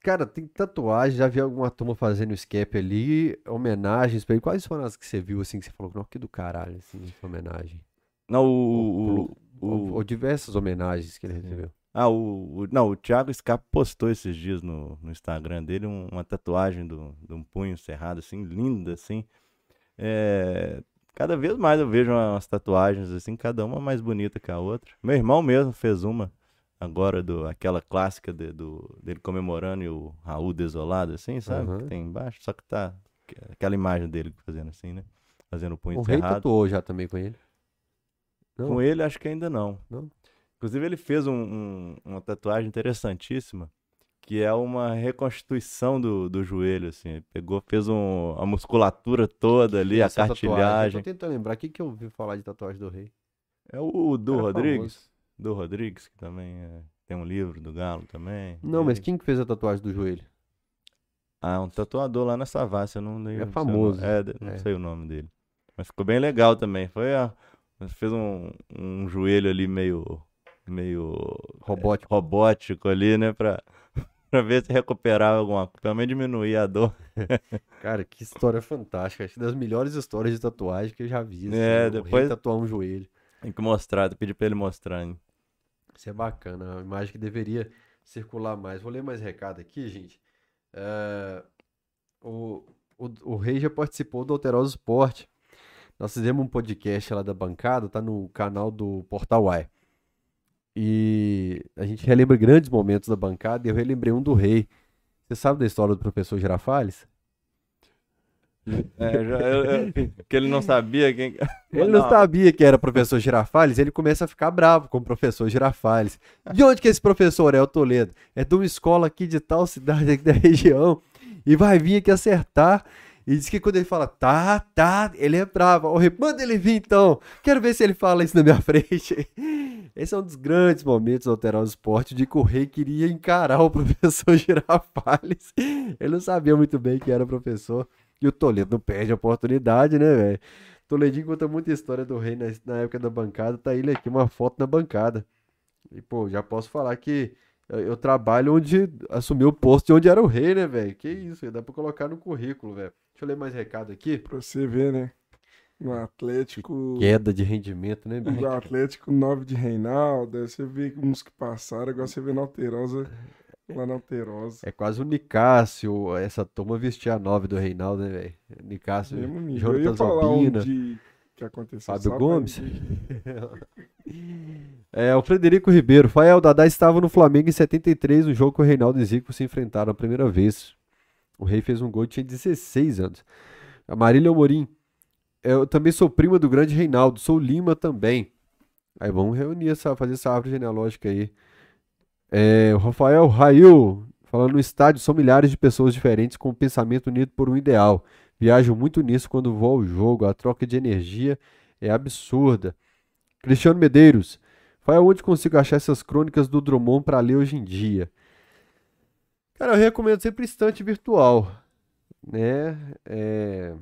cara, tem tatuagem, já vi alguma turma fazendo escape ali, homenagens pra ele. Quais foram as que você viu, assim, que você falou, não, que do caralho, assim, homenagem? Não, o... o, o, ou, diversas homenagens que ele recebeu. Ah, o, o, não, o Thiago Scarpa postou esses dias no, no Instagram dele um, uma tatuagem do, de um punho cerrado, assim, linda, assim. É, Cada vez mais eu vejo umas tatuagens assim, cada uma mais bonita que a outra. Meu irmão mesmo fez uma agora do aquela clássica de, do, dele comemorando e o Raul desolado, assim, sabe? Uhum. Que tem embaixo, só que tá aquela imagem dele fazendo assim, né? Fazendo o punho o encerrado. O rei tatuou já também com ele? Não. Com ele acho que ainda não. Não? Inclusive ele fez um, um, uma tatuagem interessantíssima que é uma reconstituição do, do joelho, assim. pegou, fez um, a musculatura toda ali, a cartilhagem. Tô tentando lembrar, o que, que eu ouvi falar de tatuagem do rei? É o, do Era Rodrigues. Famoso. Do Rodrigues, que também é, tem um livro do Galo também. Não, mas quem que fez a tatuagem do joelho? Ah, um tatuador lá na Savassi, eu não lembro. É famoso. É, não é. sei o nome dele. Mas ficou bem legal também. Foi a, fez um, um joelho ali meio meio robótico, é, robótico ali, né, pra pra ver se recuperava alguma coisa, menos diminuir a dor. Cara, que história fantástica. Acho que das melhores histórias de tatuagem que eu já vi. Assim, é, depois. tatuar um joelho. Tem que mostrar, pedir pra ele mostrar. Hein? Isso é bacana, é uma imagem que deveria circular mais. Vou ler mais recado aqui, gente. Uh, o, o, o Rei já participou do Alteroso Esporte. Nós fizemos um podcast lá da bancada, tá no canal do Portal Y. E a gente relembra grandes momentos da bancada e eu relembrei um do rei. Você sabe da história do professor Girafales? É, já, eu, eu, que ele não sabia quem. Ele não, não, sabia que era professor Girafales, ele começa a ficar bravo com o professor Girafales. De onde que esse professor é o Toledo? É de uma escola aqui de tal cidade aqui da região. E vai vir aqui acertar. E diz que quando ele fala, tá, tá, ele é bravo. O rei, manda ele vir então. Quero ver se ele fala isso na minha frente. Esse é um dos grandes momentos do Alterar o Esporte de que o rei queria encarar o professor Girafales. Ele não sabia muito bem que era professor. E o Toledo não perde a oportunidade, né, velho? Toledinho conta muita história do rei na, na época da bancada. Tá ele aqui, uma foto na bancada. E, pô, já posso falar que eu, eu trabalho onde assumiu o posto de onde era o rei, né, velho? Que isso, dá pra colocar no currículo, velho. Deixa eu ler mais recado aqui. Pra você ver, né? No Atlético. Queda de rendimento, né, bicho? No Atlético 9 de Reinaldo. Aí você vê uns que passaram, agora você vê na Alterosa. É quase o Nicásio. Essa turma vestia a 9 do Reinaldo, né, velho? Nicásio, Jonathan Zobina. que aconteceu. Fábio Gomes. é, o Frederico Ribeiro. Fael Dadá estava no Flamengo em 73, no jogo que o Reinaldo e Zico se enfrentaram a primeira vez. O Rei fez um gol, tinha 16 anos. A Marília Amorim. Eu também sou prima do grande Reinaldo, sou Lima também. Aí vamos reunir essa, fazer essa árvore genealógica aí. É, o Rafael Rail, falando no estádio, são milhares de pessoas diferentes com o pensamento unido por um ideal. Viajo muito nisso quando vou ao jogo, a troca de energia é absurda. Cristiano Medeiros, Rafael, onde consigo achar essas crônicas do Drummond para ler hoje em dia? Cara, eu recomendo sempre estante virtual, né? É...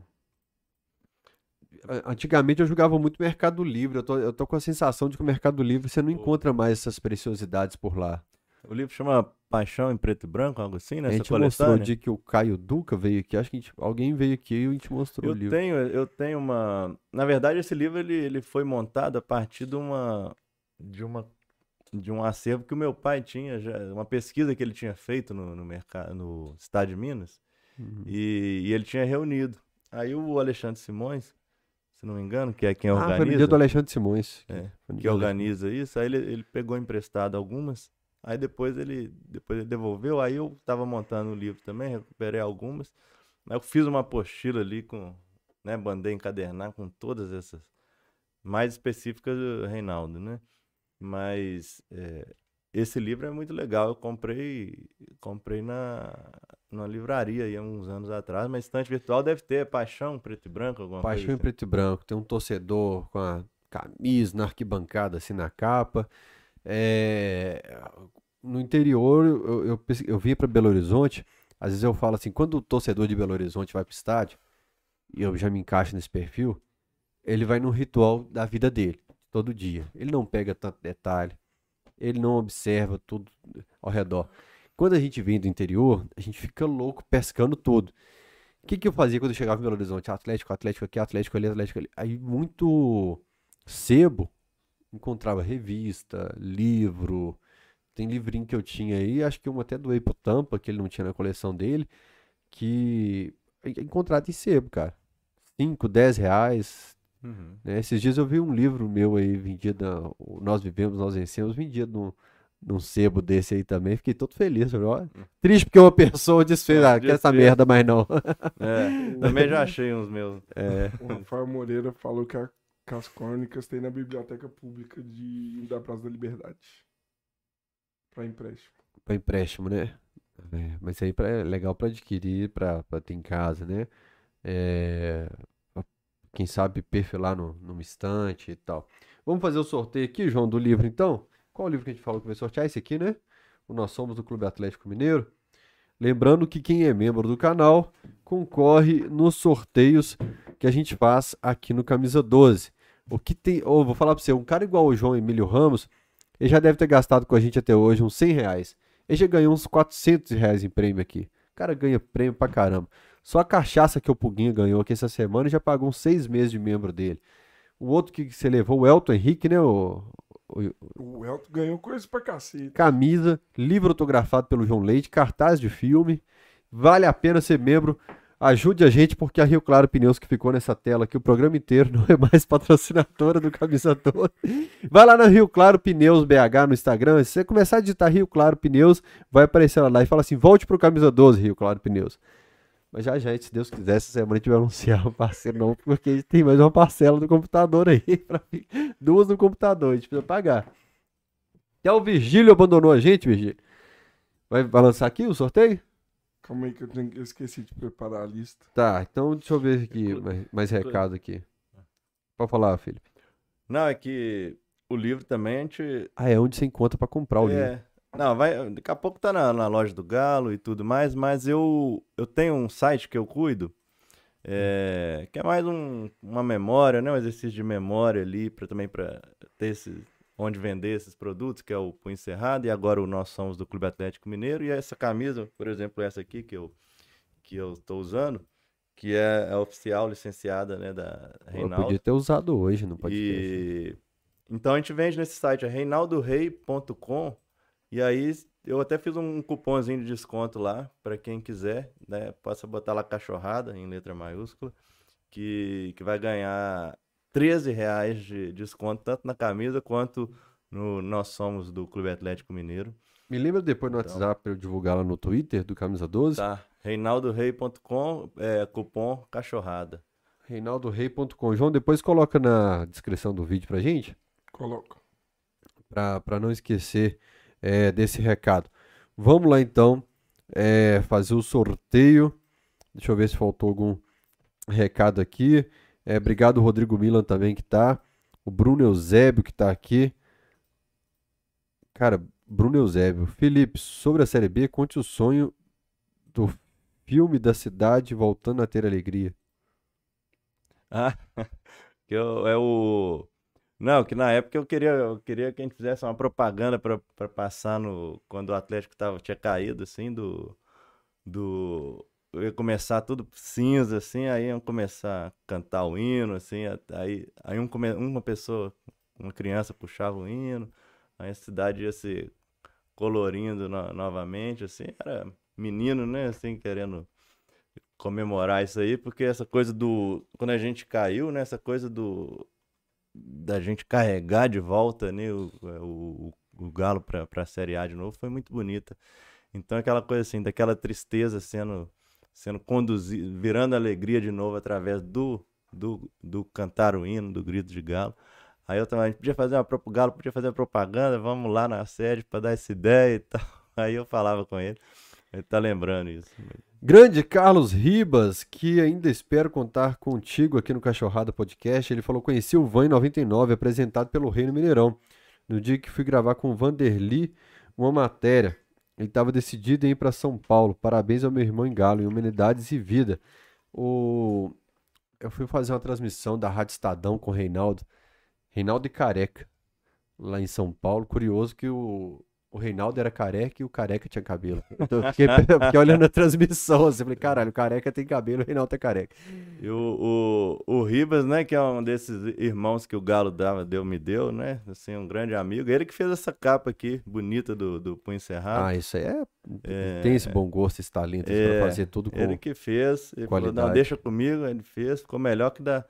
Antigamente eu jogava muito Mercado Livre. Eu tô, eu tô com a sensação de que o Mercado Livre você não encontra mais essas preciosidades por lá. O livro chama Paixão em Preto e Branco, algo assim, né? A gente mostrou de que o Caio Duca veio aqui. Acho que gente, alguém veio aqui e a gente mostrou eu o livro. Tenho, eu tenho uma. Na verdade, esse livro ele, ele foi montado a partir de uma. De uma de um acervo que o meu pai tinha, já, uma pesquisa que ele tinha feito no, no, mercado, no estado de Minas, uhum. e, e, ele tinha reunido. Aí o Alexandre Simões, se não me engano, que é quem organiza. Ah, foi do Alexandre Simões. É, que organiza isso, aí ele, ele pegou emprestado algumas, aí depois ele, depois ele devolveu, aí eu estava montando o livro também, recuperei algumas, aí eu fiz uma apostila ali com, né, bandei encadernar com todas essas, mais específicas do Reinaldo, né? Mas é, esse livro é muito legal. Eu comprei, comprei na numa livraria aí há uns anos atrás, mas estante virtual deve ter Paixão Preto e Branco, alguma Paixão coisa em assim. Preto e Branco. Tem um torcedor com a camisa na arquibancada, assim, na capa. É... No interior, eu, eu, eu vinha para Belo Horizonte, às vezes eu falo assim, quando o torcedor de Belo Horizonte vai pro estádio, e eu já me encaixo nesse perfil, ele vai num ritual da vida dele todo dia. Ele não pega tanto detalhe, ele não observa tudo ao redor. Quando a gente vem do interior, a gente fica louco pescando tudo. O que, que eu fazia quando eu chegava em Belo Horizonte? Atlético, Atlético aqui, Atlético ali, Atlético ali. Aí muito sebo, encontrava revista, livro. Tem livrinho que eu tinha aí, acho que eu até doei pro Tampa, que ele não tinha na coleção dele, que é encontrado em sebo, cara. 5, 10 reais, Uhum. Né? Esses dias eu vi um livro meu aí, vendido, Nós Vivemos, Nós Vencemos, vendido num, num sebo desse aí também. Fiquei todo feliz. Ó, hum. triste porque uma pessoa desfez, ah, quer essa merda, mas não. É, também já achei uns meus. É. O Rafael Moreira falou que, a, as crônicas tem na Biblioteca Pública de, da Praça da Liberdade. Para empréstimo. Para empréstimo, né? É, mas aí é legal para adquirir, para ter em casa, né? É, quem sabe perfilar no, numa estante e tal. Vamos fazer o sorteio aqui, João, do livro então? Qual o livro que a gente falou que vai sortear? Esse aqui, né? O Nós Somos do Clube Atlético Mineiro. Lembrando que quem é membro do canal concorre nos sorteios que a gente faz aqui no Camisa 12. O que tem. Oh, vou falar para você, um cara igual o João Emílio Ramos, ele já deve ter gastado com a gente até hoje uns 100 reais. Ele já ganhou uns 400 reais em prêmio aqui. O cara ganha prêmio pra caramba. Só a cachaça que o Puguinha ganhou aqui essa semana já pagou uns seis meses de membro dele. O outro que você levou, o Elton Henrique, né? O, o, o Elton ganhou coisa pra cacete. Camisa, livro autografado pelo João Leite, cartaz de filme. Vale a pena ser membro. Ajude a gente, porque a Rio Claro Pneus, que ficou nessa tela aqui o programa inteiro, não é mais patrocinadora do Camisa Toda. Vai lá na Rio Claro Pneus BH no Instagram. Se você começar a digitar Rio Claro Pneus, vai aparecer lá e fala assim: volte pro Camisa 12, Rio Claro Pneus. Mas já já, se Deus quiser, essa semana a gente vai anunciar o parceiro não, porque tem mais uma parcela do computador aí. Pra... Duas no computador, a gente precisa pagar. Até o Virgílio abandonou a gente, Virgílio. Vai, vai lançar aqui o sorteio? Calma aí que eu, tenho... eu, esqueci de preparar a lista. Tá, então deixa eu ver aqui, mais, mais recado aqui. Pode falar, Felipe. Não, é que o livro também a gente... Ah, é onde você encontra para comprar o é, livro. Não, vai, daqui a pouco tá na, na, loja do Galo e tudo mais, mas eu, eu tenho um site que eu cuido, é, que é mais um, uma memória, né? Um exercício de memória ali, para também para ter esse, onde vender esses produtos, que é o Punho Cerrado, e agora o Nós Somos do Clube Atlético Mineiro, e essa camisa, por exemplo, essa aqui que eu que eu estou usando, que é a oficial licenciada, né, da Reinaldo. Eu podia ter usado hoje, não pode e... Então a gente vende nesse site, é reinaldorei.com, e aí eu até fiz um cupomzinho de desconto lá para quem quiser, né? Possa botar lá cachorrada em letra maiúscula, que, que vai ganhar 13 reais de desconto tanto na camisa quanto no Nós Somos do Clube Atlético Mineiro. Me lembra depois no então, WhatsApp para eu divulgar lá no Twitter do Camisa 12? Tá. reinaldorei.com, é, cupom cachorrada. reinaldorei.com. João, depois coloca na descrição do vídeo pra gente. Coloca. Para não esquecer é, desse recado. Vamos lá então é, fazer o sorteio. Deixa eu ver se faltou algum recado aqui. É, obrigado, Rodrigo Milan também que tá. O Bruno Eusébio que tá aqui. Cara, Bruno Eusébio. Felipe, sobre a Série B, conte o sonho do filme da cidade voltando a ter alegria. Ah, que é o não, que na época eu queria, eu queria que a gente fizesse uma propaganda para passar no. Quando o Atlético tava, tinha caído, assim, do. do eu ia começar tudo cinza, assim, aí iam começar a cantar o hino, assim, aí, aí um, uma pessoa, uma criança puxava o hino, Aí a cidade ia se colorindo no, novamente, assim, era menino, né, assim, querendo comemorar isso aí, porque essa coisa do. Quando a gente caiu, né? Essa coisa do. Da gente carregar de volta né, o, o, o Galo para a Série A de novo foi muito bonita. Então, aquela coisa assim, daquela tristeza sendo, sendo conduzida, virando alegria de novo através do, do, do cantar o hino, do grito de Galo. Aí eu também, a gente podia fazer uma podia fazer propaganda, vamos lá na sede para dar essa ideia e tal. Aí eu falava com ele. Ele tá lembrando isso. Grande Carlos Ribas, que ainda espero contar contigo aqui no Cachorrada Podcast. Ele falou: conheci o Van em 99, apresentado pelo Reino Mineirão. No dia que fui gravar com o Vanderly uma matéria. Ele estava decidido em ir para São Paulo. Parabéns ao meu irmão em Galo, em Humanidades e Vida. O... Eu fui fazer uma transmissão da Rádio Estadão com o Reinaldo. Reinaldo e Careca, lá em São Paulo. Curioso que o, o Reinaldo era careca e o careca tinha cabelo. Então, eu fiquei, fiquei olhando a transmissão assim, falei, caralho, o careca tem cabelo, o Reinaldo é careca. E o, o, o Ribas, né, que é um desses irmãos que o Galo dava, deu, me deu, né, assim, um grande amigo, ele que fez essa capa aqui, bonita do, do Punho Cerrado. Ah, isso aí é, é tem esse bom gosto, esse talento é, para fazer tudo com Ele que fez, ele qualidade. falou, não, deixa comigo, ele fez, ficou melhor que da,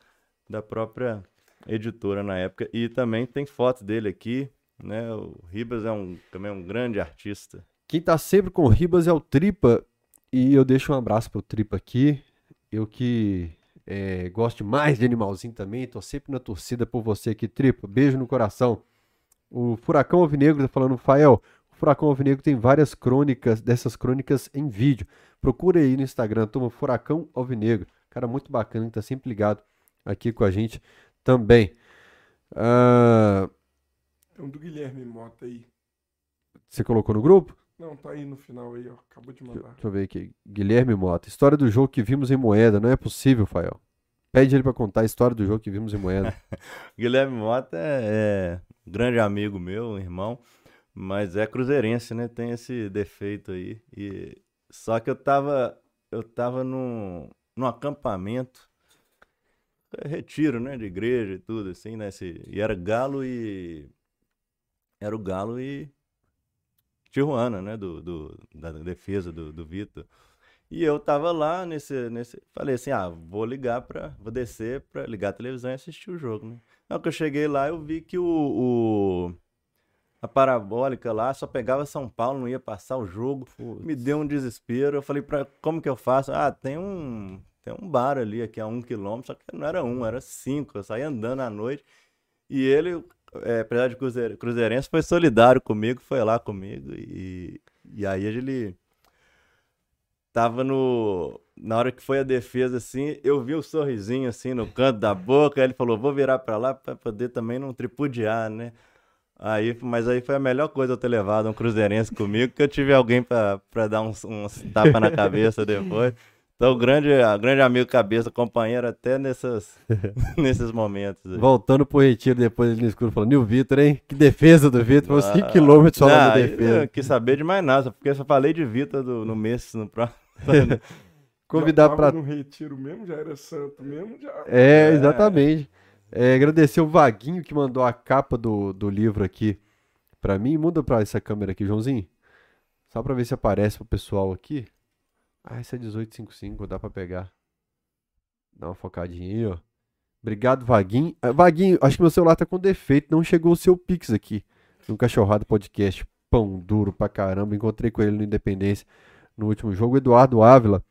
da própria editora na época, e também tem fotos dele aqui, né? O Ribas é um, também um grande artista. Quem tá sempre com o Ribas é o Tripa. E eu deixo um abraço pro Tripa aqui. Eu que é, gosto mais de animalzinho também. Tô sempre na torcida por você aqui, Tripa. Beijo no coração. O Furacão Alvinegro tá falando, Fael. O Furacão Alvinegro tem várias crônicas, dessas crônicas em vídeo. Procura aí no Instagram, toma Furacão Alvinegro. Cara muito bacana, que tá sempre ligado aqui com a gente também. Uh, é um do Guilherme Mota aí. Você colocou no grupo? Não, tá aí no final aí, ó. Acabou de mandar. Deixa eu ver aqui. Guilherme Mota. História do jogo que vimos em moeda. Não é possível, Fael. Pede ele para contar a história do jogo que vimos em moeda. Guilherme Mota é, é um grande amigo meu, um irmão, mas é cruzeirense, né? Tem esse defeito aí. E só que eu tava eu tava num, num acampamento retiro, né, de igreja e tudo assim, né, e era Galo e era o Galo e Tijuana, né? Do, do da defesa do, do Vitor. E eu tava lá nesse, nesse. Falei assim: ah, vou ligar pra. Vou descer pra ligar a televisão e assistir o jogo, né? Na hora que eu cheguei lá, eu vi que o, o a parabólica lá só pegava São Paulo, não ia passar o jogo. Putz. Me deu um desespero. Eu falei, pra, como que eu faço? Ah, tem um, tem um bar ali, aqui a um quilômetro, só que não era um, era cinco. Eu saí andando à noite. E ele, é, apesar de cruzeiro, cruzeirense, foi solidário comigo, foi lá comigo. E, e aí ele tava no. Na hora que foi a defesa, assim, eu vi o um sorrisinho assim no canto da boca. Ele falou: vou virar para lá para poder também não tripudiar, né? Aí, mas aí foi a melhor coisa eu ter levado um cruzeirense comigo, que eu tive alguém para dar uns, uns tapa na cabeça depois. Então, grande, grande amigo cabeça, companheiro até nessas, nesses momentos. Aí. Voltando pro retiro depois ele no escuro falando, e o Vitor, hein? Que defesa do Vitor, foi 5 km falando de defesa. Não quis saber de mais nada, porque eu só falei de Vitor no mês, no próximo. Convidar para no retiro mesmo, já era santo mesmo, já. É, exatamente. É, agradecer o Vaguinho que mandou a capa do, do livro aqui para mim. Muda para essa câmera aqui, Joãozinho. Só para ver se aparece pro pessoal aqui. Ah, esse é 1855, dá pra pegar. Dá uma focadinha aí, ó. Obrigado, Vaguinho. Ah, Vaguinho, acho que meu celular tá com defeito, não chegou o seu Pix aqui. No Cachorrado Podcast. Pão duro pra caramba. Encontrei com ele no Independência no último jogo. O Eduardo Ávila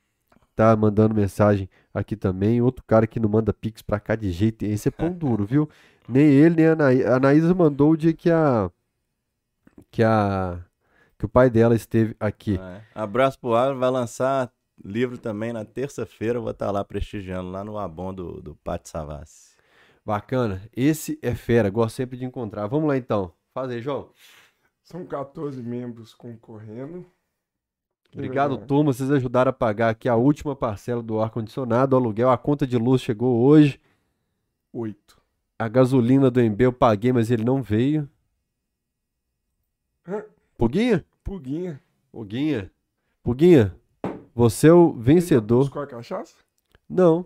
tá mandando mensagem aqui também. Outro cara que não manda Pix pra cá de jeito. Esse é pão duro, viu? Nem ele, nem a Anaísa. A Anaísa mandou o dia que a. Que a que o pai dela esteve aqui. É. Abraço pro Álvaro, vai lançar livro também na terça-feira, vou estar lá prestigiando, lá no Abon do, do Pátio Savassi. Bacana, esse é fera, gosto sempre de encontrar. Vamos lá então, faz aí, João. São 14 membros concorrendo. Obrigado, turma. Vocês ajudaram a pagar aqui a última parcela do ar-condicionado, aluguel. A conta de luz chegou hoje. Oito. A gasolina do MB eu paguei, mas ele não veio. Hã? Puguinha? Puguinha. Puguinha. Puguinha, você é o vencedor. Buscou a cachaça? Não.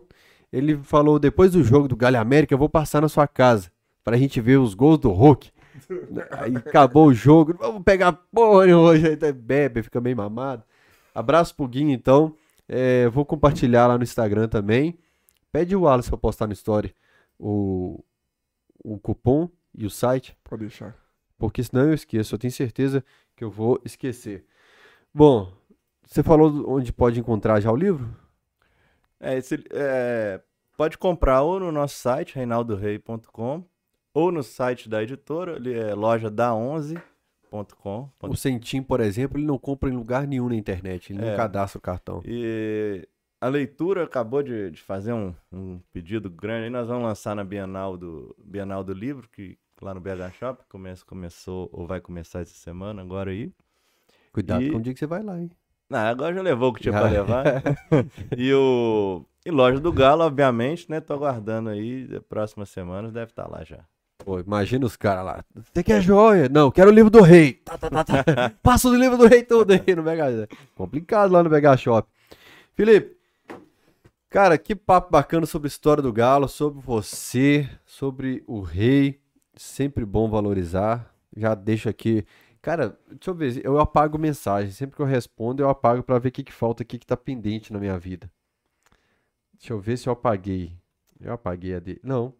Ele falou, depois do jogo do Galha América, eu vou passar na sua casa pra gente ver os gols do Hulk. Aí acabou o jogo. Vamos pegar porra hoje. Aí até bebe, fica meio mamado. Abraço pro Guinho, então. É, vou compartilhar lá no Instagram também. Pede o Wallace pra postar no story o, o cupom e o site. Pode deixar. Porque senão eu esqueço. Eu tenho certeza que eu vou esquecer. Bom, você falou onde pode encontrar já o livro? É, esse, é, pode comprar ou no nosso site, reinaldorei.com, ou no site da editora, ele é loja da 11.com. O Centim, por exemplo, ele não compra em lugar nenhum na internet, ele É. não cadastra o cartão. E a leitura acabou de, de fazer um, um pedido grande. Aí nós vamos lançar na Bienal do, Bienal do Livro, que lá no BH Shop, começa, começou ou vai começar essa semana agora aí. Cuidado E- com o dia que você vai lá, hein? Ah, agora já levou o que tinha pra levar. e o e loja do Galo, obviamente, né? Tô aguardando aí, próximas semanas deve estar lá já. Pô, imagina os caras lá. Você quer joia? Não, quero o livro do rei. Tá, tá, tá, tá. Passa o livro do rei todo aí no BH. Complicado lá no BH Shop. Felipe, cara, que papo bacana sobre a história do Galo, sobre você, sobre o rei. Sempre bom valorizar. Já deixo aqui. Cara, deixa eu ver. Eu apago mensagem. Sempre que eu respondo, eu apago pra ver o que, que falta aqui que tá pendente na minha vida. Deixa eu ver se eu apaguei. Eu apaguei a dele. Não.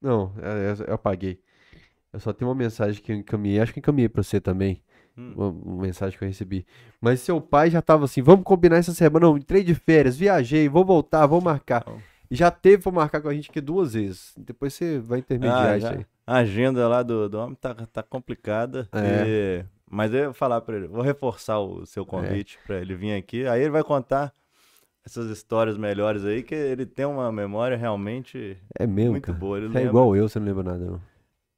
Não, é, é, eu apaguei. Eu só tenho uma mensagem que eu encaminhei. Acho que encaminhei pra você também. Hum. Uma, uma mensagem que eu recebi. Mas seu pai já tava assim: vamos combinar essa semana. Não, entrei de férias, viajei, vou voltar, vou marcar. Bom. Já teve pra marcar com a gente aqui duas vezes. Depois você vai intermediar Ah, isso aí. A agenda lá do, do homem tá, tá complicada. É. e- Mas eu ia falar pra ele, vou reforçar o seu convite pra ele vir aqui. Aí ele vai contar essas histórias melhores aí, que ele tem uma memória realmente É mesmo, muito cara. boa. É lembra. igual eu, você não lembra nada, não.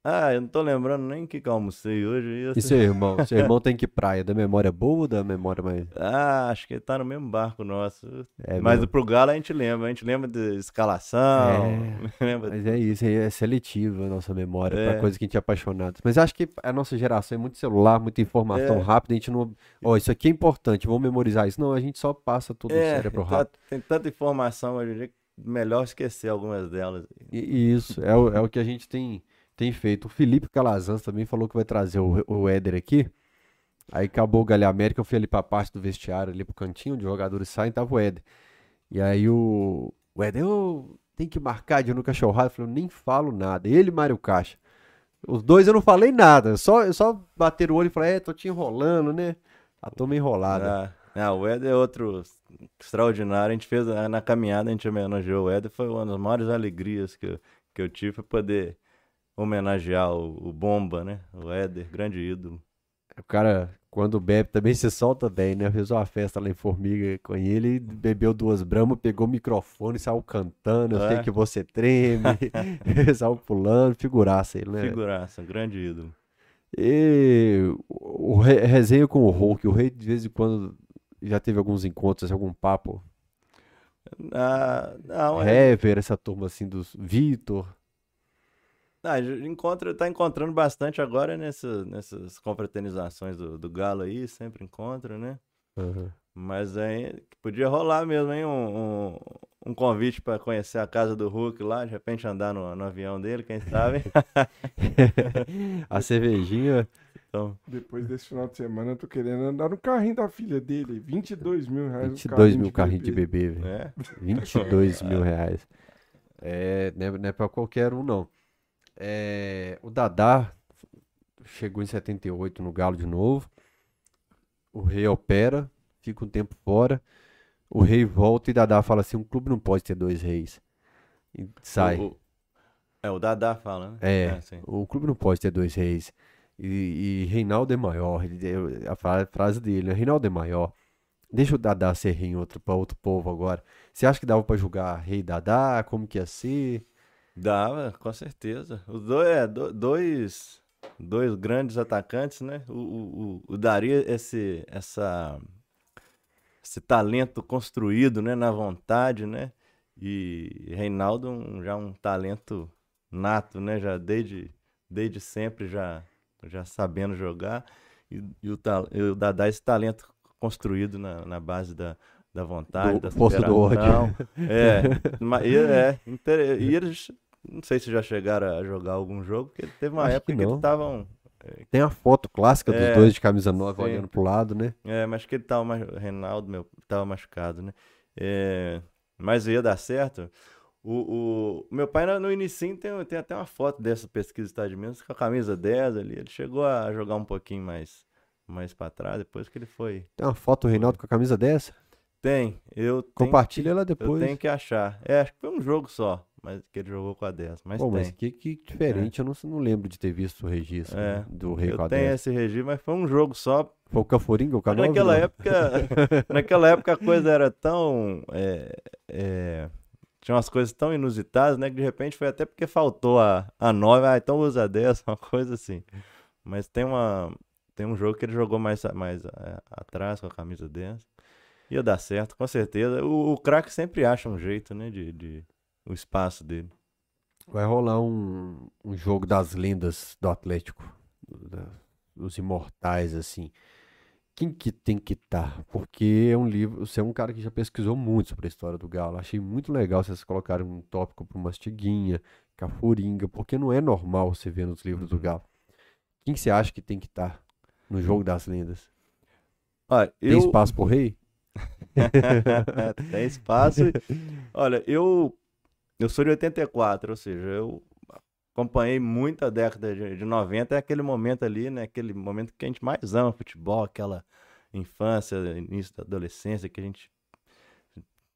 Ah, eu não tô lembrando nem o que, que eu almocei hoje. e eu E seu irmão? Seu irmão tem que praia? Da memória boa ou da memória mais. Ah, acho que ele tá no mesmo barco nosso. É Mas mesmo? pro Galo a gente lembra. A gente lembra de escalação. lembra Mas é isso, é seletivo a nossa memória É. pra coisa que a gente é apaixonado. Mas acho que a nossa geração é muito celular, muita informação É. rápida, a gente não. Ó, isso aqui é importante, vamos memorizar isso. Não, a gente só passa tudo no É, cérebro tá- rápido. tem tanta informação hoje em dia que melhor esquecer algumas delas. E, e isso, é o, é o que a gente tem, tem feito. O Felipe Calazans também falou que vai trazer o, o Éder aqui. Aí acabou o Galha América, eu fui ali pra parte do vestiário, ali pro cantinho, os jogadores saem, tava o Éder. E aí o, o Éder, eu tenho que marcar de no cachorrado. Eu falei, eu nem falo nada. Ele e Mário Caixa. Os dois eu não falei nada, só, só bater o olho e falar, é, tô te enrolando, né? A turma enrolada. Ah, ah, o Éder é outro extraordinário. A gente fez na caminhada, a gente homenageou o Éder. Foi uma das maiores alegrias que eu, que eu tive foi poder homenagear o, o Bomba, né? O Éder, grande ídolo. O cara, quando bebe, também se solta bem, né? Fez uma festa lá em Formiga com ele, bebeu duas bramas, pegou o microfone, saiu cantando, eu sei É. que você treme, saiu pulando, figuraça ele, né? Figuraça, grande ídolo. E o o re- resenha com o Hulk, o rei de vez em quando já teve alguns encontros, algum papo. Ah, não, é, Hever, essa turma assim dos Vitor. Ah, encontra, tá encontrando bastante agora nessa, nessas confraternizações do, do Galo aí, sempre encontra, né? Aham. Mas aí podia rolar mesmo, hein? Um, um, um convite para conhecer a casa do Hulk lá, de repente andar no, no avião dele, quem sabe? A cervejinha, Então, Depois desse final de semana, eu tô querendo andar no carrinho da filha dele. 22 mil reais. no 22 mil carrinhos de bebê, velho. né? 22 mil reais. É, não é, não é pra qualquer um, não. É, o Dadá chegou em 78 no Galo de novo. O Rei opera, fica um tempo fora. O Rei volta e Dadá fala assim: um clube não pode ter dois reis. E sai. O, o- é, o Dadá fala, né? É, sim. o clube não pode ter dois reis. E, e Reinaldo é maior. ele- a fra- frase dele, né? Reinaldo é maior. Deixa o Dadá ser rei em outro, pra outro povo agora. Você acha que dava pra julgar rei Dadá? Como que ia ser? Dava, com certeza. Os dois, é, do- dois, dois grandes atacantes, né? O, o, o- daria esse, essa, esse talento construído, né? Na vontade, né? E Reinaldo um- já um talento nato, né? Já desde, desde sempre já, já sabendo jogar. E, e o, e o Dadá esse talento construído na, na base da, da vontade, Do- da força do ódio. É, é, inter- e eles Não sei se já chegaram a jogar algum jogo, porque teve uma Acho época que que, eles estavam. Tem a foto clássica dos É, dois de camisa nova sim. olhando pro lado, né? É, mas que ele tava mais. Reinaldo, meu, tava machucado, né? É, mas ia dar certo. O, o meu pai no, início tem, tem até uma foto dessa pesquisa dos Estados Unidos com a camisa 10 ali. Ele chegou a jogar um pouquinho mais, mais pra trás, depois que ele foi. Tem uma foto do Reinaldo com a camisa dessa? Tem, eu Compartilha ela que, eu depois. tenho que achar. É, acho que foi um jogo só, mas que ele jogou com a 10. Mas tem. mas que, que diferente, eu não, não lembro de ter visto o registro É, do Rei com Eu a tenho 10. esse registro, mas foi um jogo só. Foi o Caforinga, o Mas canal? naquela época, naquela época a coisa era tão. é, é, tinha umas coisas tão inusitadas, né? Que de repente foi até porque faltou a, a 9, ah, então usa a 10, uma coisa assim. Mas tem uma. Tem um jogo que ele jogou mais, mais é, atrás com a camisa 10. Ia dar certo, com certeza. O, o craque sempre acha um jeito, né? De, de, o espaço dele. Vai rolar um, um jogo das lendas do Atlético. da- Os imortais, assim. Quem que tem que estar? Porque é um livro. Você é um cara que já pesquisou muito sobre a história do Galo. Achei muito legal vocês colocarem um tópico para Mastiguinha, Cafuringa, porque não é normal você ver nos livros do Uhum. Galo. Quem que você acha que tem que estar no jogo das lendas? Olha, Tem eu, espaço pro rei? Tem espaço. Olha, eu eu sou de 84, ou seja, eu acompanhei muito a década de, de 90, é aquele momento ali, né, aquele momento que a gente mais ama futebol, aquela infância, início da adolescência que a gente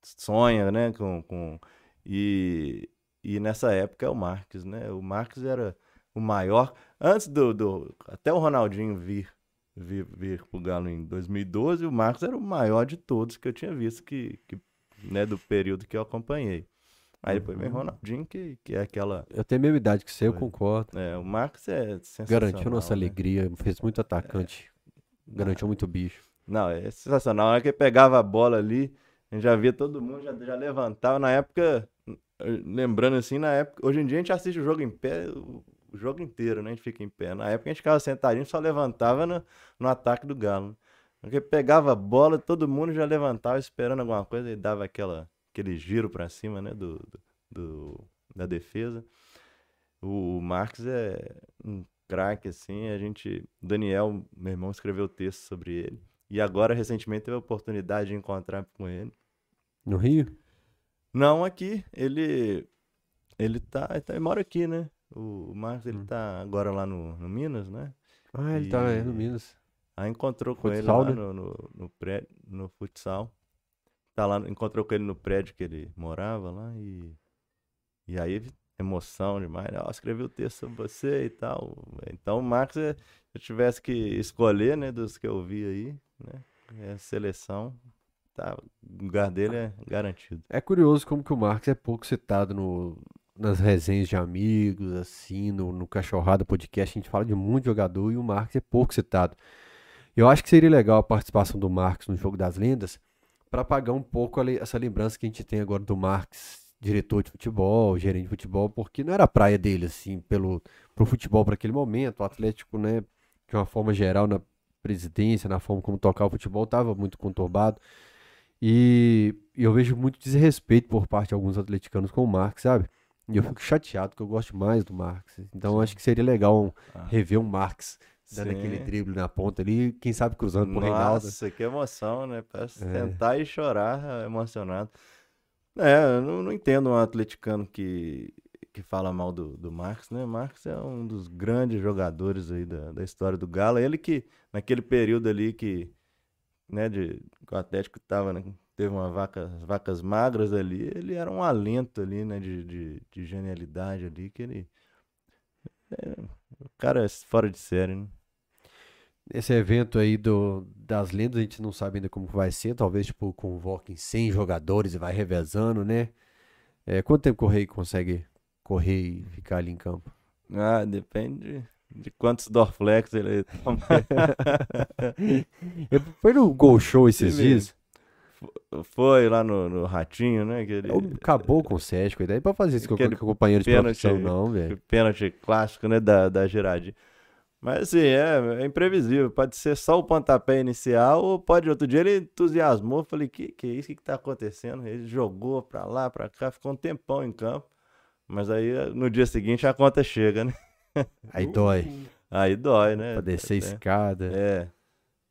sonha, né, com, com e, e nessa época é o Marques, né? O Marques era o maior antes do, do até o Ronaldinho vir vir, vir pro Galo em 2012, o Marcos era o maior de todos que eu tinha visto, que, que, né, do período que eu acompanhei. Aí depois vem o Uhum. Ronaldinho, que, que é aquela. Eu tenho a mesma idade que você, eu Foi. concordo. É, o Marcos é sensacional. Garantiu nossa né? alegria, fez muito atacante. Garantiu muito bicho. Não, é sensacional. Na hora que ele pegava a bola ali, a gente já via todo mundo, já, já levantava. Na época, lembrando assim, na época, hoje em dia a gente assiste o jogo em pé, o, o jogo inteiro, né? A gente fica em pé. Na época a gente ficava sentadinho, só levantava no, no ataque do Galo. Porque pegava a bola, todo mundo já levantava esperando alguma coisa e dava aquela, aquele giro pra cima, né? Do, do, da defesa. O, Marques é um craque, assim. A gente. o Daniel, meu irmão, escreveu texto sobre ele. E agora, recentemente, teve a oportunidade de encontrar com ele. No Rio? Não aqui, ele. Ele tá. Ele, tá- ele mora aqui, né? O, Marcos, ele Hum. tá agora lá no, no Minas, né? Ah, ele tá é, no E- Minas. Aí encontrou com ele lá né? no, no, no prédio, no futsal. Tá lá, encontrou com ele no prédio que ele morava lá e. E aí, emoção demais, né? Escrevi o texto sobre você e tal. Então o Marcos, é- se eu tivesse que escolher, né, dos que eu vi aí, né? É seleção. Tá, o lugar dele é garantido. É curioso como que o Marcos é pouco citado no, nas resenhas de amigos, assim, no, no Cachorrada Podcast. A gente fala de muito jogador e o Marcos é pouco citado. Eu acho que seria legal a participação do Marcos no Jogo das Lendas para apagar um pouco essa lembrança que a gente tem agora do Marcos, diretor de futebol, gerente de futebol, porque não era a praia dele, assim, pelo pro futebol para aquele momento. O Atlético, né, de uma forma geral, na presidência, na forma como tocar o futebol, estava muito conturbado. E, e eu vejo muito desrespeito por parte de alguns atleticanos com o Marcos, sabe? E eu fico chateado, porque eu gosto mais do Marcos. Então eu acho que seria legal um- Ah, rever um Marcos dando sim. aquele drible na ponta ali, quem sabe cruzando pro Reinaldo. Nossa, que emoção, né? Pra É. sentar e chorar emocionado. É, eu não, não entendo um atleticano que, que fala mal do, do Marcos, né? Marcos é um dos grandes jogadores aí da, da história do Galo. Ele que, naquele período ali que, né, de, que o Atlético tava, né, teve uma vaca, vacas magras ali, ele era um alento ali, né, de, de, de genialidade ali, que ele... É, o cara é fora de série, né? Esse evento aí do, das lendas, a gente não sabe ainda como que vai ser. Talvez, tipo, convoquem 100 jogadores e vai revezando, né? É, quanto tempo que o Rei consegue correr e ficar ali em campo? Ah, depende de quantos Dorflex ele toma. Foi no Gol Show esses Sim, dias. Foi lá no, no Ratinho, né? Aquele, Acabou com o Sérgio, daí pra fazer isso com com companheiro de pênalti profissão, não, velho. pênalti clássico, né? Da, da giradinha. Mas assim, é, é imprevisível. Pode ser só o pontapé inicial, ou pode outro dia ele entusiasmou. Falei, que que é isso? O que, que tá acontecendo? Ele jogou pra lá, pra cá, ficou um tempão em campo. Mas aí no dia seguinte a conta chega, né? Aí dói. Aí dói, né? Pra descer É. escada. É.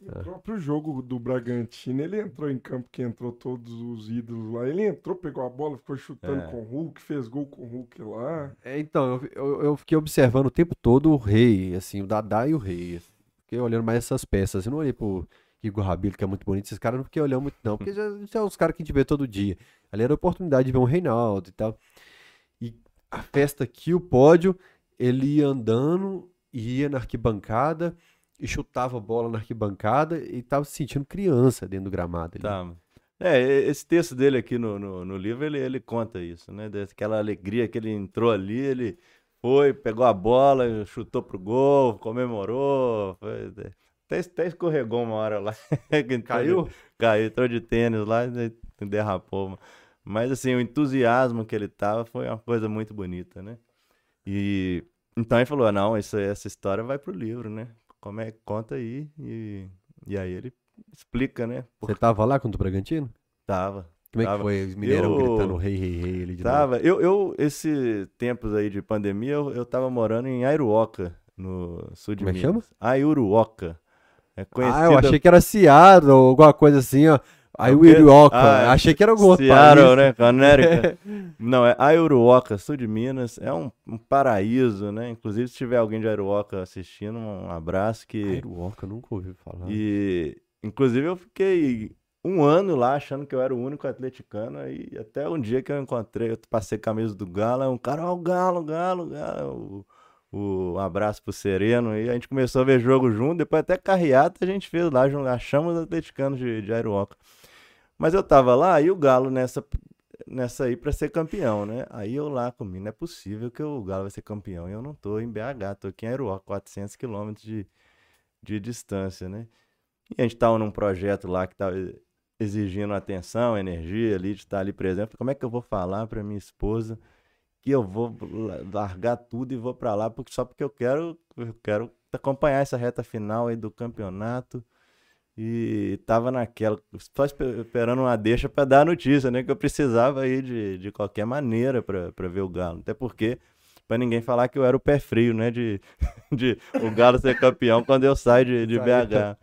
No próprio jogo do Bragantino, ele entrou em campo que entrou todos os ídolos lá. Ele entrou, pegou a bola, ficou chutando É. com o Hulk, fez gol com o Hulk lá. É, então, eu, eu, eu fiquei observando o tempo todo o rei, assim, o Dadá e o rei. Fiquei olhando mais essas peças. Eu não olhei pro Igor Rabelo, que é muito bonito. Esses caras não fiquei olhando muito, não. Porque já são os caras que a gente vê todo dia. Ali era a oportunidade de ver um Reinaldo e tal. E a festa aqui, o pódio, ele ia andando, ia na arquibancada e chutava a bola na arquibancada e tava se sentindo criança dentro do gramado. ali. Tá. É, esse texto dele aqui no, no, no livro, ele, ele conta isso, né? Daquela alegria que ele entrou ali, ele foi, pegou a bola, chutou pro gol, comemorou. Foi, até, até escorregou uma hora lá. Caiu? de- caiu, entrou de tênis lá e derrapou. Mas assim, o entusiasmo que ele tava foi uma coisa muito bonita, né? E então ele falou: não, isso, essa história vai pro livro, né? Como é, conta aí. E, e aí ele explica, né? Você tava lá contra o Bragantino? Tava. Como é que foi? Os Mineirão Eu- gritando rei, rei, rei ali de novo. Tava. Eu, eu, esse tempos aí de pandemia, eu, eu tava morando em Airuoca, no sul de Como é que Minas. Aiuruoca. É Ah, conhecida... eu achei que era Seattle ou alguma coisa assim, ó. Aí o? Irioca. Ah, achei que era algum outro Seattle, país. né? Conérica. Não, é Aiuruoca, sul de Minas. É um, um paraíso, né? Inclusive, se tiver alguém de Aiuruoca assistindo, um abraço que... Irioca, nunca ouvi falar. E, inclusive, eu fiquei um ano lá achando que eu era o único atleticano. E até um dia que eu encontrei, eu passei camisa do Galo, um cara, ó, o Galo, o Galo, o Galo. O, um abraço pro Sereno. E a gente começou a ver jogo junto. Depois até carreata a gente fez lá, achamos os atleticanos de, de Airuoca. Mas eu tava lá e o Galo nessa, nessa aí pra ser campeão, né? Aí eu lá comigo, não é possível que o Galo vai ser campeão. E eu não tô em BH, tô aqui em Airuoca, 400 quilômetros de, de distância, né? E a gente tava num projeto lá que tava exigindo atenção, energia ali, de estar ali presente. Como é que eu vou falar pra minha esposa que eu vou la- largar tudo e vou pra lá porque, só porque eu quero, eu quero acompanhar essa reta final aí do campeonato. E tava naquela, só espe- esperando uma deixa pra dar a notícia, né? Que eu precisava ir de, de qualquer maneira pra ver o Galo. Até porque, pra ninguém falar que eu era o pé frio, né? De, de o Galo ser campeão quando eu saio de, de. BH.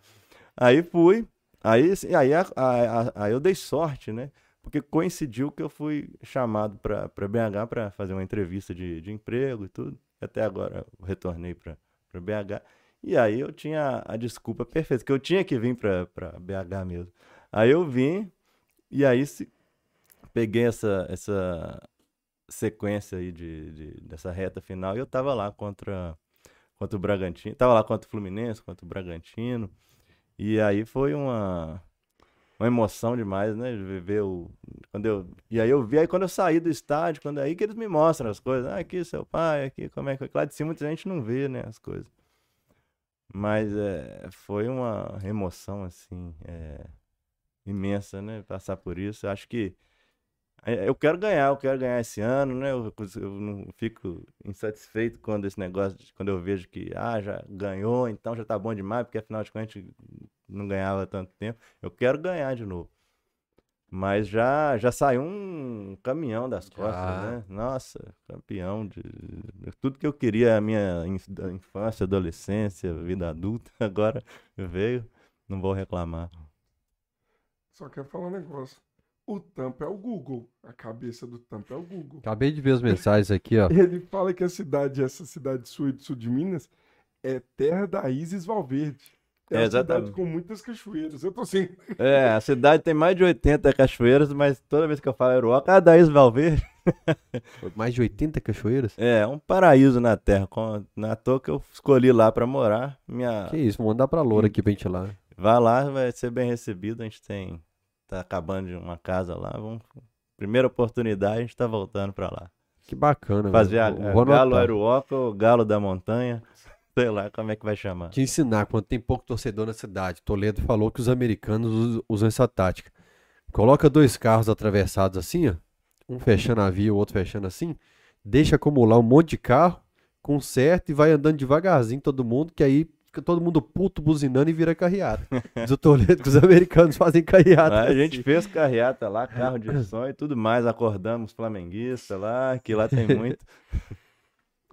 Aí fui, aí, aí, a- a- a- aí eu dei sorte, né? Porque coincidiu que eu fui chamado pra BH pra fazer uma entrevista de, de emprego e tudo. Até agora eu retornei pra BH. E aí eu tinha a desculpa perfeita, que eu tinha que vir pra BH mesmo. Aí eu vim, e aí se- peguei essa, essa sequência aí de, de- dessa reta final, e eu tava lá contra, contra o Bragantino, tava lá contra o Fluminense, contra o Bragantino, e aí foi uma, uma emoção demais, né, de ver o, quando eu, e aí eu vi, aí quando eu saí do estádio, quando aí que eles me mostram as coisas, ah, aqui seu pai, aqui, como é que foi, lá de cima muita gente não vê, né, as coisas. Mas é, foi uma emoção, assim, é, imensa, né? Passar por isso. Eu acho que é, eu quero ganhar, eu quero ganhar esse ano, né? Eu, eu não fico insatisfeito quando esse negócio, quando eu vejo que, ah, já ganhou, então já tá bom demais, porque afinal de contas a gente não ganhava tanto tempo. Eu quero ganhar de novo. Mas já, já saiu um caminhão das costas, Já. né? Nossa, campeão de, de tudo que eu queria, a minha infância, adolescência, vida adulta, agora veio, não vou reclamar. Só quero falar um negócio. O Tampa é o Google. A cabeça do Tampa é o Google. Acabei de ver as mensagens aqui, ó. Ele fala que a cidade, essa cidade sul, do sul de Minas, é terra da Isis Valverde. É, É, uma cidade exatamente. com muitas cachoeiras. Eu tô assim. É, a cidade tem mais de 80 cachoeiras, mas toda vez que eu falo Aeroca, ah, Daís Valverde. Mais de 80 cachoeiras? É, um paraíso na terra. com- Na toa que eu escolhi lá pra morar. Minha... Que isso, vou mandar pra Loura aqui pra gente ir lá. Vai lá, vai ser bem recebido. A gente tem. Tá acabando de uma casa lá. Vamos... Primeira oportunidade, a gente tá voltando pra lá. Que bacana, Fazer a, velho. a Vou Galo. Aeroca ou Galo da Montanha. Sei lá como é que vai chamar. Te ensinar, quando tem pouco torcedor na cidade. Toledo falou que os americanos us- usam essa tática. Coloca dois carros atravessados assim, ó. Um fechando a via, o outro fechando assim. Deixa acumular um monte de carro, conserta e vai andando devagarzinho todo mundo, que aí fica todo mundo puto buzinando e vira carreata. Diz o Toledo que os americanos fazem carreata. A gente fez carreata lá, carro de som e tudo mais. Acordamos flamenguista lá, que lá tem muito.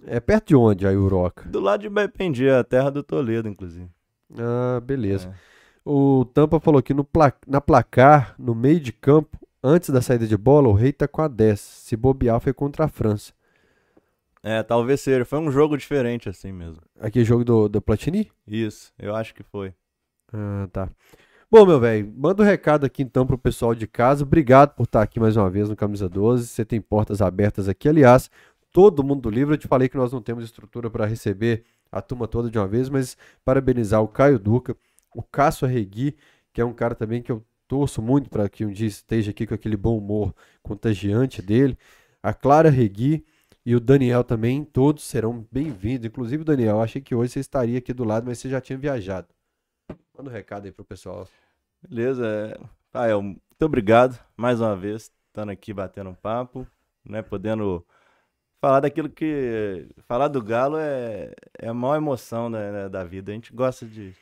É perto de onde, a Uroca? Do lado de Baipendi, a terra do Toledo, inclusive. Ah, beleza. É. O Tampa falou que no pla na placar, no meio de campo, antes da saída de bola, o Rei tá com a 10. Se bobear, foi contra a França. É, talvez seja. Foi um jogo diferente assim mesmo. Aquele jogo do, do Platini? Isso, eu acho que foi. Ah, tá. Bom, meu velho, manda um recado aqui então pro pessoal de casa. Obrigado por estar aqui mais uma vez no Camisa 12. Você tem portas abertas aqui. Aliás, todo mundo do livro. Eu te falei que nós não temos estrutura para receber a turma toda de uma vez, mas parabenizar o Caio Duca, o Cássio Arregui, que é um cara também que eu torço muito para que um dia esteja aqui com aquele bom humor contagiante dele. A Clara Regui e o Daniel também, todos serão bem-vindos. Inclusive, Daniel, achei que hoje você estaria aqui do lado, mas você já tinha viajado. Manda um recado aí pro pessoal. Beleza. Ah, é, muito obrigado mais uma vez, estando aqui batendo um papo, né? Podendo falar daquilo que. Falar do Galo é, é a maior emoção da, né, da vida. A gente gosta de.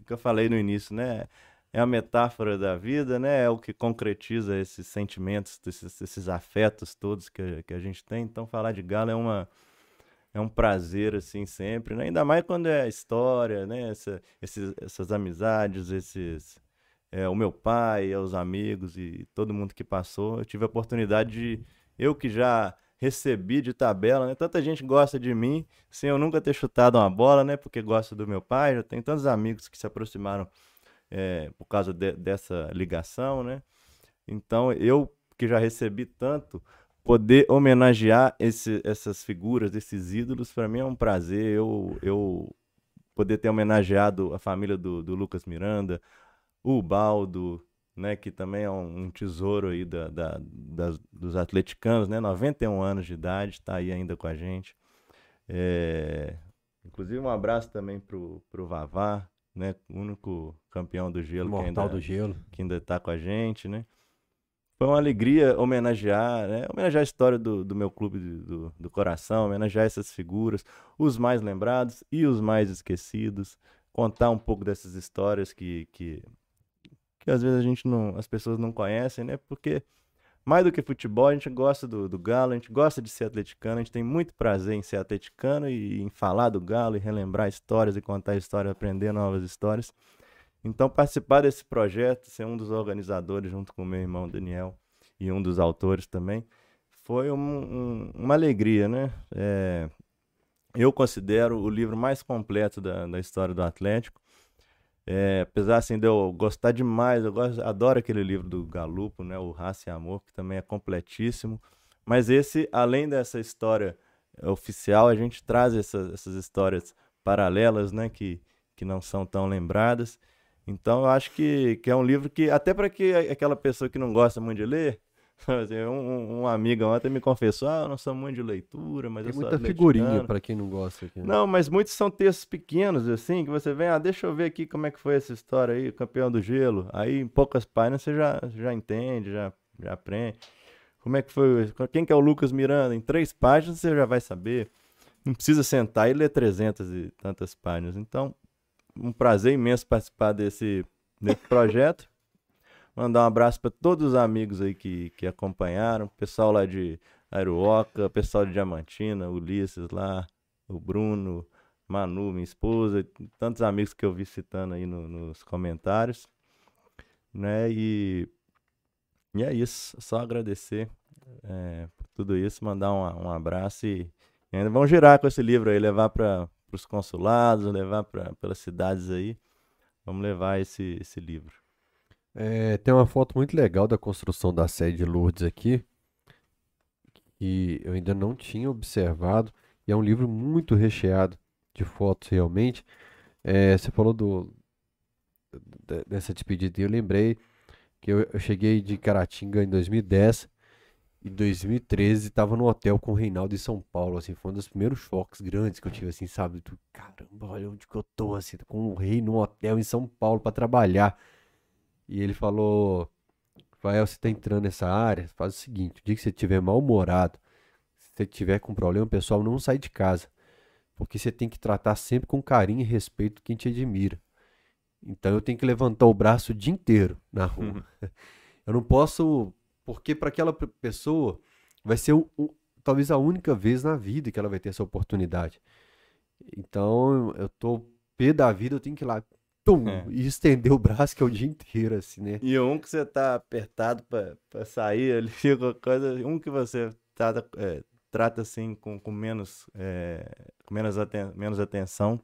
O que eu falei no início, né? É a metáfora da vida, né? É o que concretiza esses sentimentos, esses, esses afetos todos que, que a gente tem. Então, falar de Galo é uma. É um prazer, assim, sempre, né? Ainda mais quando é história, né? Essa, esses, essas amizades, esses, é, o meu pai, os amigos e todo mundo que passou. Eu tive a oportunidade de, eu que já recebi de tabela, né? Tanta gente gosta de mim, sem eu nunca ter chutado uma bola, né? Porque gosta do meu pai, já tenho tantos amigos que se aproximaram é, por causa de, dessa ligação, né? Então, eu que já recebi tanto, poder homenagear esse, essas figuras, esses ídolos, para mim é um prazer. Eu, eu poder ter homenageado a família do, do Lucas Miranda, o Baldo, né, que também é um, um tesouro aí da, da, das, dos atleticanos, né, 91 anos de idade, está aí ainda com a gente. É, inclusive um abraço também pro, pro Vavá, né, o único campeão do gelo Mortal que ainda, do gelo. que ainda está com a gente, né. Foi uma alegria homenagear, né, homenagear a história do, do meu clube do, do coração, homenagear essas figuras, os mais lembrados e os mais esquecidos, contar um pouco dessas histórias que, que que às vezes a gente não, as pessoas não conhecem, né? Porque mais do que futebol, a gente gosta do, do Galo, a gente gosta de ser atleticano, a gente tem muito prazer em ser atleticano e em falar do Galo e relembrar histórias e contar histórias, aprender novas histórias. Então, participar desse projeto, ser um dos organizadores junto com meu irmão Daniel e um dos autores também, foi um, um, uma alegria, né? É, eu considero o livro mais completo da, da história do Atlético. É, apesar assim, de eu gostar demais, eu gosto, adoro aquele livro do Galupo, né, o Raça e Amor, que também é completíssimo. Mas esse, além dessa história oficial, a gente traz essas, essas histórias paralelas, né, que, que não são tão lembradas. Então, eu acho que, que é um livro que, até para que aquela pessoa que não gosta muito de ler, um, um amigo ontem me confessou: ah, eu não sou muito de leitura, mas Tem eu muita figurinha para quem não gosta. Aqui, né? Não, mas muitos são textos pequenos, assim, que você vem, ah, deixa eu ver aqui como é que foi essa história aí, campeão do gelo. Aí, em poucas páginas, você já, já entende, já, já aprende. Como é que foi? Quem que é o Lucas Miranda? Em três páginas você já vai saber. Não precisa sentar e ler 300 e tantas páginas. Então, um prazer imenso participar desse, desse projeto. Mandar um abraço para todos os amigos aí que, que acompanharam, pessoal lá de Aeroca, pessoal de Diamantina, Ulisses lá, o Bruno, Manu, minha esposa, tantos amigos que eu vi citando aí no, nos comentários, né? E, e é isso, só agradecer é, por tudo isso, mandar um, um abraço e, e, ainda vamos girar com esse livro aí, levar para os consulados, levar para pelas cidades aí, vamos levar esse, esse livro. É, tem uma foto muito legal da construção da sede de Lourdes aqui, que eu ainda não tinha observado, e é um livro muito recheado de fotos realmente. É, você falou do, dessa despedida e eu lembrei que eu, eu, cheguei de Caratinga em 2010 e 2013 estava no hotel com o Reinaldo em São Paulo, assim, foi um dos primeiros choques grandes que eu tive, assim, sabe? Do, caramba, olha onde que eu tô, assim, com o rei no hotel em São Paulo para trabalhar. E ele falou: Rafael, você está entrando nessa área, faz o seguinte: o dia que você estiver mal-humorado, se você tiver com problema pessoal, não sai de casa. Porque você tem que tratar sempre com carinho e respeito quem te admira. Então eu tenho que levantar o braço o dia inteiro na rua. Uhum. Eu não posso, porque para aquela pessoa vai ser o, o, talvez a única vez na vida que ela vai ter essa oportunidade. Então eu tô pé da vida, eu tenho que ir lá tum, é. e estender o braço que é o dia inteiro, assim, né? E um que você tá apertado pra, pra sair ali, coisa, um que você trata, é, trata assim com, com menos, é, com menos, aten menos atenção,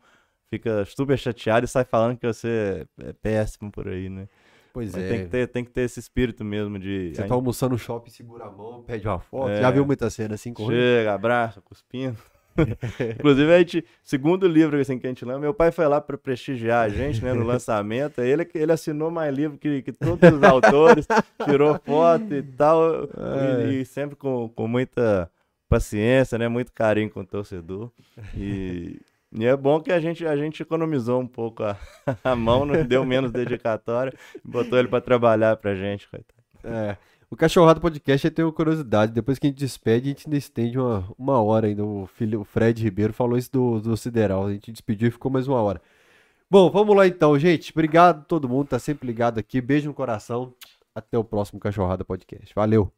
fica super chateado e sai falando que você é péssimo por aí, né? Pois Mas é. Tem que, ter, tem que ter esse espírito mesmo de. Você tá almoçando no shopping, segura a mão, pede uma foto. É. Já viu muita cena assim correndo? Chega, abraça, cuspindo. Inclusive, a gente, segundo livro assim, que a gente lê, meu pai foi lá para prestigiar a gente né, no lançamento. Ele, ele assinou mais livro que, que todos os autores, tirou foto e tal. É. E, e, sempre com, com muita paciência, né, muito carinho com o torcedor. E, e é bom que a gente, a gente economizou um pouco a, a mão, não deu menos dedicatória, botou ele para trabalhar para gente. Coitado. É. O Cachorrado Podcast eu tenho curiosidade. Depois que a gente despede, a gente ainda estende uma, uma hora ainda. O, filho, o Fred Ribeiro falou isso do, do Sideral. A gente despediu e ficou mais uma hora. Bom, vamos lá então, gente. Obrigado a todo mundo. Tá sempre ligado aqui. Beijo no coração. Até o próximo Cachorrada Podcast. Valeu.